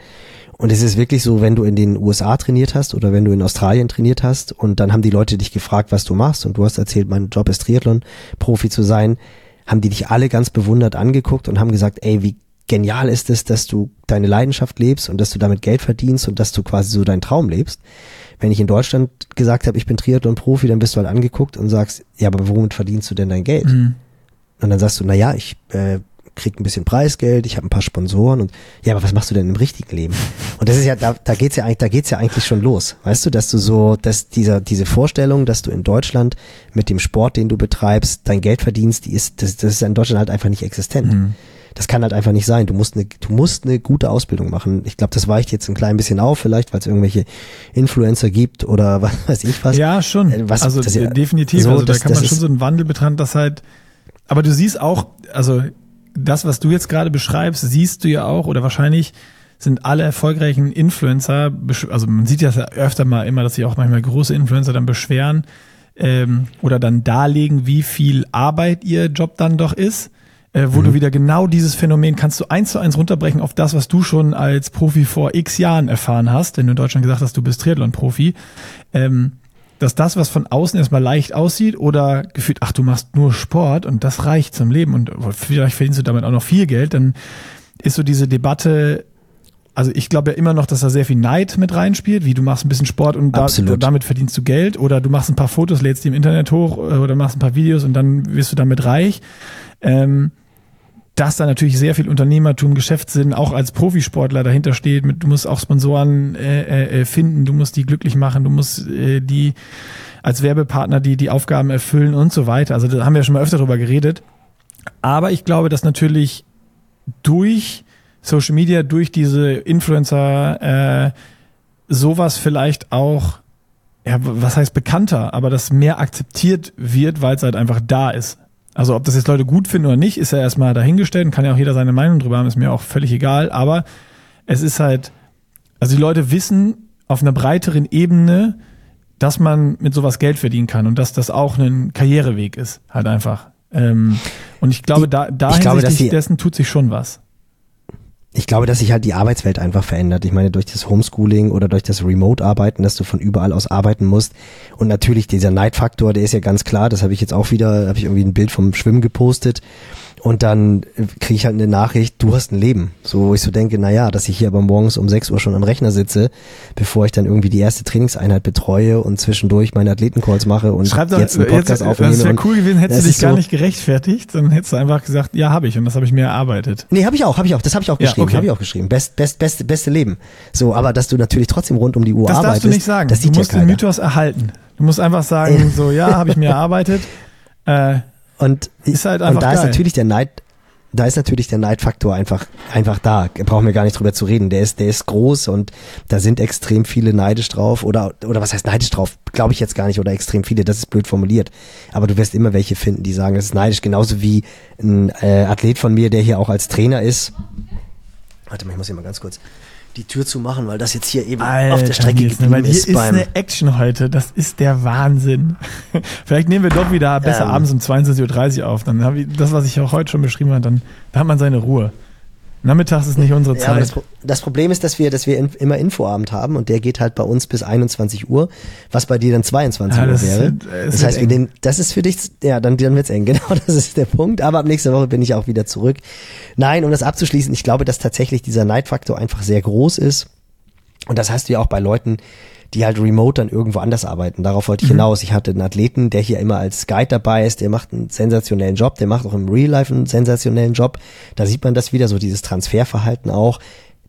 und es ist wirklich so, wenn du in den USA trainiert hast oder wenn du in Australien trainiert hast und dann haben die Leute dich gefragt, was du machst und du hast erzählt, mein Job ist Triathlon-Profi zu sein, haben die dich alle ganz bewundert angeguckt und haben gesagt, ey, wie genial ist es, dass du deine Leidenschaft lebst und dass du damit Geld verdienst und dass du quasi so deinen Traum lebst. Wenn ich in Deutschland gesagt habe, ich bin Triathlon-Profi, dann bist du halt angeguckt und sagst, ja, aber womit verdienst du denn dein Geld? Mhm. Und dann sagst du, na ja, ich äh, krieg ein bisschen Preisgeld, ich habe ein paar Sponsoren und ja, aber was machst du denn im richtigen Leben? Und das ist ja, da, da geht's ja eigentlich, da geht's ja eigentlich schon los. Weißt du, dass du so, dass dieser, diese Vorstellung, dass du in Deutschland mit dem Sport, den du betreibst, dein Geld verdienst, die ist, das, das ist in Deutschland halt einfach nicht existent. Mhm. Das kann halt einfach nicht sein. Du musst eine, du musst eine gute Ausbildung machen. Ich glaube, das weicht jetzt ein klein bisschen auf, vielleicht, weil es irgendwelche Influencer gibt oder was weiß ich was. Ja, schon. Äh, was, also das, definitiv. So, also da das, kann man schon so einen Wandel betrachten, dass halt, aber du siehst auch, also das, was du jetzt gerade beschreibst, siehst du ja auch oder wahrscheinlich sind alle erfolgreichen Influencer, also man sieht ja öfter mal immer, dass sich auch manchmal große Influencer dann beschweren ähm, oder dann darlegen, wie viel Arbeit ihr Job dann doch ist, äh, wo mhm. du wieder genau dieses Phänomen kannst du eins zu eins runterbrechen auf das, was du schon als Profi vor x Jahren erfahren hast, wenn du in Deutschland gesagt hast, du bist Triathlon-Profi. Ähm, dass das, was von außen erstmal leicht aussieht oder gefühlt, ach, du machst nur Sport und das reicht zum Leben und vielleicht verdienst du damit auch noch viel Geld, dann ist so diese Debatte also ich glaube ja immer noch, dass da sehr viel Neid mit reinspielt, wie du machst ein bisschen Sport und da, damit verdienst du Geld oder du machst ein paar Fotos, lädst die im Internet hoch äh, oder machst ein paar Videos und dann wirst du damit reich. Ähm, dass da natürlich sehr viel Unternehmertum, Geschäftssinn auch als Profisportler dahinter steht. Mit, du musst auch Sponsoren äh, äh, finden, du musst die glücklich machen, du musst äh, die als Werbepartner die die Aufgaben erfüllen und so weiter. Also da haben wir schon mal öfter drüber geredet. Aber ich glaube, dass natürlich durch Social Media, durch diese Influencer äh, sowas vielleicht auch, ja, was heißt bekannter, aber das mehr akzeptiert wird, weil es halt einfach da ist. Also ob das jetzt Leute gut finden oder nicht, ist ja erstmal dahingestellt und kann ja auch jeder seine Meinung drüber haben, ist mir auch völlig egal. Aber es ist halt, also die Leute wissen auf einer breiteren Ebene, dass man mit sowas Geld verdienen kann und dass das auch ein Karriereweg ist, halt einfach. Ähm, und ich glaube, da, da ich glaube, dessen tut sich schon was ich glaube, dass sich halt die Arbeitswelt einfach verändert. Ich meine, durch das Homeschooling oder durch das Remote-Arbeiten, dass du von überall aus arbeiten musst. Und natürlich dieser Neidfaktor, der ist ja ganz klar. Das habe ich jetzt auch wieder, habe ich irgendwie ein Bild vom Schwimmen gepostet. Und dann kriege ich halt eine Nachricht, du hast ein Leben. So, wo ich so denke, na ja, dass ich hier aber morgens um 6 Uhr schon am Rechner sitze, bevor ich dann irgendwie die erste Trainingseinheit betreue und zwischendurch meine Athletencalls mache und Schreib doch, jetzt einen Podcast jetzt, aufnehme. Das wäre cool gewesen, hättest du dich gar so nicht gerechtfertigt, sondern hättest du einfach gesagt, ja, habe ich und das habe ich mir erarbeitet. Nee, habe ich auch, habe ich auch, das habe ich auch geschrieben, ja, okay. habe ich auch geschrieben. Best, best, beste, beste Leben. So, aber dass du natürlich trotzdem rund um die Uhr das arbeitest. Das darfst du nicht sagen. Das du musst ja den Mythos erhalten. Du musst einfach sagen, so, ja, habe ich mir erarbeitet. Äh, und, ist halt einfach und da geil. ist natürlich der Neid, da ist natürlich der Neidfaktor einfach, einfach da. Brauchen wir gar nicht drüber zu reden. Der ist, der ist groß und da sind extrem viele neidisch drauf oder, oder was heißt neidisch drauf? Glaube ich jetzt gar nicht oder extrem viele. Das ist blöd formuliert. Aber du wirst immer welche finden, die sagen, das ist neidisch. Genauso wie ein äh, Athlet von mir, der hier auch als Trainer ist. Warte mal, ich muss hier mal ganz kurz die Tür zu machen, weil das jetzt hier eben Alter, auf der Strecke Nils, geblieben ist. Hier ist eine Action heute. Das ist der Wahnsinn. Vielleicht nehmen wir doch wieder besser ähm, abends um 22.30 Uhr auf. Dann habe ich das, was ich auch heute schon beschrieben habe, dann, dann hat man seine Ruhe. Nachmittags ist nicht unsere Zeit. Ja, das, das, Problem ist, dass wir, dass wir in, immer Infoabend haben und der geht halt bei uns bis 21 Uhr, was bei dir dann 22 ja, Uhr wäre. Ist, das heißt, den, das ist für dich, ja, dann, dann wird's eng. Genau, das ist der Punkt. Aber ab nächster Woche bin ich auch wieder zurück. Nein, um das abzuschließen, ich glaube, dass tatsächlich dieser Neidfaktor einfach sehr groß ist. Und das hast du ja auch bei Leuten, die halt remote dann irgendwo anders arbeiten. Darauf wollte ich mhm. hinaus. Ich hatte einen Athleten, der hier immer als Guide dabei ist, der macht einen sensationellen Job, der macht auch im Real Life einen sensationellen Job. Da sieht man das wieder, so dieses Transferverhalten auch.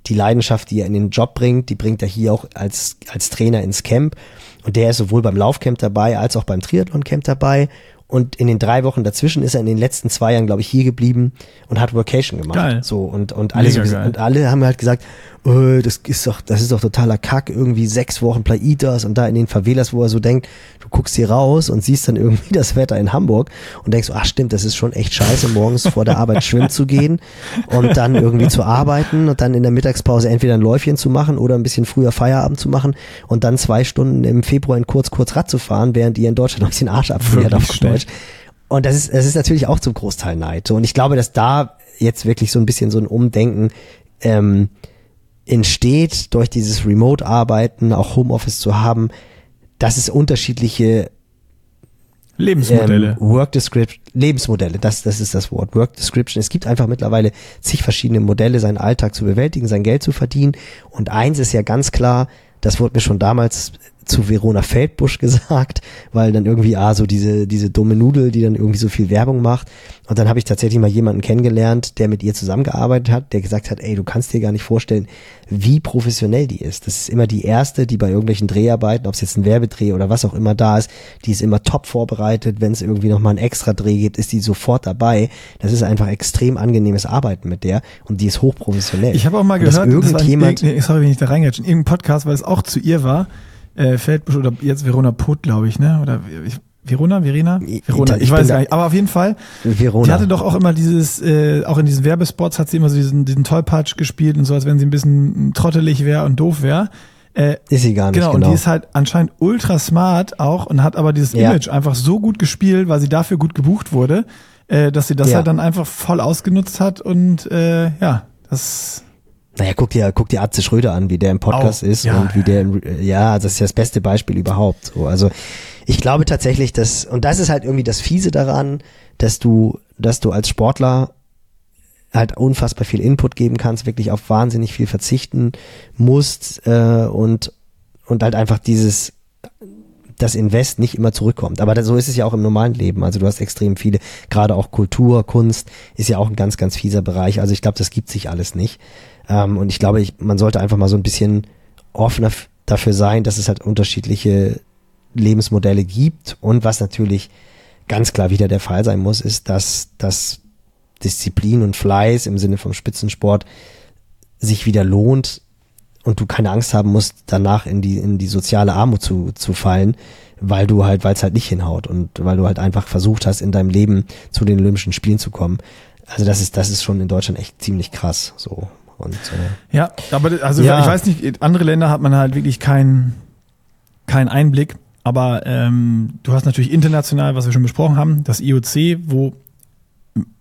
Die Leidenschaft, die er in den Job bringt, die bringt er hier auch als, als Trainer ins Camp. Und der ist sowohl beim Laufcamp dabei als auch beim Triathlon-Camp dabei. Und in den drei Wochen dazwischen ist er in den letzten zwei Jahren, glaube ich, hier geblieben und hat Workation gemacht. Geil. So und und alle so, und alle haben halt gesagt, oh, das ist doch, das ist doch totaler Kack, irgendwie sechs Wochen Plaitas und da in den Favelas, wo er so denkt, du guckst hier raus und siehst dann irgendwie das Wetter in Hamburg und denkst, ach stimmt, das ist schon echt scheiße, morgens vor der Arbeit schwimmen zu gehen und dann irgendwie zu arbeiten und dann in der Mittagspause entweder ein Läufchen zu machen oder ein bisschen früher Feierabend zu machen und dann zwei Stunden im Februar in kurz, kurz Rad zu fahren, während ihr in Deutschland noch ein bisschen Arsch abfriert auf Deutsch. Und das ist, das ist natürlich auch zum Großteil Neid. Und ich glaube, dass da jetzt wirklich so ein bisschen so ein Umdenken ähm, entsteht durch dieses Remote-Arbeiten, auch Homeoffice zu haben, dass es unterschiedliche Lebensmodelle. Ähm, Work Description, Lebensmodelle, das, das ist das Wort. Work Description. Es gibt einfach mittlerweile zig verschiedene Modelle, seinen Alltag zu bewältigen, sein Geld zu verdienen. Und eins ist ja ganz klar, das wurde mir schon damals zu Verona Feldbusch gesagt, weil dann irgendwie, ah, so diese, diese dumme Nudel, die dann irgendwie so viel Werbung macht. Und dann habe ich tatsächlich mal jemanden kennengelernt, der mit ihr zusammengearbeitet hat, der gesagt hat, ey, du kannst dir gar nicht vorstellen, wie professionell die ist. Das ist immer die erste, die bei irgendwelchen Dreharbeiten, ob es jetzt ein Werbedreh oder was auch immer da ist, die ist immer top vorbereitet. Wenn es irgendwie nochmal ein extra Dreh gibt, ist die sofort dabei. Das ist einfach extrem angenehmes Arbeiten mit der und die ist hochprofessionell. Ich habe auch mal gehört, irgendjemand, das war, sorry, wenn ich da reingehe, in irgendeinem Podcast, weil es auch zu ihr war, äh, Feldbusch oder jetzt Verona Putt, glaube ich, ne? Oder ich, Verona, Verena? Verona, ich, ich weiß gar nicht. Aber auf jeden Fall, Verona. die hatte doch auch immer dieses, äh, auch in diesen Werbespots hat sie immer so diesen, diesen Tollpatsch gespielt und so, als wenn sie ein bisschen trottelig wäre und doof wäre. Äh, ist sie gar nicht, genau. genau. Und die ist halt anscheinend ultra smart auch und hat aber dieses ja. Image einfach so gut gespielt, weil sie dafür gut gebucht wurde, äh, dass sie das ja. halt dann einfach voll ausgenutzt hat und äh, ja, das naja, guck dir, guck dir Atze Schröder an, wie der im Podcast oh, ist ja, und wie der, ja, das ist ja das beste Beispiel überhaupt. So, also ich glaube tatsächlich, dass, und das ist halt irgendwie das Fiese daran, dass du, dass du als Sportler halt unfassbar viel Input geben kannst, wirklich auf wahnsinnig viel verzichten musst äh, und, und halt einfach dieses das Invest nicht immer zurückkommt. Aber so ist es ja auch im normalen Leben. Also du hast extrem viele, gerade auch Kultur, Kunst ist ja auch ein ganz, ganz fieser Bereich. Also ich glaube, das gibt sich alles nicht. Ähm, und ich glaube, ich, man sollte einfach mal so ein bisschen offener dafür sein, dass es halt unterschiedliche Lebensmodelle gibt. Und was natürlich ganz klar wieder der Fall sein muss, ist, dass, dass Disziplin und Fleiß im Sinne vom Spitzensport sich wieder lohnt und du keine Angst haben musst, danach in die, in die soziale Armut zu, zu fallen, weil du halt, weil es halt nicht hinhaut und weil du halt einfach versucht hast, in deinem Leben zu den Olympischen Spielen zu kommen. Also das ist, das ist schon in Deutschland echt ziemlich krass, so. Und, äh, ja, aber also ja. ich weiß nicht, andere Länder hat man halt wirklich keinen keinen Einblick. Aber ähm, du hast natürlich international, was wir schon besprochen haben, das IOC, wo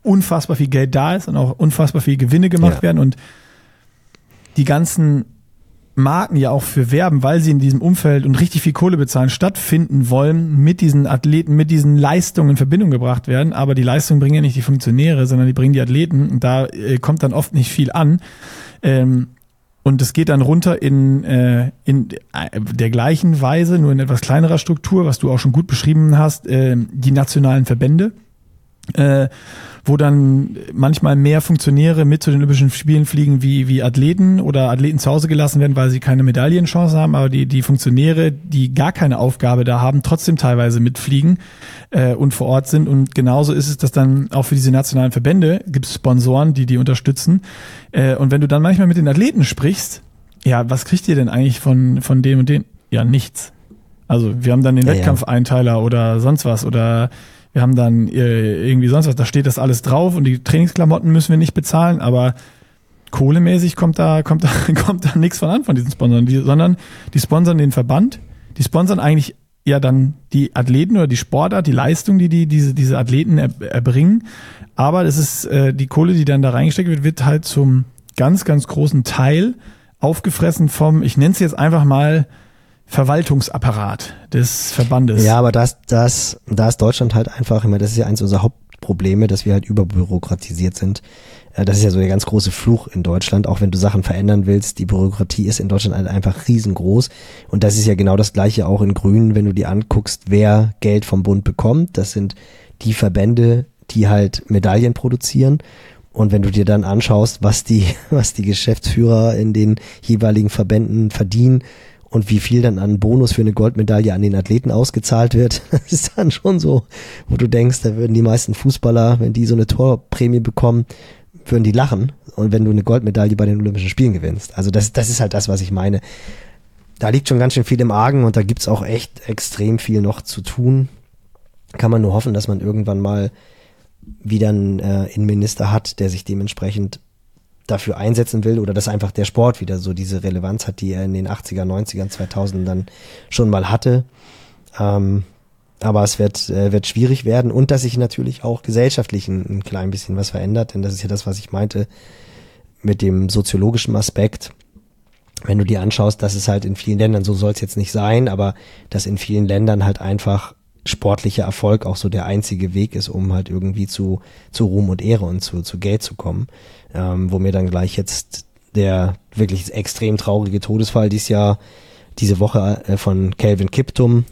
unfassbar viel Geld da ist und auch unfassbar viel Gewinne gemacht ja. werden und die ganzen Marken ja auch für werben, weil sie in diesem Umfeld und richtig viel Kohle bezahlen, stattfinden wollen, mit diesen Athleten, mit diesen Leistungen in Verbindung gebracht werden. Aber die Leistungen bringen ja nicht die Funktionäre, sondern die bringen die Athleten. Und da äh, kommt dann oft nicht viel an. Ähm, und es geht dann runter in, äh, in der gleichen Weise, nur in etwas kleinerer Struktur, was du auch schon gut beschrieben hast, äh, die nationalen Verbände. Äh, wo dann manchmal mehr Funktionäre mit zu den Olympischen Spielen fliegen wie, wie Athleten oder Athleten zu Hause gelassen werden, weil sie keine Medaillenchance haben, aber die, die Funktionäre, die gar keine Aufgabe da haben, trotzdem teilweise mitfliegen äh, und vor Ort sind. Und genauso ist es, dass dann auch für diese nationalen Verbände gibt es Sponsoren, die die unterstützen. Äh, und wenn du dann manchmal mit den Athleten sprichst, ja, was kriegt ihr denn eigentlich von, von dem und den? Ja, nichts. Also wir haben dann den ja, Wettkampfeinteiler ja. oder sonst was oder wir haben dann äh, irgendwie sonst was, da steht das alles drauf und die Trainingsklamotten müssen wir nicht bezahlen, aber kohlemäßig kommt da, kommt da, kommt da nichts von an von diesen Sponsoren, die, sondern die sponsern den Verband, die sponsern eigentlich ja dann die Athleten oder die Sportart, die Leistung, die, die diese, diese Athleten er, erbringen. Aber das ist äh, die Kohle, die dann da reingesteckt wird, wird halt zum ganz, ganz großen Teil aufgefressen vom, ich nenne es jetzt einfach mal, Verwaltungsapparat des Verbandes. Ja, aber das, das, da ist Deutschland halt einfach, meine, das ist ja eins unserer Hauptprobleme, dass wir halt überbürokratisiert sind. Äh, das ist ja so der ganz große Fluch in Deutschland, auch wenn du Sachen verändern willst. Die Bürokratie ist in Deutschland halt einfach riesengroß. Und das ist ja genau das Gleiche auch in Grünen, wenn du dir anguckst, wer Geld vom Bund bekommt. Das sind die Verbände, die halt Medaillen produzieren. Und wenn du dir dann anschaust, was die, was die Geschäftsführer in den jeweiligen Verbänden verdienen, und wie viel dann an Bonus für eine Goldmedaille an den Athleten ausgezahlt wird, das ist dann schon so, wo du denkst, da würden die meisten Fußballer, wenn die so eine Torprämie bekommen, würden die lachen. Und wenn du eine Goldmedaille bei den Olympischen Spielen gewinnst. Also das, das ist halt das, was ich meine. Da liegt schon ganz schön viel im Argen und da gibt's auch echt extrem viel noch zu tun. Kann man nur hoffen, dass man irgendwann mal wieder einen äh, Innenminister hat, der sich dementsprechend dafür einsetzen will oder dass einfach der Sport wieder so diese Relevanz hat, die er in den 80er, 90er, 2000 dann schon mal hatte. Ähm, aber es wird, äh, wird schwierig werden und dass sich natürlich auch gesellschaftlich ein, ein klein bisschen was verändert, denn das ist ja das, was ich meinte mit dem soziologischen Aspekt. Wenn du dir anschaust, dass es halt in vielen Ländern, so soll es jetzt nicht sein, aber dass in vielen Ländern halt einfach sportlicher Erfolg auch so der einzige Weg ist, um halt irgendwie zu, zu Ruhm und Ehre und zu, zu Geld zu kommen ähm, wo mir dann gleich jetzt der wirklich extrem traurige Todesfall dieses Jahr, diese Woche äh, von Calvin Kiptum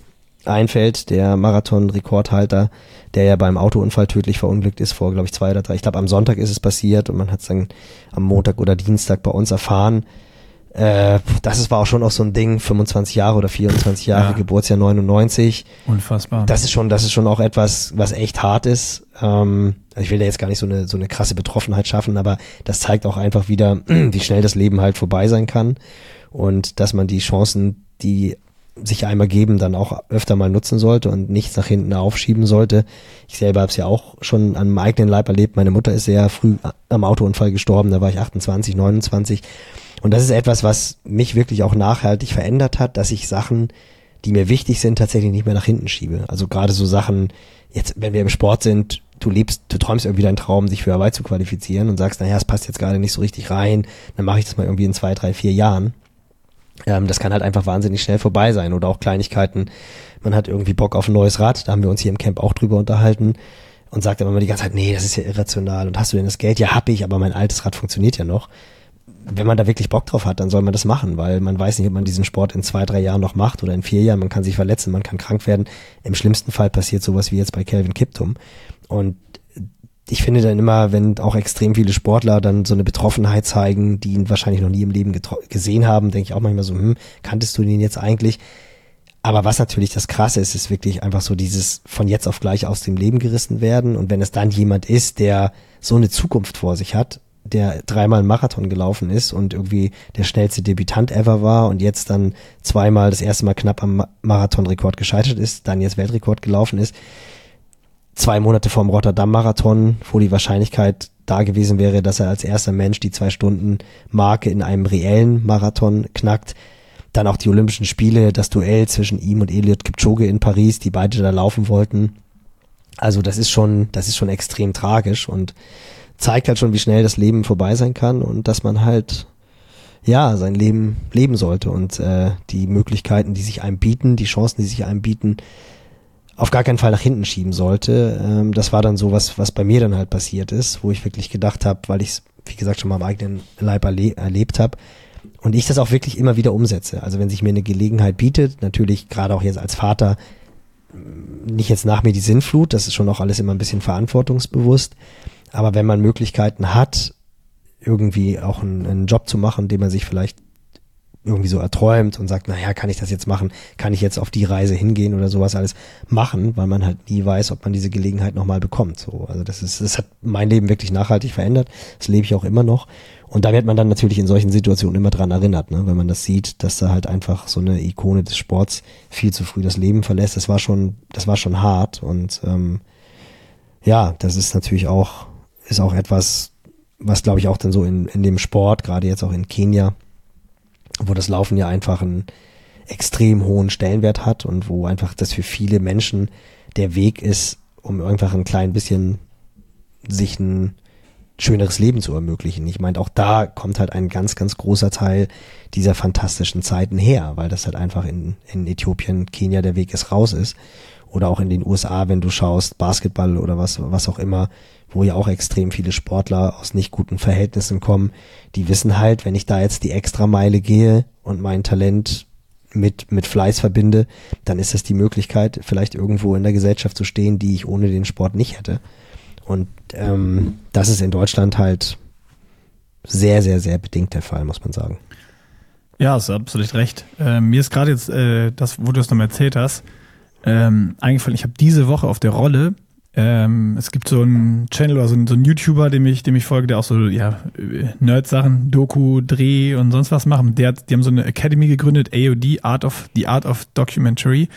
einfällt, der Marathon-Rekordhalter, der ja beim Autounfall tödlich verunglückt ist vor, glaube ich, zwei oder drei. Ich glaube, am Sonntag ist es passiert und man hat es dann am Montag oder Dienstag bei uns erfahren. Äh, das ist, war auch schon auch so ein Ding, 25 Jahre oder 24 Jahre, ja. Geburtsjahr 99. Unfassbar. Das ist schon, das ist schon auch etwas, was echt hart ist. Ähm, also ich will da jetzt gar nicht so eine, so eine krasse Betroffenheit schaffen, aber das zeigt auch einfach wieder, wie schnell das Leben halt vorbei sein kann und dass man die Chancen, die sich einmal geben, dann auch öfter mal nutzen sollte und nichts nach hinten aufschieben sollte. Ich selber habe es ja auch schon an meinem eigenen Leib erlebt. Meine Mutter ist sehr früh am Autounfall gestorben, da war ich 28, 29 und das ist etwas, was mich wirklich auch nachhaltig verändert hat, dass ich Sachen, die mir wichtig sind, tatsächlich nicht mehr nach hinten schiebe. Also gerade so Sachen, jetzt, wenn wir im Sport sind, du lebst, du träumst irgendwie deinen Traum, sich für Hawaii zu qualifizieren und sagst, naja, es passt jetzt gerade nicht so richtig rein, dann mache ich das mal irgendwie in zwei, drei, vier Jahren. Ähm, das kann halt einfach wahnsinnig schnell vorbei sein. Oder auch Kleinigkeiten, man hat irgendwie Bock auf ein neues Rad, da haben wir uns hier im Camp auch drüber unterhalten und sagt aber immer die ganze Zeit, nee, das ist ja irrational und hast du denn das Geld? Ja, hab ich, aber mein altes Rad funktioniert ja noch. Wenn man da wirklich Bock drauf hat, dann soll man das machen, weil man weiß nicht, ob man diesen Sport in zwei, drei Jahren noch macht oder in vier Jahren. Man kann sich verletzen, man kann krank werden. Im schlimmsten Fall passiert sowas wie jetzt bei Calvin Kiptum. Und ich finde dann immer, wenn auch extrem viele Sportler dann so eine Betroffenheit zeigen, die ihn wahrscheinlich noch nie im Leben gesehen haben, denke ich auch manchmal so, hm, kanntest du den jetzt eigentlich? Aber was natürlich das Krasse ist, ist wirklich einfach so dieses von jetzt auf gleich aus dem Leben gerissen werden. Und wenn es dann jemand ist, der so eine Zukunft vor sich hat, der dreimal einen Marathon gelaufen ist und irgendwie der schnellste Debütant ever war und jetzt dann zweimal das erste Mal knapp am Marathonrekord gescheitert ist, dann jetzt Weltrekord gelaufen ist, zwei Monate vorm Rotterdam-Marathon, wo die Wahrscheinlichkeit da gewesen wäre, dass er als erster Mensch die zwei Stunden Marke in einem reellen Marathon knackt. Dann auch die Olympischen Spiele, das Duell zwischen ihm und Eliot Kipchoge in Paris, die beide da laufen wollten. Also das ist schon, das ist schon extrem tragisch und zeigt halt schon, wie schnell das Leben vorbei sein kann und dass man halt ja sein Leben leben sollte und äh, die Möglichkeiten, die sich einem bieten, die Chancen, die sich einem bieten, auf gar keinen Fall nach hinten schieben sollte. Ähm, das war dann so was, was bei mir dann halt passiert ist, wo ich wirklich gedacht habe, weil ich es, wie gesagt, schon mal am eigenen Leib erle erlebt habe. Und ich das auch wirklich immer wieder umsetze. Also wenn sich mir eine Gelegenheit bietet, natürlich gerade auch jetzt als Vater, nicht jetzt nach mir die Sinnflut, das ist schon auch alles immer ein bisschen verantwortungsbewusst. Aber wenn man Möglichkeiten hat, irgendwie auch einen, einen Job zu machen, den man sich vielleicht irgendwie so erträumt und sagt, naja, kann ich das jetzt machen? Kann ich jetzt auf die Reise hingehen oder sowas alles machen, weil man halt nie weiß, ob man diese Gelegenheit nochmal bekommt. So, also das ist, das hat mein Leben wirklich nachhaltig verändert. Das lebe ich auch immer noch. Und da wird man dann natürlich in solchen Situationen immer dran erinnert, ne? wenn man das sieht, dass da halt einfach so eine Ikone des Sports viel zu früh das Leben verlässt. Das war schon, das war schon hart und ähm, ja, das ist natürlich auch, ist auch etwas, was glaube ich auch dann so in, in dem Sport, gerade jetzt auch in Kenia, wo das Laufen ja einfach einen extrem hohen Stellenwert hat und wo einfach das für viele Menschen der Weg ist, um einfach ein klein bisschen sich ein schöneres Leben zu ermöglichen. Ich meine, auch da kommt halt ein ganz, ganz großer Teil dieser fantastischen Zeiten her, weil das halt einfach in, in Äthiopien, Kenia der Weg ist raus ist. Oder auch in den USA, wenn du schaust, Basketball oder was, was auch immer, wo ja auch extrem viele Sportler aus nicht guten Verhältnissen kommen, die wissen halt, wenn ich da jetzt die Extrameile gehe und mein Talent mit, mit Fleiß verbinde, dann ist das die Möglichkeit, vielleicht irgendwo in der Gesellschaft zu stehen, die ich ohne den Sport nicht hätte. Und ähm, das ist in Deutschland halt sehr, sehr, sehr bedingt der Fall, muss man sagen. Ja, hast absolut recht. Äh, mir ist gerade jetzt äh, das, wo du es nochmal erzählt hast, ähm, eingefallen, ich habe diese Woche auf der Rolle ähm, es gibt so einen Channel oder so einen, so einen YouTuber, dem ich, dem ich folge, der auch so ja, Nerd-Sachen, Doku, Dreh und sonst was machen. Der, die haben so eine Academy gegründet, AOD, Art of the Art of Documentary.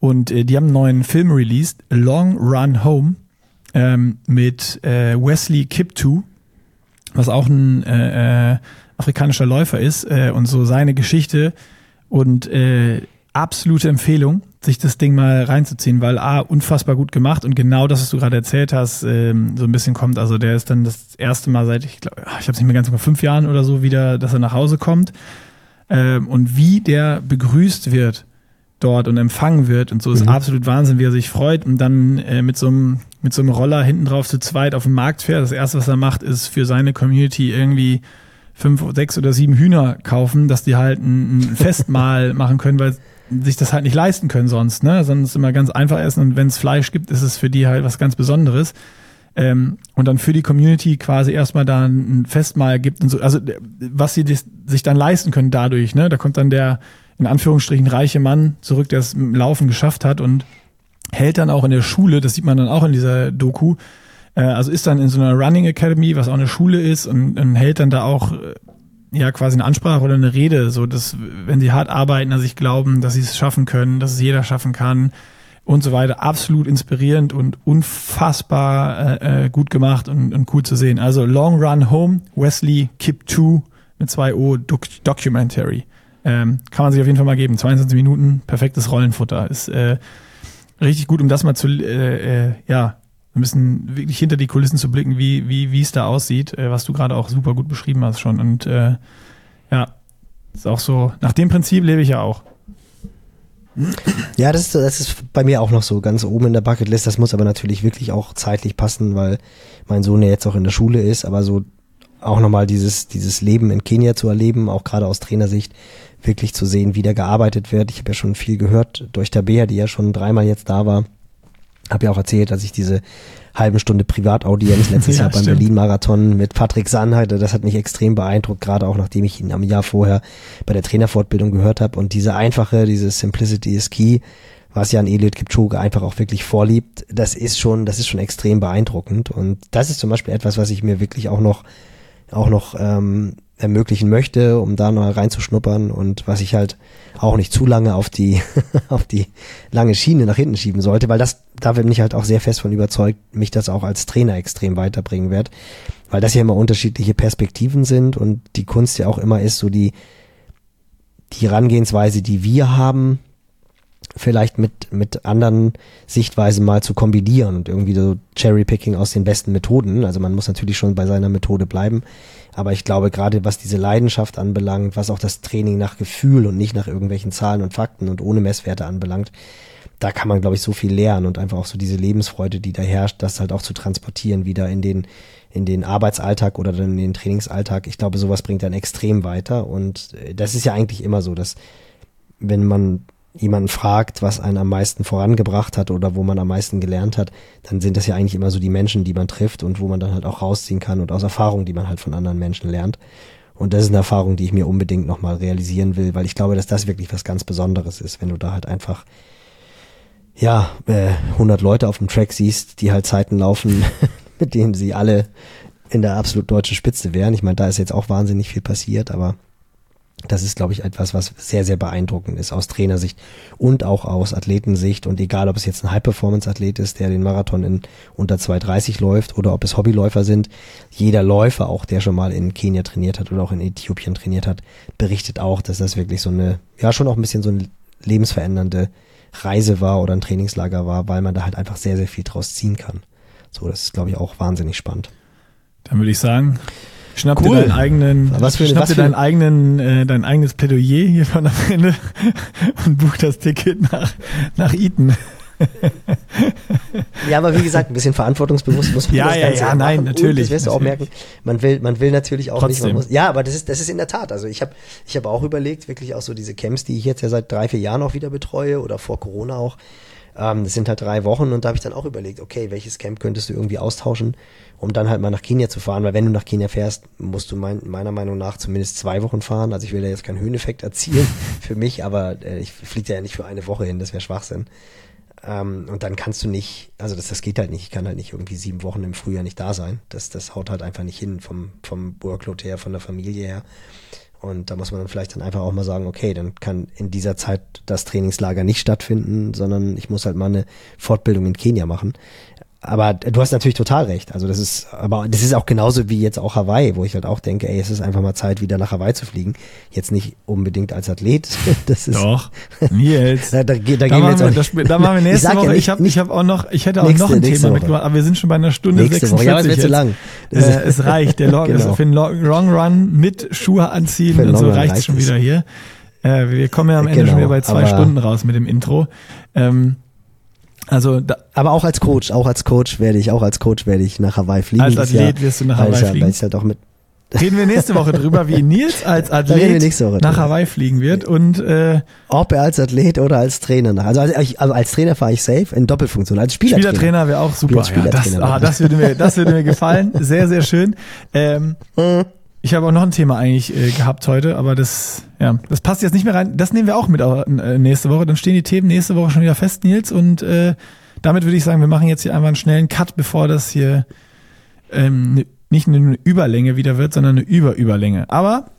Und äh, die haben einen neuen Film released, Long Run Home, ähm, mit äh, Wesley Kiptu, was auch ein äh, äh, afrikanischer Läufer ist äh, und so seine Geschichte und äh, absolute Empfehlung sich das Ding mal reinzuziehen, weil A, unfassbar gut gemacht und genau das, was du gerade erzählt hast, ähm, so ein bisschen kommt. Also der ist dann das erste Mal seit, ich glaube, ich habe es nicht mehr ganz genau, fünf Jahren oder so wieder, dass er nach Hause kommt. Ähm, und wie der begrüßt wird dort und empfangen wird und so ist mhm. absolut Wahnsinn, wie er sich freut und dann äh, mit so einem mit so einem Roller hinten drauf zu zweit auf dem Markt fährt. Das erste, was er macht, ist für seine Community irgendwie fünf, sechs oder sieben Hühner kaufen, dass die halt ein, ein Festmahl machen können, weil sich das halt nicht leisten können sonst, ne? Es immer ganz einfach essen und wenn es Fleisch gibt, ist es für die halt was ganz Besonderes. Ähm, und dann für die Community quasi erstmal da ein Festmahl gibt und so, also was sie sich dann leisten können dadurch, ne? Da kommt dann der in Anführungsstrichen reiche Mann zurück, der es im Laufen geschafft hat und hält dann auch in der Schule, das sieht man dann auch in dieser Doku, äh, also ist dann in so einer Running Academy, was auch eine Schule ist und, und hält dann da auch äh, ja quasi eine Ansprache oder eine Rede, so dass wenn sie hart arbeiten, dass ich glauben, dass sie es schaffen können, dass es jeder schaffen kann und so weiter. Absolut inspirierend und unfassbar äh, äh gut gemacht und, und cool zu sehen. Also Long Run Home, Wesley Kip 2 mit zwei O Doc Documentary. Ähm, kann man sich auf jeden Fall mal geben. 22 Minuten, perfektes Rollenfutter. Ist äh, richtig gut, um das mal zu äh, äh, ja ein bisschen wirklich hinter die Kulissen zu blicken, wie, wie, wie es da aussieht, äh, was du gerade auch super gut beschrieben hast schon. Und äh, ja, ist auch so, nach dem Prinzip lebe ich ja auch. Ja, das ist, das ist bei mir auch noch so ganz oben in der Bucketlist. Das muss aber natürlich wirklich auch zeitlich passen, weil mein Sohn ja jetzt auch in der Schule ist, aber so auch nochmal dieses, dieses Leben in Kenia zu erleben, auch gerade aus Trainersicht, wirklich zu sehen, wie da gearbeitet wird. Ich habe ja schon viel gehört durch Tabea, die ja schon dreimal jetzt da war. Habe ja auch erzählt, dass ich diese halben Stunde Privataudienz letztes ja, Jahr beim Berlin-Marathon mit Patrick Sahn hatte. Das hat mich extrem beeindruckt, gerade auch nachdem ich ihn am Jahr vorher bei der Trainerfortbildung gehört habe. Und diese einfache, diese Simplicity is Key, was Jan Eliot Kipchoge einfach auch wirklich vorliebt, das ist schon, das ist schon extrem beeindruckend. Und das ist zum Beispiel etwas, was ich mir wirklich auch noch, auch noch ähm, ermöglichen möchte, um da noch reinzuschnuppern und was ich halt auch nicht zu lange auf die auf die lange Schiene nach hinten schieben sollte, weil das da bin ich halt auch sehr fest von überzeugt, mich das auch als Trainer extrem weiterbringen wird, weil das ja immer unterschiedliche Perspektiven sind und die Kunst ja auch immer ist so die die Herangehensweise, die wir haben, vielleicht mit, mit anderen Sichtweisen mal zu kombinieren und irgendwie so Cherry-Picking aus den besten Methoden. Also man muss natürlich schon bei seiner Methode bleiben. Aber ich glaube, gerade was diese Leidenschaft anbelangt, was auch das Training nach Gefühl und nicht nach irgendwelchen Zahlen und Fakten und ohne Messwerte anbelangt, da kann man, glaube ich, so viel lernen und einfach auch so diese Lebensfreude, die da herrscht, das halt auch zu transportieren, wieder in den, in den Arbeitsalltag oder dann in den Trainingsalltag. Ich glaube, sowas bringt dann extrem weiter. Und äh, das ist ja eigentlich immer so, dass wenn man jemanden fragt, was einen am meisten vorangebracht hat oder wo man am meisten gelernt hat, dann sind das ja eigentlich immer so die Menschen, die man trifft und wo man dann halt auch rausziehen kann und aus Erfahrungen, die man halt von anderen Menschen lernt. Und das ist eine Erfahrung, die ich mir unbedingt nochmal realisieren will, weil ich glaube, dass das wirklich was ganz Besonderes ist, wenn du da halt einfach ja, äh, 100 Leute auf dem Track siehst, die halt Zeiten laufen, mit denen sie alle in der absolut deutschen Spitze wären. Ich meine, da ist jetzt auch wahnsinnig viel passiert, aber das ist, glaube ich, etwas, was sehr, sehr beeindruckend ist aus Trainersicht und auch aus Athletensicht. Und egal, ob es jetzt ein High-Performance-Athlet ist, der den Marathon in unter 2,30 läuft oder ob es Hobbyläufer sind, jeder Läufer, auch der schon mal in Kenia trainiert hat oder auch in Äthiopien trainiert hat, berichtet auch, dass das wirklich so eine, ja, schon auch ein bisschen so eine lebensverändernde Reise war oder ein Trainingslager war, weil man da halt einfach sehr, sehr viel draus ziehen kann. So, das ist, glaube ich, auch wahnsinnig spannend. Dann würde ich sagen, Schnapp cool. dir deinen eigenen, was für, schnapp was dir deinen eigenen, äh, dein eigenes Plädoyer hier von am Ende und buch das Ticket nach, nach Eton. ja, aber wie gesagt, ein bisschen verantwortungsbewusst muss man ja, das ja, Ganze ja, nein, natürlich. Und das wirst du auch merken. Man will, man will natürlich auch Trotzdem. nicht. Man muss, ja, aber das ist, das ist in der Tat. Also ich habe, ich habe auch überlegt, wirklich auch so diese Camps, die ich jetzt ja seit drei, vier Jahren auch wieder betreue oder vor Corona auch. Ähm, das sind halt drei Wochen und da habe ich dann auch überlegt, okay, welches Camp könntest du irgendwie austauschen? Um dann halt mal nach Kenia zu fahren, weil wenn du nach Kenia fährst, musst du mein, meiner Meinung nach zumindest zwei Wochen fahren. Also ich will da jetzt keinen Höheneffekt erzielen für mich, aber äh, ich fliege ja nicht für eine Woche hin, das wäre Schwachsinn. Ähm, und dann kannst du nicht, also das, das geht halt nicht, ich kann halt nicht irgendwie sieben Wochen im Frühjahr nicht da sein. Das, das haut halt einfach nicht hin vom, vom Workload her, von der Familie her. Und da muss man dann vielleicht dann einfach auch mal sagen, okay, dann kann in dieser Zeit das Trainingslager nicht stattfinden, sondern ich muss halt mal eine Fortbildung in Kenia machen aber du hast natürlich total recht. Also das ist, aber das ist auch genauso wie jetzt auch Hawaii, wo ich halt auch denke, ey, es ist einfach mal Zeit, wieder nach Hawaii zu fliegen. Jetzt nicht unbedingt als Athlet. Das ist doch. Nils. da, da, da, da, gehen wir jetzt wir, das, da machen wir nächste ich Woche. Ja nicht, ich habe, ich habe auch noch, ich hätte auch nächste, noch ein Thema Woche. mitgebracht, aber wir sind schon bei einer Stunde nächste 46. Woche. Ja, es wird zu lang. Äh, es reicht. Der Long, genau. für einen Long Run mit Schuhe anziehen und so reicht es schon wieder hier. Äh, wir kommen ja am Ende genau, schon wieder bei zwei Stunden raus mit dem Intro. Ähm, also, da, aber auch als Coach, auch als Coach werde ich, auch als Coach werde ich nach Hawaii fliegen. Als Athlet wirst du nach Hawaii fliegen. Weil ich halt auch mit Reden wir nächste Woche drüber, wie Nils als Athlet nach Hawaii fliegen wird und äh, ob er als Athlet oder als Trainer nach. Also, also, also als Trainer fahre ich safe in Doppelfunktion. Als Spielertrainer, Spielertrainer wäre auch super. Ja, das, ah, das würde mir, das würde mir gefallen. Sehr, sehr schön. Ähm, mhm. Ich habe auch noch ein Thema eigentlich äh, gehabt heute, aber das, ja, das passt jetzt nicht mehr rein. Das nehmen wir auch mit äh, nächste Woche. Dann stehen die Themen nächste Woche schon wieder fest, Nils, und äh, damit würde ich sagen, wir machen jetzt hier einfach einen schnellen Cut, bevor das hier ähm, ne, nicht eine Überlänge wieder wird, sondern eine Überüberlänge. Aber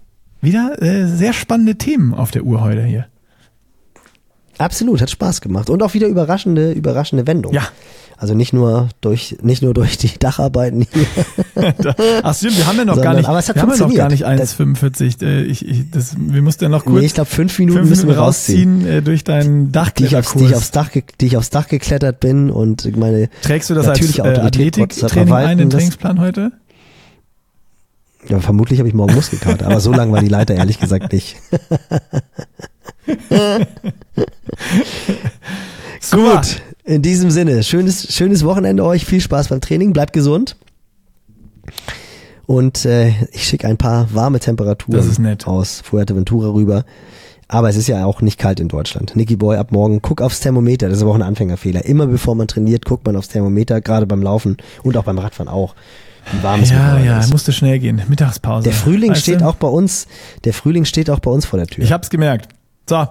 wieder äh, sehr spannende Themen auf der Uhr heute hier. Absolut, hat Spaß gemacht. Und auch wieder überraschende, überraschende Wendung. Ja. Also nicht nur durch, nicht nur durch die Dacharbeiten hier. Ach stimmt, wir haben ja noch Sondern, gar nicht, aber es hat wir haben ja noch gar nicht 1,45. Äh, ich, ich, das, wir mussten ja noch kurz. Nee, ich glaube fünf Minuten fünf müssen wir rausziehen, rausziehen äh, durch deinen Dachkletterkurs. Die ich, aufs, die, ich aufs Dach, die ich aufs Dach geklettert bin und meine Trägst du das als äh, Athletiktraining ein, den Trainingsplan heute? Ja, vermutlich habe ich morgen Muskelkater, aber so lang war die Leiter ehrlich gesagt nicht. Gut, in diesem Sinne, schönes, schönes Wochenende euch, viel Spaß beim Training, bleibt gesund. Und äh, ich schicke ein paar warme Temperaturen aus Fuerteventura rüber. Aber es ist ja auch nicht kalt in Deutschland. Nicky Boy, ab morgen, guck aufs Thermometer. Das ist aber auch ein Anfängerfehler. Immer bevor man trainiert, guckt man aufs Thermometer, gerade beim Laufen und auch beim Radfahren auch. Wie warm es Ja, ja, ist. musste schnell gehen. Mittagspause. Der Frühling weißt steht du? auch bei uns, der Frühling steht auch bei uns vor der Tür. Ich hab's gemerkt. So.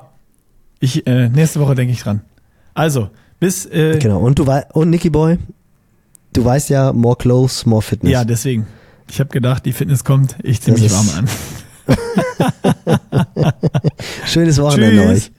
Ich, äh, nächste Woche denke ich dran. Also, bis. Äh, genau, und du weißt, und Nicky Boy, du weißt ja, more clothes, more fitness. Ja, deswegen. Ich habe gedacht, die Fitness kommt, ich zieh mich warm an. Schönes Wochenende Tschüss. euch.